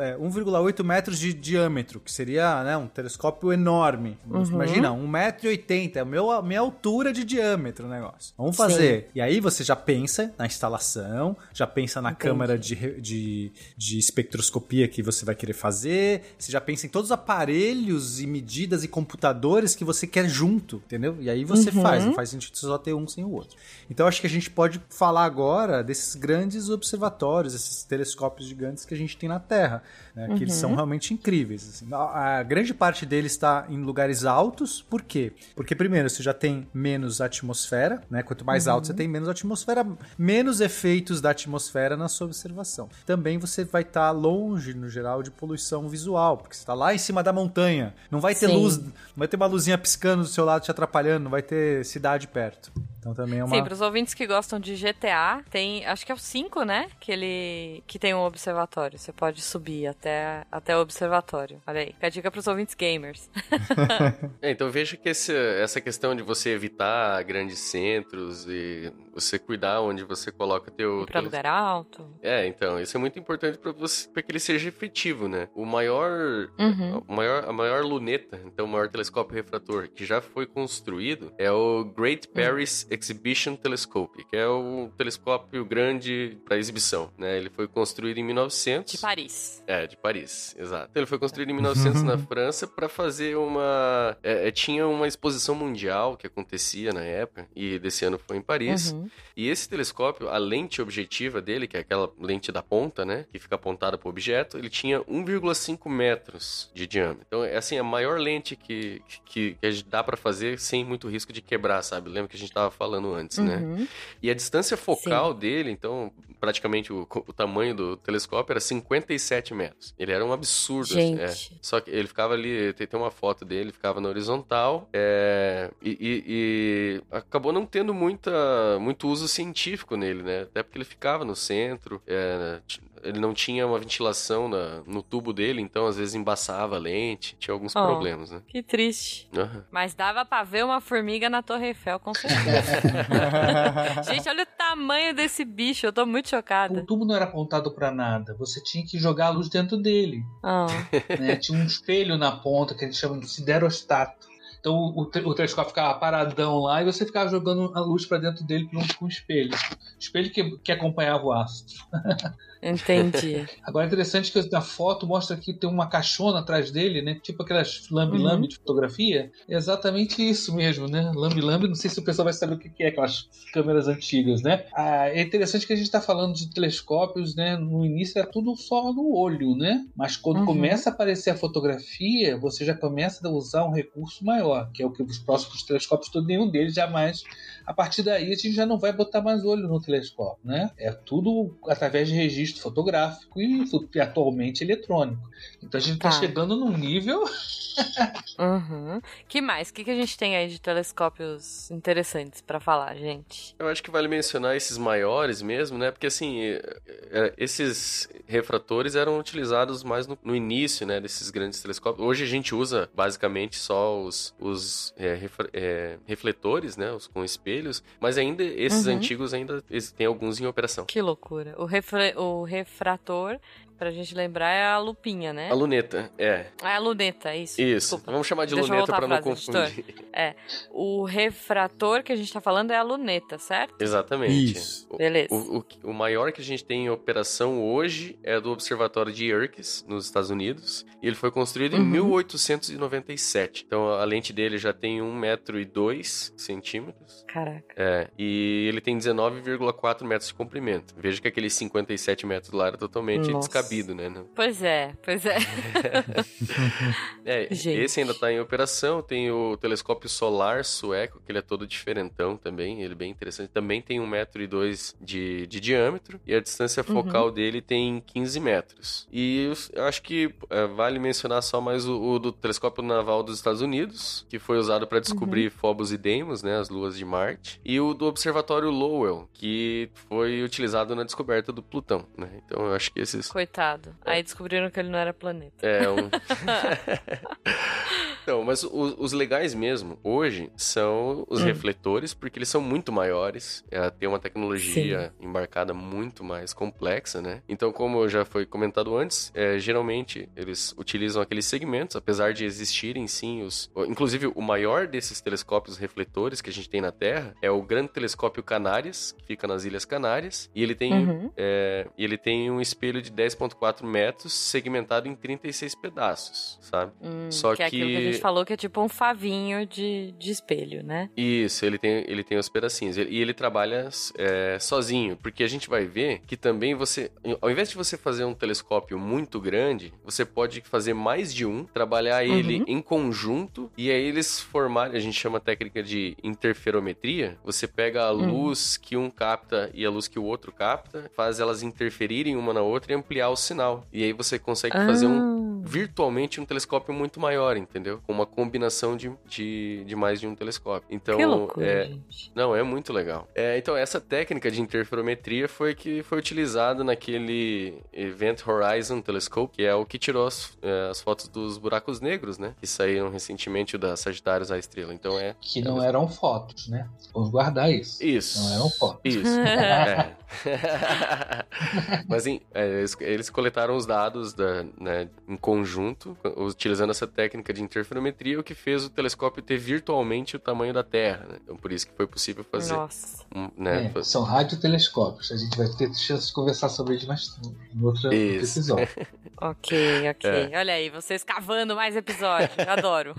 é, 1,8 metros de diâmetro, que seria né, um telescópio enorme.
Uhum.
Imagina, 1,80m, é a minha altura de diâmetro o negócio. Vamos fazer. E aí você já pensa na instalação, já pensa na câmera de, de, de espectroscopia que você vai querer fazer, você já pensa em todos os aparelhos e medidas e computadores que você quer junto, entendeu? E aí você
Uhum.
faz, não faz sentido só ter um sem o outro. Então acho que a gente pode falar agora desses grandes observatórios, esses telescópios gigantes que a gente tem na Terra, né? Que eles
Uhum.
são realmente incríveis. assim. A, a grande parte deles está em lugares altos, por quê? Porque primeiro você já tem menos atmosfera, né? Quanto mais
Uhum.
alto você tem menos atmosfera, menos efeitos da atmosfera na sua observação. Também você vai estar longe, no geral, de poluição visual, porque você está lá em cima da montanha. Não vai ter
Sim.
luz, não vai ter uma luzinha piscando do seu lado te atrapalhando, não vai ter cidade perto. Então também é uma.
Sim, pros ouvintes que gostam de GTA, tem, acho que é o 5, né? Que ele que tem um observatório. Você pode subir até, até o observatório. Olha aí, fica a dica pros ouvintes gamers. [laughs] [laughs]
É, então veja que esse- essa questão de você evitar grandes centros e você cuidar onde você coloca teu...
pra
teu-
lugar alto.
É, então, isso é muito importante para você para que ele seja efetivo, né? O maior,
Uhum.
o maior a maior luneta, então o maior telescópio refrator que já foi construído é o Great Paris Exhibition Telescope, que é o telescópio grande para exibição, né? Ele foi construído em 1900.
De Paris.
É, de Paris, exato. Ele foi construído em 1900 na [laughs] França para fazer uma. é, é, tinha uma exposição mundial que acontecia na época, e desse ano foi em Paris.
Uhum.
E esse telescópio, a lente objetiva dele, que é aquela lente da ponta, né? Que fica apontada para o objeto, ele tinha 1,5 metros de diâmetro. Então, é assim, a maior lente que, que, que a gente dá para fazer sem muito risco de quebrar, sabe? Lembra que a gente tava falando antes, né?
Uhum.
E a distância focal dele, então, praticamente o, o tamanho do telescópio era 57 metros. Ele era um absurdo. assim,
Gente.
é. Só que ele ficava ali, tem, tem uma foto dele, ele ficava na horizontal, é, e, e- e acabou não tendo muita, muito uso científico nele, né? Até porque ele ficava no centro, é, ele não tinha uma ventilação na- no tubo dele, então às vezes embaçava a lente, tinha alguns
Oh.
problemas, né?
Que triste.
Aham.
Mas dava pra ver uma formiga na Torre Eiffel, com certeza. [laughs] Gente, olha o tamanho desse bicho, eu tô muito chocada.
O tubo não era apontado pra nada. Você tinha que jogar a luz dentro dele.
Ah.
né? Tinha um espelho na ponta que a gente chama de siderostato. Então o, o telescópio ficava paradão lá e você ficava jogando a luz pra dentro dele junto com o espelho. Espelho que, que acompanhava o astro. [laughs]
Entendi. [laughs]
Agora é interessante que na foto mostra que tem uma caixona atrás dele, né? Tipo aquelas lambe-lambe
Uhum.
de fotografia. É exatamente isso mesmo, né? Lambe-lambe, não sei se o pessoal vai saber o que que é aquelas câmeras antigas, né? Ah, é interessante que a gente está falando de telescópios, né? No início era tudo só no olho, né? Mas quando
Uhum.
começa a aparecer a fotografia, você já começa a usar um recurso maior, que é o que os próximos telescópios, todo nenhum deles jamais. A partir daí a gente já não vai botar mais olho no telescópio, né? É tudo através de registro fotográfico e, atualmente eletrônico. Então a gente está
Tá.
chegando num nível [laughs]
Uhum. Que mais? O que, que a gente tem aí de telescópios interessantes pra falar, gente?
Eu acho que vale mencionar esses maiores mesmo, né? Porque assim, é, é, esses refratores eram utilizados mais no, no início, né? Desses grandes telescópios. Hoje a gente usa basicamente só os, os é, refra- é, refletores, né? Os com espelhos. Mas ainda esses
Uhum.
antigos ainda tem alguns em operação.
Que loucura. O, refre- o refrator, pra gente lembrar, é a lupinha, né?
A luneta, é.
Ah, é a luneta, isso.
Isso.
Desculpa.
Vamos chamar de
Deixa
luneta pra não
frase, editor.
confundir.
É. O refrator que a gente tá falando é a luneta, certo?
Exatamente.
Isso.
O-
Beleza.
O, o, o maior que a gente tem em operação hoje é do Observatório de Yerkes, nos Estados Unidos. E ele foi construído em
Uhum.
1897. Então a lente dele já tem 1,02 centímetros.
Caraca.
É, e ele tem 19,4 metros de comprimento. Veja que aquele 57 metros lá era totalmente
Nossa.
descabido, né? Não-
Pois é, pois é. [laughs]
É, esse ainda tá em operação. Tem o telescópio solar sueco, que ele é todo diferentão também. Ele é bem interessante. Também tem 1,2m de, de diâmetro. E a distância
Uhum.
focal dele tem 15 metros. E eu acho que é, vale mencionar só mais o, o do telescópio naval dos Estados Unidos, que foi usado para descobrir
Uhum.
Phobos e Deimos, né, as luas de Marte. E o do observatório Lowell, que foi utilizado na descoberta do Plutão, né? Então eu acho que esses...
Coitado. Aí descobriram que ele não era planeta.
É um. [laughs] Então, mas o- os legais mesmo, hoje, são os
Hum.
refletores, porque eles são muito maiores, é, tem uma tecnologia embarcada muito mais complexa, né? Então, como já foi comentado antes, é, geralmente eles utilizam aqueles segmentos, apesar de existirem sim os... Inclusive, o maior desses telescópios refletores que a gente tem na Terra é o Grande Telescópio Canárias, que fica nas Ilhas Canárias, e ele tem,
Uhum.
é, ele tem um espelho de 10.4 metros segmentado em 36 pedaços, sabe?
Hum,
Só
que é que a gente falou que é tipo um favinho de, de espelho, né?
Isso, ele tem, ele tem os pedacinhos. Ele- E ele trabalha é, sozinho, porque a gente vai ver que também você, ao invés de você fazer um telescópio muito grande, você pode fazer mais de um, trabalhar ele
Uhum.
em conjunto e aí eles formarem, a gente chama a técnica de interferometria. Você pega a
Uhum.
luz que um capta e a luz que o outro capta, faz elas interferirem uma na outra e ampliar o sinal. E aí você consegue fazer um
Ah.
virtualmente um telescópio muito maior, entendeu? Com uma combinação de, de, de mais de um telescópio. Então,
Que loucura,
é,
gente.
não, é muito legal. É, então, essa técnica de interferometria foi que foi utilizada naquele Event Horizon Telescope, que é o que tirou as, é, as fotos dos buracos negros, né? Que saíram recentemente o da Sagitários à Estrela. Então é.
Que não eram fotos, né? Vamos guardar isso.
Isso.
Não eram fotos.
Isso. [laughs] é. [laughs] Mas em- é, eles, eles coletaram os dados da, né, em conjunto, utilizando essa técnica de interferometria, o que fez o telescópio ter virtualmente o tamanho da Terra. né? Então, por isso que foi possível fazer.
Nossa.
um, né,
É, são radiotelescópios. A gente vai ter chance de conversar sobre eles mais no outro episódio. [laughs]
Ok, ok.
É.
Olha aí, vocês cavando mais episódios. Adoro.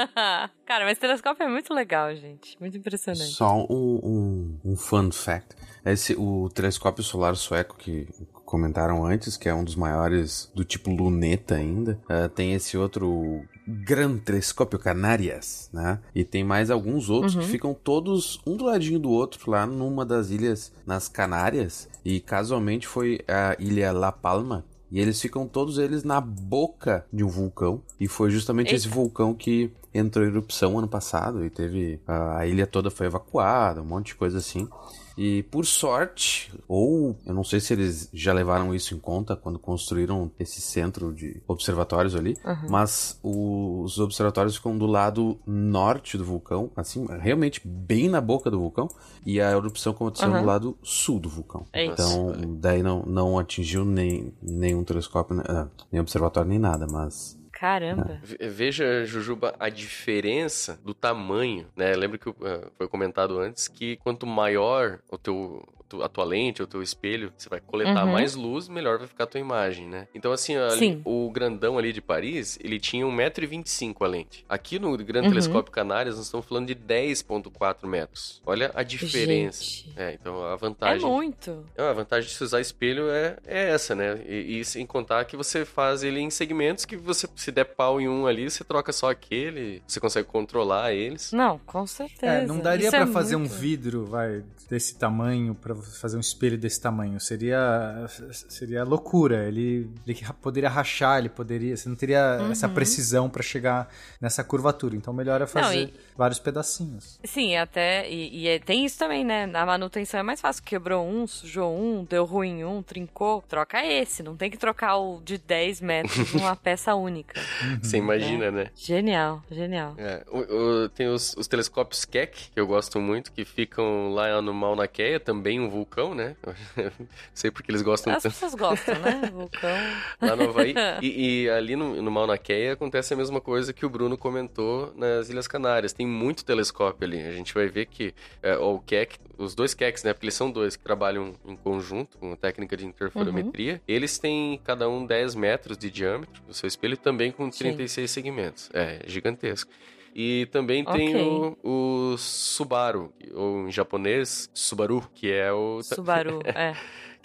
[laughs] Cara, mas telescópio é muito legal, gente. Muito impressionante.
Só um, um, um fun fact. Esse, o telescópio solar sueco que comentaram antes, que é um dos maiores do tipo luneta ainda, eh, tem esse outro Gran Telescópio Canárias, né? E tem mais alguns outros
Uhum.
que ficam todos um do ladinho do outro lá numa das ilhas nas Canárias. E casualmente foi a ilha La Palma. E eles ficam todos eles na boca de um vulcão. E foi justamente
Eita.
esse vulcão que entrou em erupção ano passado e teve a a ilha toda foi evacuada, um monte de coisa assim. E por sorte, ou eu não sei se eles já levaram isso em conta quando construíram esse centro de observatórios ali,
Uhum.
mas os observatórios ficam do lado norte do vulcão, assim, realmente bem na boca do vulcão, e a erupção aconteceu
Uhum.
do lado sul do vulcão.
Eita.
Então, daí não, não atingiu nem nenhum telescópio, né, ah, nem observatório, nem nada, mas
Caramba.
Ve- Veja, Jujuba, a diferença do tamanho, né? Lembra que eh, foi comentado antes que quanto maior o teu a tua lente, o teu espelho, você vai coletar
Uhum.
mais luz, melhor vai ficar a tua imagem, né? Então, assim, ali, o grandão ali de Paris, ele tinha 1,25m a lente. Aqui no Grande
Uhum.
Telescópio Canárias, nós estamos falando de 10,4 metros. Olha a diferença.
Gente.
É, então a
É
vantagem...
muito.
É, a vantagem de se usar espelho é, é essa, né? E, e sem contar que você faz ele em segmentos que você, se der pau em um ali, você troca só aquele, você consegue controlar eles.
Não, com certeza.
É, não daria pra
é
fazer
muito-
um vidro, vai, desse tamanho, pra fazer um espelho desse tamanho. Seria seria loucura. Ele, ele poderia rachar, ele poderia, você não teria
Uhum.
essa precisão pra chegar nessa curvatura. Então melhor é fazer
e-
vários pedacinhos.
Sim, até. E, e é- tem isso também, né? Na manutenção é mais fácil. Quebrou um, sujou um, deu ruim em um, trincou. Troca esse. Não tem que trocar o de 10 metros numa [laughs] peça única.
Você imagina, né?
Genial, genial.
É, o- o- tem os, os telescópios Keck, que eu gosto muito, que ficam lá no Mauna Kea, também um vulcão, né? [laughs] Sei porque eles gostam
As
tanto.
pessoas gostam, né? [laughs] Vulcão.
Lá no Havaí. E, e [laughs] ali no, no Mauna Kea acontece a mesma coisa que o Bruno comentou nas Ilhas Canárias. Tem muito telescópio ali. A gente vai ver que é, o Keck, os dois Kecks, né? Porque eles são dois que trabalham em conjunto com a técnica de interferometria. Eles têm cada um 10 metros de diâmetro do seu espelho, também com 36 segmentos. É gigantesco. E também tem
Ok.
o, o Subaru, ou em japonês, Subaru, que é o.
Subaru, [laughs] é.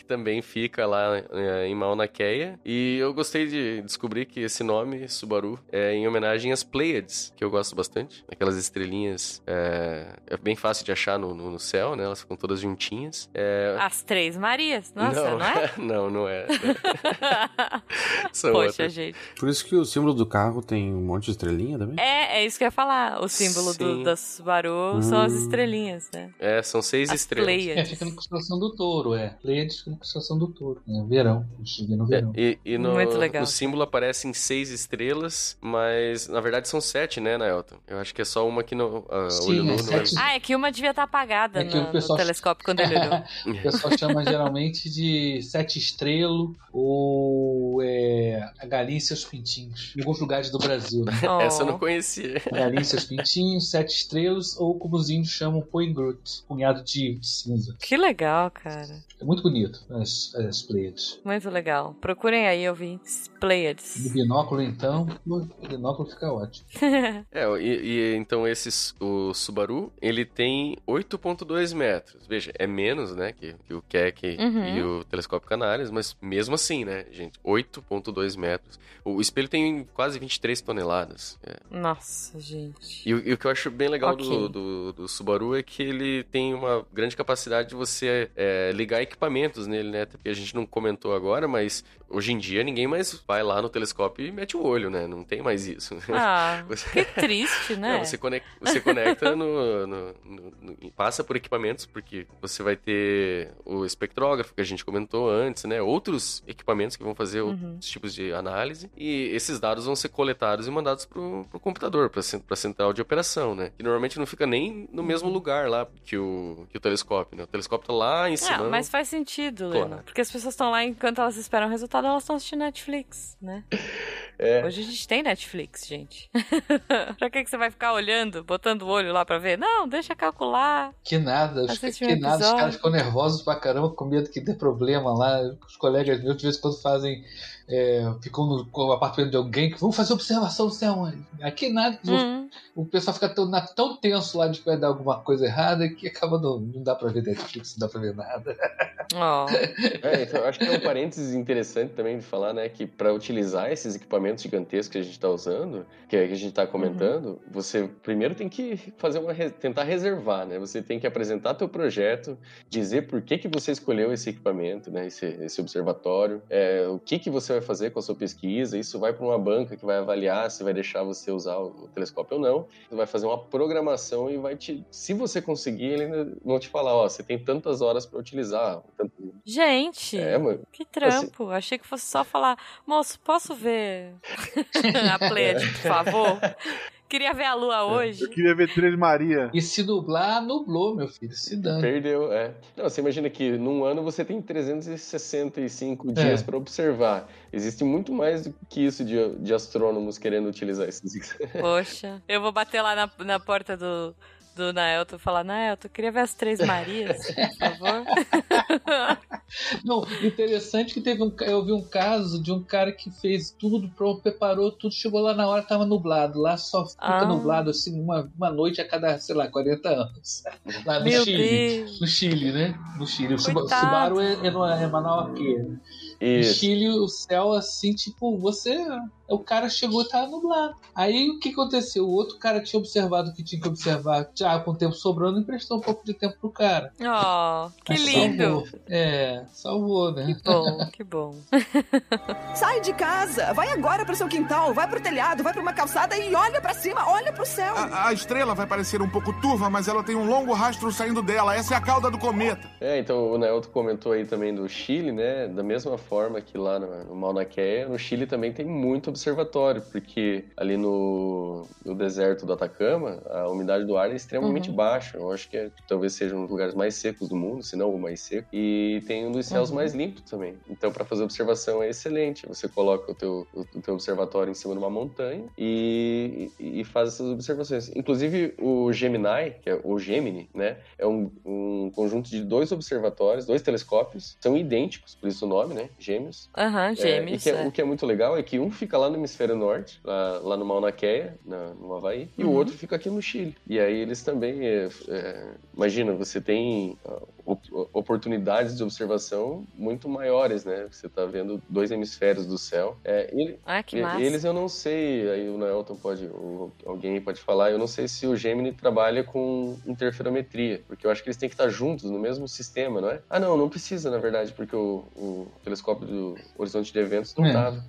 Também fica lá é, em Mauna Kea. E eu gostei de descobrir que esse nome, Subaru, é em homenagem às Pleiades, que eu gosto bastante. Aquelas estrelinhas. É, é bem fácil de achar no, no- no céu, né? Elas ficam todas juntinhas. É,
As Três Marias. Nossa, não, é? [laughs]
não, não é. [laughs] São
Poxa,
outras.
gente.
Por isso que o símbolo do carro tem um monte de estrelinha também?
É, é isso que eu ia falar. O símbolo do, da Subaru são as
Hum.
estrelinhas, né?
É, são seis
As
estrelas.
É,
Pleiades.
fica na constelação do touro, é. Pleiades fica na estação do touro, né? Verão. A vê no verão.
É, e, e no,
Muito legal.
no símbolo aparecem seis estrelas, mas na verdade são sete, né, Naelton? Eu acho que é só uma que não. ah,
Sim,
olho
é
nu não é.
sete.
Ah, é que uma devia estar apagada
É o
no, no
pessoal-
telescópio quando ele olhou. [laughs]
O pessoal chama geralmente de sete estrelo ou é, a galinha e seus pintinhos. Em alguns lugares do Brasil, né?
Essa eu não
Oh.
conhecia.
Galinha e seus pintinhos, sete estrelas, ou como os índios chamam, Poigrut, punhado de cinza.
Que legal, cara.
É muito bonito as, as Pleiades.
Muito legal. Procurem aí, ouvintes. Pleiades.
No binóculo, então, no binóculo fica ótimo. [laughs]
É, e, e então esse o Subaru, ele tem 8.2 metros. Veja, é menos, né, que, que o Keck
Uhum.
e o telescópio Canales, mas mesmo assim, né, gente, 8.2 metros. O espelho tem quase 23 toneladas. É.
Nossa, gente.
E, o- e o que eu acho bem legal
Ok.
do, do, do Subaru é que ele tem uma grande capacidade de você é, ligar equipamentos nele, né? Porque a gente não comentou agora, mas hoje em dia ninguém mais vai lá no telescópio e mete o olho, né? Não tem mais isso.
Ah, [laughs]
Você-
que triste, né?
Não, você conecta, você conecta no, no- no- no- Passa por equipamentos, porque você vai ter o espectrógrafo que a gente comentou antes, né? Outros equipamentos que vão fazer
Uhum.
outros tipos de análise. E esses dados vão ser coletados e mandados pro, pro computador, pra, pra central de operação, né? E normalmente não fica nem no mesmo lugar lá que o, que o telescópio, né? O telescópio tá lá em cima.
Não, mas faz sentido,
Claro.
Leno. Porque as pessoas estão lá enquanto elas esperam o resultado, elas estão assistindo Netflix, né?
É.
Hoje a gente tem Netflix, gente. [laughs] pra que, que você vai ficar olhando, botando o olho lá pra ver? Não, deixa calcular.
Que nada, os,
um
que nada, os caras ficam nervosos pra caramba, com medo que dê problema lá. Os colegas meus de vez em quando fazem. É, ficam no, apartamento de alguém que vão fazer observação do céu. mano. Aqui nada. o-
Hum.
O pessoal fica tão, na- tão tenso lá de que vai dar alguma coisa errada que acaba não, não dá pra ver Netflix, não dá pra ver nada.
Ó. [laughs]
É, então, acho que é um parênteses interessante também de falar, né, que para utilizar esses equipamentos gigantescos que a gente está usando, que a gente está comentando, você primeiro tem que fazer uma tentar reservar, né? Você tem que apresentar teu projeto, dizer por que que você escolheu esse equipamento, né, esse, esse observatório, é, o que que você vai fazer com a sua pesquisa. Isso vai para uma banca que vai avaliar se vai deixar você usar o, o telescópio ou não. Você vai fazer uma programação e vai te, se você conseguir, eles ainda vão te falar, ó, você tem tantas horas para utilizar. Tanto...
Gente,
É, mano.
que trampo. Achei que fosse só falar, moço, posso ver [laughs] [laughs] a Pleiade, por favor? [laughs] Queria ver a lua hoje.
Eu queria ver Três Maria.
E se nublar, nublou, meu filho, se dando.
Perdeu, é. Não, você imagina que num ano você tem 365
É.
dias para observar. Existe muito mais do que isso de, de astrônomos querendo utilizar esses. [laughs]
Poxa, eu vou bater lá na, na porta do, do Naelton e falar, Naelton, eu queria ver as Três Marias, por favor. [laughs]
Não, interessante que teve um, eu vi um caso de um cara que fez tudo, pronto, preparou tudo, chegou lá na hora, tava nublado. Lá só fica
Ah.
nublado assim uma, uma noite a cada, sei lá, 40 anos. [laughs] Lá no
Meu
Chile.
Deus.
No Chile, né? No Chile. O
Coitado.
Subaru é, é, é. No
Isso.
Chile, o céu assim, tipo, você. O cara chegou e tava nublado. Aí o que aconteceu? O outro cara tinha observado o que tinha que observar, já com o tempo sobrando, emprestou um pouco de tempo pro cara.
Oh, que
Mas
lindo.
Salvou. É, salvou, né?
Que bom, que bom. [laughs]
Sai de casa, vai agora pro seu quintal, vai pro telhado, vai pra uma calçada e olha pra cima, olha pro céu.
A, a estrela vai parecer um pouco turva, mas ela tem um longo rastro saindo dela. Essa é a cauda do cometa.
É, então o Nelton comentou aí também do Chile, né? Da mesma forma que lá no, no Mauna Kea, no Chile também tem muito observatório, porque ali no, no deserto do Atacama, a umidade do ar é extremamente
Uhum.
baixa. Eu acho que é- talvez seja um dos lugares mais secos do mundo, se não o mais seco. E tem um dos céus
Uhum.
mais limpos também. Então, para fazer observação é excelente. Você coloca o teu, o, teu observatório em cima de uma montanha e, e, e faz essas observações. Inclusive, o Gemini, que é o Gemini, né? É um, um conjunto de dois observatórios, dois telescópios, são idênticos, por isso o nome, né? Gêmeos.
Aham,
É, e
gêmeos.
que é-
é.
O que é muito legal é que um fica lá no hemisfério norte, lá, lá no Mauna Kea, na, no Havaí, e o
Uhum.
outro fica aqui no Chile. E aí eles também, é, é, imagina, você tem oportunidades de observação muito maiores, né? Você está vendo dois hemisférios do céu. É, ele-
Ah, que
e-
massa.
eles eu não sei, aí o Nelton pode, ou alguém aí pode falar, eu não sei se o Gemini trabalha com interferometria, porque eu acho que eles têm que estar juntos no mesmo sistema, não é? Ah, não, não precisa, na verdade, porque o, o telescópio do Horizonte de Eventos não
É.
estava.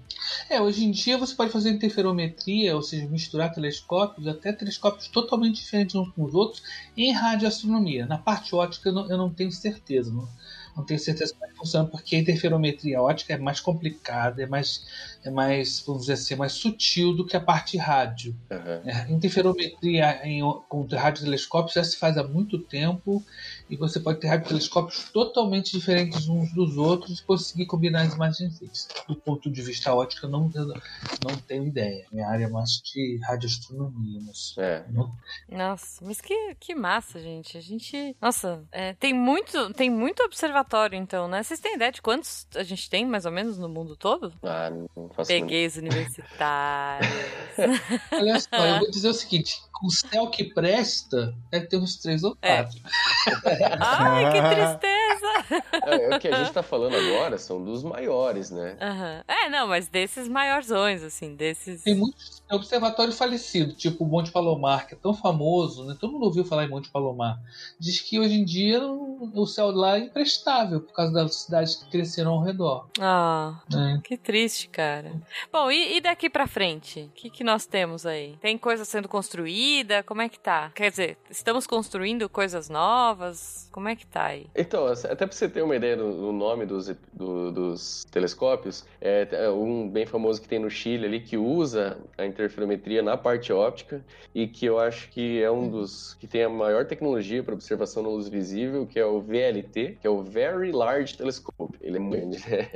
É, hoje em dia você pode fazer interferometria, ou seja, misturar telescópios, até telescópios totalmente diferentes uns com os outros, em radioastronomia. Na parte ótica eu não, eu não tenho certeza. Não? não tenho certeza como é que funciona, porque a interferometria ótica é mais complicada, é mais, é mais, vamos dizer assim, é mais sutil do que a parte rádio. É, interferometria em, com radiotelescópios já se faz há muito tempo e você pode ter radiotelescópios totalmente diferentes uns dos outros e conseguir combinar as imagens fixas. Do ponto de vista óptico, eu não, eu não tenho ideia. Minha área é mais de radioastronomia, mas
É.
não-
Nossa, mas que, que massa, gente. A gente. Nossa, é, tem muito tem muito observatório, então, né? Vocês têm ideia de quantos a gente tem, mais ou menos, no mundo todo?
Ah, não faço
Peguei os universitários. [laughs]
Olha só,
É.
eu vou [laughs] dizer o seguinte: o céu que presta, deve ter uns três ou
É.
quatro. [laughs]
Ai, que tristeza!
É, o que a gente tá falando agora são dos maiores, né?
Aham. É, não, mas desses maiorzões, assim, desses.
Tem muitos observatórios falecidos, tipo o Monte Palomar, que é tão famoso, né? Todo mundo ouviu falar em Monte Palomar. Diz que hoje em dia o céu lá é imprestável por causa das cidades que cresceram ao redor.
Ah,
né?
que triste, cara. Bom, e, e daqui pra frente? O que, que nós temos aí? Tem coisa sendo construída? Como é que tá? Quer dizer, estamos construindo coisas novas? Como é que tá aí?
Então, até pra você ter uma ideia do, do nome dos, do- dos telescópios, é é um bem famoso que tem no Chile ali, que usa a interferometria na parte óptica e que eu acho que é um dos que tem a maior tecnologia para observação na luz visível, que é o VLT, que é o Very Large Telescope. Ele é muito grande, [laughs] né?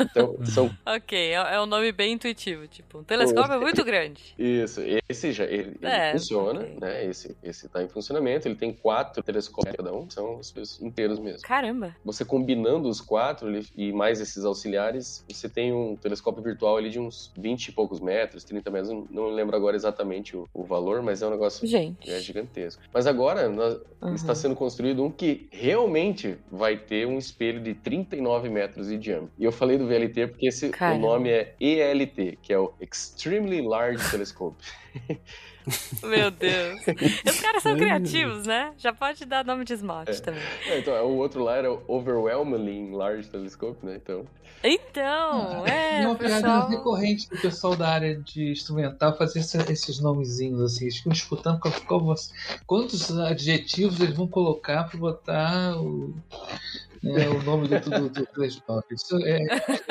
Então, são
Ok, é, é um nome bem intuitivo, tipo, um telescópio é muito grande.
Isso, esse já ele, ele
É,
funciona,
ok.
né? Esse esse tá em funcionamento. Ele tem quatro telescópios cada um, são os seus inteiros mesmo.
Caramba.
Você combinando os quatro ele- e mais esses auxiliares, você tem um telescópio virtual ali de uns 20 e poucos metros, 30 metros, não- não lembro agora exatamente o, o valor, mas é um negócio
Gente.
é gigantesco. Mas agora nós-
Uhum.
está sendo construído um que realmente vai ter um espelho de 39 metros de diâmetro. E eu falei do VLT porque esse, o nome é ELT, que é o Extremely Large Telescope. [laughs]
Meu Deus. Os caras são [laughs] criativos, né? Já pode dar nome de esmalte também.
É, então, o outro lá era o Overwhelmingly Large Telescope, né? Então,
Então, é,
é uma
o
piada
pessoal...
recorrente do pessoal da área de instrumental fazer esse- esses nomezinhos assim. Eles ficam disputando qual, qual quantos adjetivos eles vão colocar para botar o, é, o nome do, do, do telescópio. Isso é,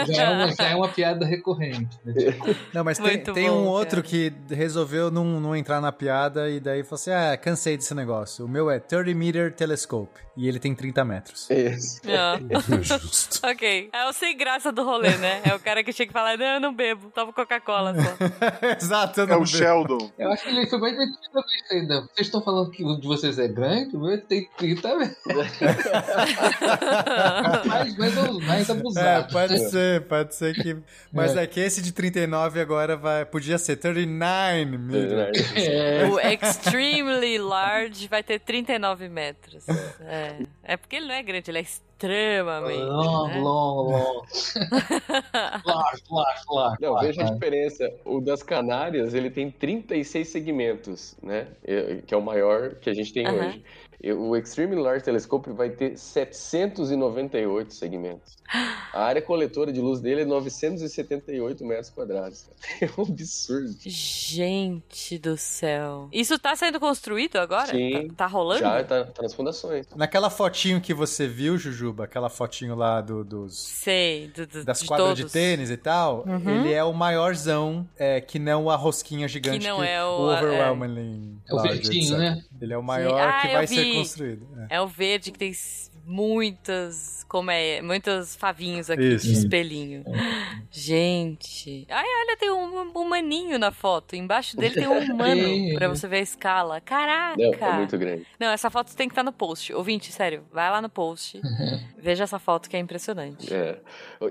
já, é uma, já é uma piada recorrente. né?
Não, mas tem, tem
bom,
um outro
cara.
que resolveu não, não entrar na piada e daí falou assim: ah, cansei desse negócio. O meu é 30 Meter Telescope e ele tem 30 metros.
esse.
Ah.
Justo. [laughs]
Ok, é o sem graça do rolê, né? É o cara que chega e fala, não, eu não bebo, tomo Coca-Cola só. [laughs]
Exato, eu
É
não
o
vejo.
Sheldon.
eu acho que ele foi mais divertido isso ainda. Vocês estão falando que o de vocês é grande, o meu tem 30 metros. [laughs] mais, mais, mais
É,
abusado.
pode ser, pode ser que. Mas
É.
é. que esse de 39 agora vai. Podia ser 39 meters.
É.
O Extremely Large vai ter 39 metros. É, é porque ele não é grande, ele é extremamente.
Long,
né?
long, long. [laughs] Large, large, large.
Não,
large,
veja a diferença. O das Canárias, ele tem 36 segmentos, né? É, Que é o maior que a gente tem
Aham.
hoje. O Extreme Large Telescope vai ter 798 segmentos. A área coletora de luz dele é 978 metros quadrados. [laughs] É um absurdo.
Gente do céu. Isso tá sendo construído agora?
Sim.
Tá, tá rolando?
Já tá, tá nas fundações.
Naquela fotinho que você viu, Jujuba, aquela fotinho lá do- dos.
Sei, do, do,
Das
de
quadras
todos.
de tênis e tal,
Uhum.
ele é o maiorzão, é, que não a rosquinha gigante
Que não é o-
o Overwhelmingly
É o
Large,
verdinho, né?
Ele é o maior
Ah,
que vai ser é.
É o verde que tem muitas, como é, muitos favinhos aqui
Isso.
de espelhinho. Gente. Ai, olha, tem um humaninho na foto. Embaixo dele tem um [laughs] humano
É.
pra você ver a escala. Caraca!
Não, é muito grande.
Não, essa foto tem que estar no post. Ouvinte, sério, vai lá no post. veja essa foto que é impressionante.
É.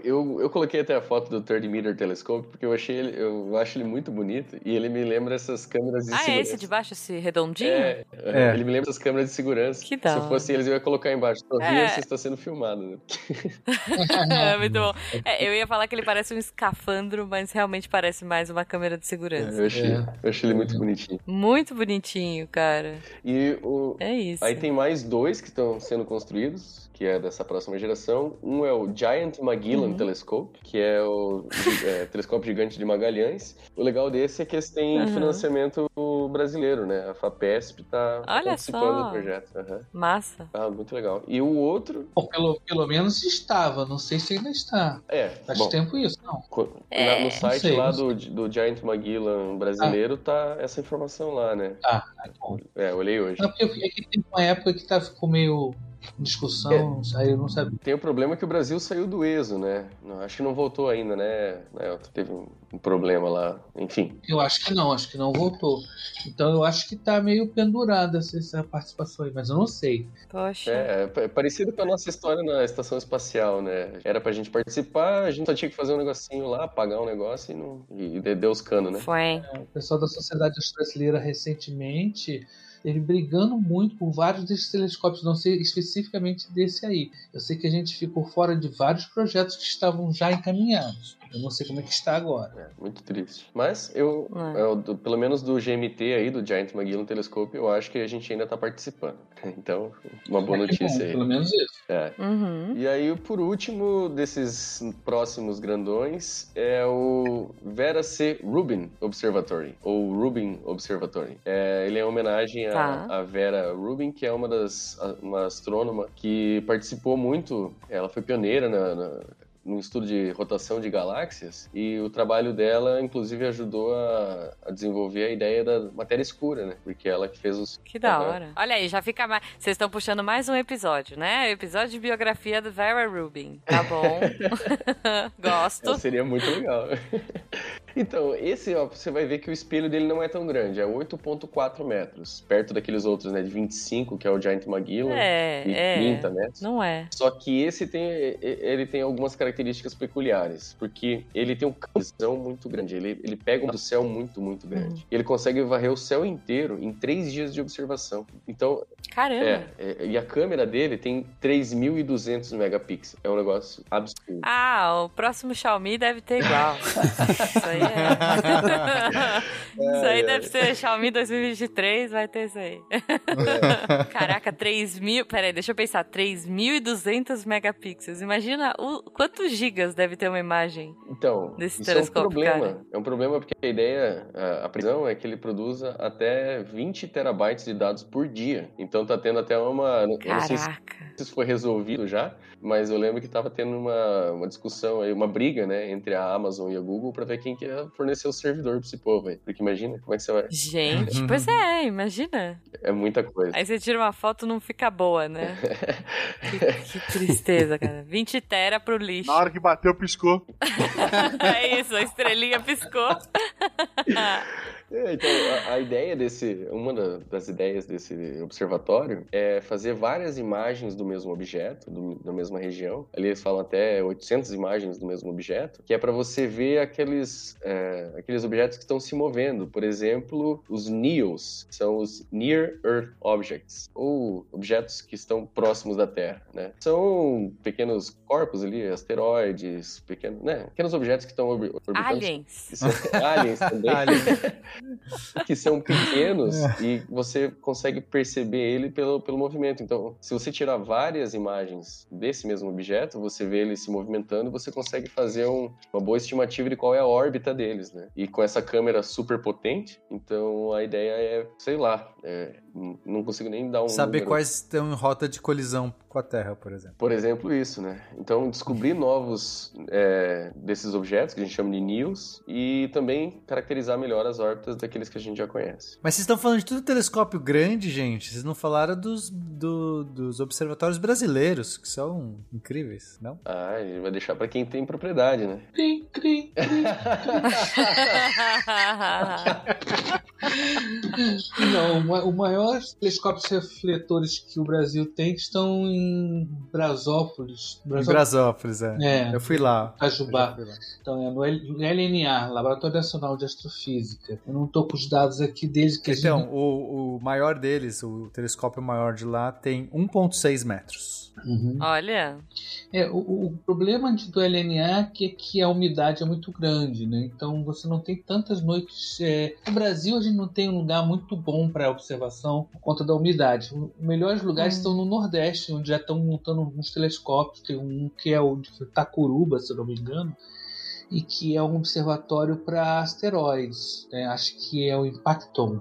Eu, eu coloquei até a foto do 30 Meter Telescope porque eu achei ele, eu acho ele muito bonito e ele me lembra essas câmeras de
Ah, é
segurança.
esse de baixo, esse redondinho?
É,
É.
ele me lembra essas câmeras de segurança.
Que da
Se fosse eles, eu ia colocar embaixo.
É.
você está sendo filmado, né? [laughs]
É, muito bom. [laughs] É, eu ia falar que ele parece um escafandro, mas realmente parece mais uma câmera de segurança.
Eu achei,
É.
eu achei ele muito bonitinho.
Muito bonitinho, cara.
E o,
É isso.
aí tem mais dois que estão sendo construídos, que é dessa próxima geração. Um é o Giant Magellan
Uhum.
Telescope, que é o é, telescópio gigante de Magalhães. O legal desse é que eles têm
Uhum.
financiamento brasileiro, né? A FAPESP tá
Olha
participando
só.
do projeto. Aham.
Massa.
Ah, muito legal. E o outro,
Bom, pelo, pelo menos estava, não sei se ainda está.
é,
Faz
bom,
tempo isso, não.
É,
na- no site
sei,
lá do, do Giant Magellan brasileiro tá essa informação lá, né?
Ah, tá bom.
É, eu olhei hoje.
Não, porque é que tem uma época que tá, ficou meio em discussão, aí eu não sabia.
Tem o problema que o Brasil saiu do ESO, né? Não, acho que não voltou ainda, né? né? Teve um, problema lá, enfim.
Eu acho que não, acho que não voltou. Então eu acho que tá meio pendurada essa, participação aí, mas eu não sei.
Poxa.
É, é é parecido com a nossa história na estação espacial, né? Era pra gente participar, a gente só tinha que fazer um negocinho lá, pagar um negócio e não. E de- deu os canos, né?
Foi.
O pessoal da Sociedade Brasileira recentemente ele brigando muito por vários desses telescópios, não sei especificamente desse aí. Eu sei que a gente ficou fora de vários projetos que estavam já encaminhados. Eu não sei como é que está agora.
É, muito triste. Mas eu,
É.
eu, do- pelo menos do GMT aí, do Giant Magellan Telescope, eu acho que a gente ainda tá participando. [laughs] Então, uma boa
É
notícia aí.
Pelo menos isso.
É.
Uhum.
E aí, por último, desses próximos grandões, é o Vera C. Rubin Observatory, ou Rubin Observatory. É, ele é uma homenagem a,
Tá.
a Vera Rubin, que é uma das a- uma astrônoma que participou muito, ela foi pioneira na, na- no estudo de rotação de galáxias e o trabalho dela, inclusive, ajudou a, a desenvolver a ideia da matéria escura, né? Porque ela que fez os...
Que da hora. Olha aí, já fica mais. Vocês estão puxando mais um episódio, né? Episódio de biografia do Vera Rubin. Tá bom. [laughs] [laughs] Gosto.
Seria muito legal. [laughs] então, esse, ó, você vai ver que o espelho dele não é tão grande, é 8.4 metros, perto daqueles outros, né, de 25, que é o Giant Magellan,
É,
e
é.
30 metros.
Não é.
Só que esse tem, ele tem algumas características peculiares, porque ele tem um visão muito grande, ele, ele pega um do céu muito, muito grande. E ele consegue varrer o céu inteiro em três dias de observação. Então,
Caramba.
é, é, e a câmera dele tem 3.200 megapixels. É um negócio absurdo.
Ah, o próximo Xiaomi deve ter igual. [laughs] Isso aí é. Isso aí
É,
deve ser Xiaomi 2023, vai ter isso aí. Caraca, 3 mil. Peraí, deixa eu pensar. 3.200 megapixels. Imagina o, quantos gigas deve ter uma imagem.
Então,
Desse
isso é um
telescópio,
problema.
cara.
É um problema porque a ideia, a, a previsão é que ele produza até 20 terabytes de dados por dia. Então tá tendo até uma. Eu não sei se
Caraca.
isso foi resolvido já, mas eu lembro que tava tendo uma, uma discussão aí, uma briga, né, entre a Amazon e a Google pra ver quem que ia fornecer o servidor pra esse povo aí. Porque imagina, como é que você vai.
Gente, pois é, imagina.
É muita coisa.
Aí você tira uma foto não fica boa, né? [laughs] Que, que tristeza, cara. 20 tera pro lixo.
Na hora que bateu, piscou. [laughs]
É isso, a estrelinha piscou. [laughs]
É, então, a, a ideia desse, uma da- das ideias desse observatório é fazer várias imagens do mesmo objeto, do- da mesma região. Ali eles falam até 800 imagens do mesmo objeto, que é para você ver aqueles, é, aqueles objetos que estão se movendo. Por exemplo, os NEOs, que são os Near Earth Objects, ou objetos que estão próximos da Terra, né? São pequenos corpos ali, asteroides, pequenos, né? Pequenos objetos que estão orbi- orbitando.
Aliens.
aliens também [laughs] [laughs] [laughs] que são pequenos e você consegue perceber ele pelo, pelo movimento. Então, se você tirar várias imagens desse mesmo objeto, você vê ele se movimentando, você consegue fazer um- uma boa estimativa de qual é a órbita deles, né? E com essa câmera super potente, então a ideia é, sei lá, é, não consigo nem dar um
Saber
número.
quais estão em rota de colisão com a Terra, por exemplo.
Por exemplo, isso, né? Então, descobrir novos é, desses objetos, que a gente chama de NEOs, e também caracterizar melhor as órbitas daqueles que a gente já conhece.
Mas vocês estão falando de tudo telescópio grande, gente. Vocês não falaram dos, do- dos observatórios brasileiros, que são incríveis, não?
Ah, a gente vai deixar pra quem tem propriedade, né?
Cri, cri, cri. [laughs] Não, o ma- o maior telescópios refletores que o Brasil tem estão em Brasópolis.
Em Brasópolis, é.
É.
Eu fui lá. Lá.
Então é no LNA, Laboratório Nacional de Astrofísica. Eu não tô com os dados aqui desde que a
Então,
gente...
o, o maior deles, o telescópio maior de lá, tem 1,6 metros.
Uhum.
Olha.
É, o, o problema de- do LNA é que, que a umidade é muito grande, né? Então você não tem tantas noites. é, No Brasil a gente não tem um lugar muito bom para observação por conta da umidade. Os melhores lugares
Hum.
estão no Nordeste, onde já estão montando alguns telescópios. Tem um que é o de Tacuruba, se eu não me engano, e que é um observatório para asteroides. né? Acho que é o Impacton.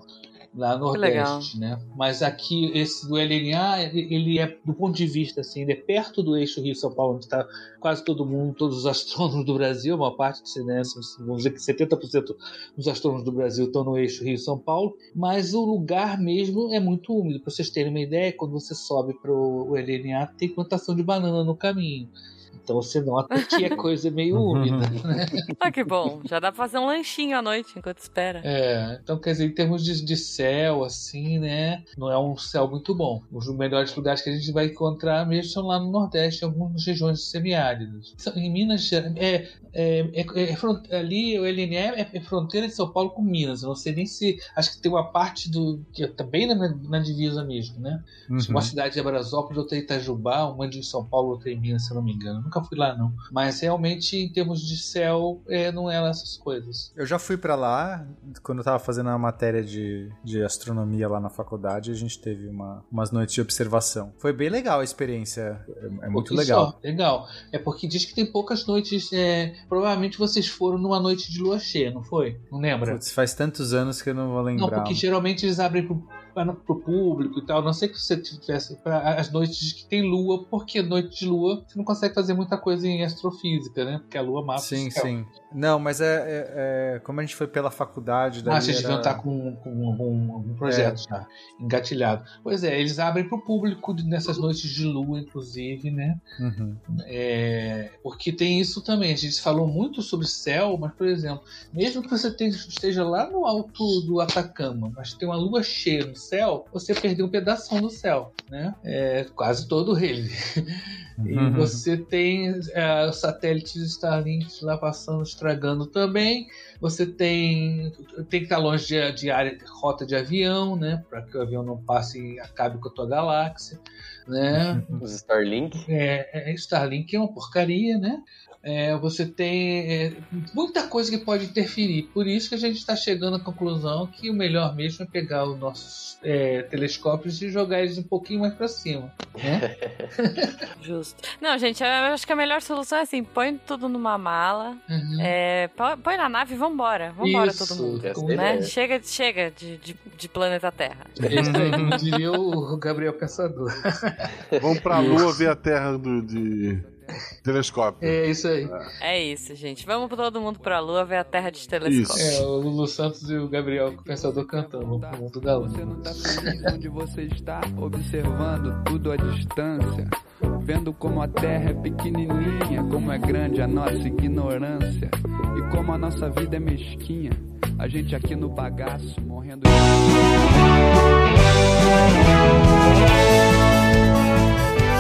lá no. Nordeste, né? Mas aqui, esse do LNA, ele é, do ponto de vista, assim, ele é perto do eixo Rio-São Paulo, onde está quase todo mundo, todos os astrônomos do Brasil, uma parte, né, vamos dizer que 70% dos astrônomos do Brasil estão no eixo Rio-São Paulo, mas o lugar mesmo é muito úmido. Para vocês terem uma ideia, quando você sobe para o LNA, tem plantação de banana no caminho. Então você nota que é [laughs] coisa meio úmida, né?
Ah, que bom. Já dá pra fazer um lanchinho à noite enquanto espera.
É, então quer dizer, em termos de, de céu, assim, né? Não é um céu muito bom. Os melhores lugares que a gente vai encontrar mesmo são lá no Nordeste, em algumas regiões semiáridas. Em Minas Gerais, é, é, é, é ali o LNE é, é fronteira de São Paulo com Minas. Eu não sei nem se. Acho que tem uma parte do. que é também na, na divisa mesmo, né?
Uhum.
Uma cidade de Brasópolis, outra em Itajubá, uma de São Paulo, outra em Minas, se eu não me engano. Nunca fui lá, não. Mas realmente, em termos de céu, é, não eram essas coisas.
Eu já fui pra lá, quando eu tava fazendo a matéria de, de astronomia lá na faculdade, a gente teve uma, umas noites de observação. Foi bem legal a experiência, é, é muito legal.
só, legal. É porque diz que tem poucas noites. é, provavelmente vocês foram numa noite de lua cheia, não foi? Não lembra?
Putz, faz tantos anos que eu não vou
Não,
lembrar.
porque geralmente eles abrem pro, para- pro público e tal. Não sei que você tivesse para as noites que tem lua, porque noite de lua você não consegue fazer muita coisa em astrofísica, né? Porque a lua mata
Sim,
o
sim. Não, mas é, é- é- como a gente foi pela faculdade,
Ah, vocês
era-
deviam estar com, com um, um projeto
É.
já engatilhado. Pois é, eles abrem para o público nessas noites de lua, inclusive, né?
Uhum.
É, porque tem isso também. A gente falou muito sobre céu, mas, por exemplo, mesmo que você esteja lá no alto do Atacama, mas tem uma lua cheia no céu, você perdeu um pedaço do céu, né? É, quase todo ele. [laughs] E
Uhum.
você tem é, os satélites Starlink lá passando, estragando também. Você tem tem que estar longe de, de área, rota de avião, né? Para que o avião não passe e acabe com a tua galáxia, né?
Os Starlink.
É, é, Starlink é uma porcaria, né? É, você tem é, muita coisa que pode interferir. Por isso que a gente está chegando à conclusão que o melhor mesmo é pegar os nossos é, telescópios e jogar eles um pouquinho mais para cima. Né? [laughs]
Justo. Não, gente, eu acho que a melhor solução é assim: põe tudo numa mala,
Uhum.
é, põe na nave e vambora. Vambora
Isso,
todo mundo.
a
Né? Chega, chega de, de, de planeta Terra.
Isso [laughs] diria o Gabriel Pensador.
Vamos pra lua ver a terra do, de [laughs] telescópio.
É isso aí.
É isso, gente. Vamos todo mundo pra Lua ver a Terra de telescópio.
É, o Lulu Santos e o Gabriel Pensador cantando Vamos pro mundo da lua.
Você não tá feliz onde você está, observando tudo à distância. Vendo como a terra é pequenininha, como é grande a nossa ignorância. E como a nossa vida é mesquinha. A gente aqui no bagaço, morrendo de...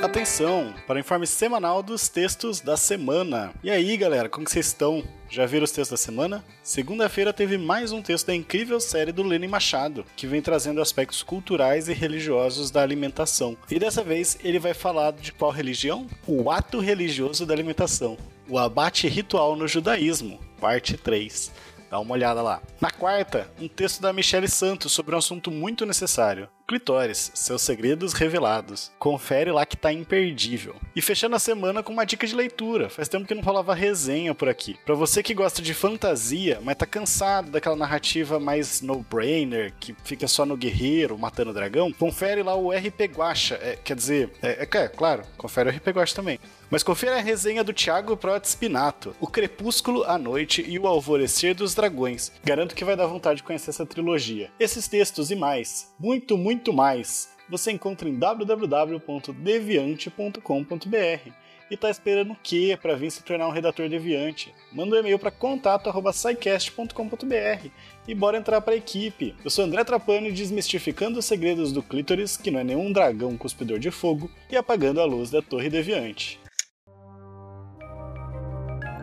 Atenção para o informe semanal dos textos da semana. E aí, galera, como que vocês estão? Já viram os textos da semana? Segunda-feira teve mais um texto da incrível série do Lenin Machado, que vem trazendo aspectos culturais e religiosos da alimentação. E dessa vez ele vai falar de qual religião? O ato religioso da alimentação. O abate ritual no judaísmo, parte 3. Dá uma olhada lá. Na quarta, um texto da Michele Santos sobre um assunto muito necessário. Clitóris, seus segredos revelados. Confere lá que tá imperdível. E fechando a semana com uma dica de leitura. Faz tempo que não rolava resenha por aqui. Pra você que gosta de fantasia, mas tá cansado daquela narrativa mais no-brainer, que fica só no guerreiro matando o dragão, confere lá o RP Guacha. É, quer dizer, é, é, é claro, confere o RP Guacha também. Mas confira a resenha do Thiago Prot Spinato, O Crepúsculo, a Noite e o Alvorecer dos Dragões. Garanto que vai dar vontade de conhecer essa trilogia. Esses textos e mais, muito, muito mais, você encontra em www.deviante.com.br. e tá esperando o quê para vir se tornar um redator deviante? Manda um e-mail para contato@scicast.com.br e bora entrar para a equipe. Eu sou André Trapani, desmistificando os segredos do clítoris, que não é nenhum dragão cuspidor de fogo, e apagando a luz da Torre Deviante.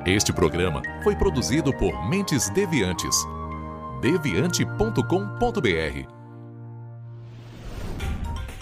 Este programa foi produzido por Mentes Deviantes. deviante.com.br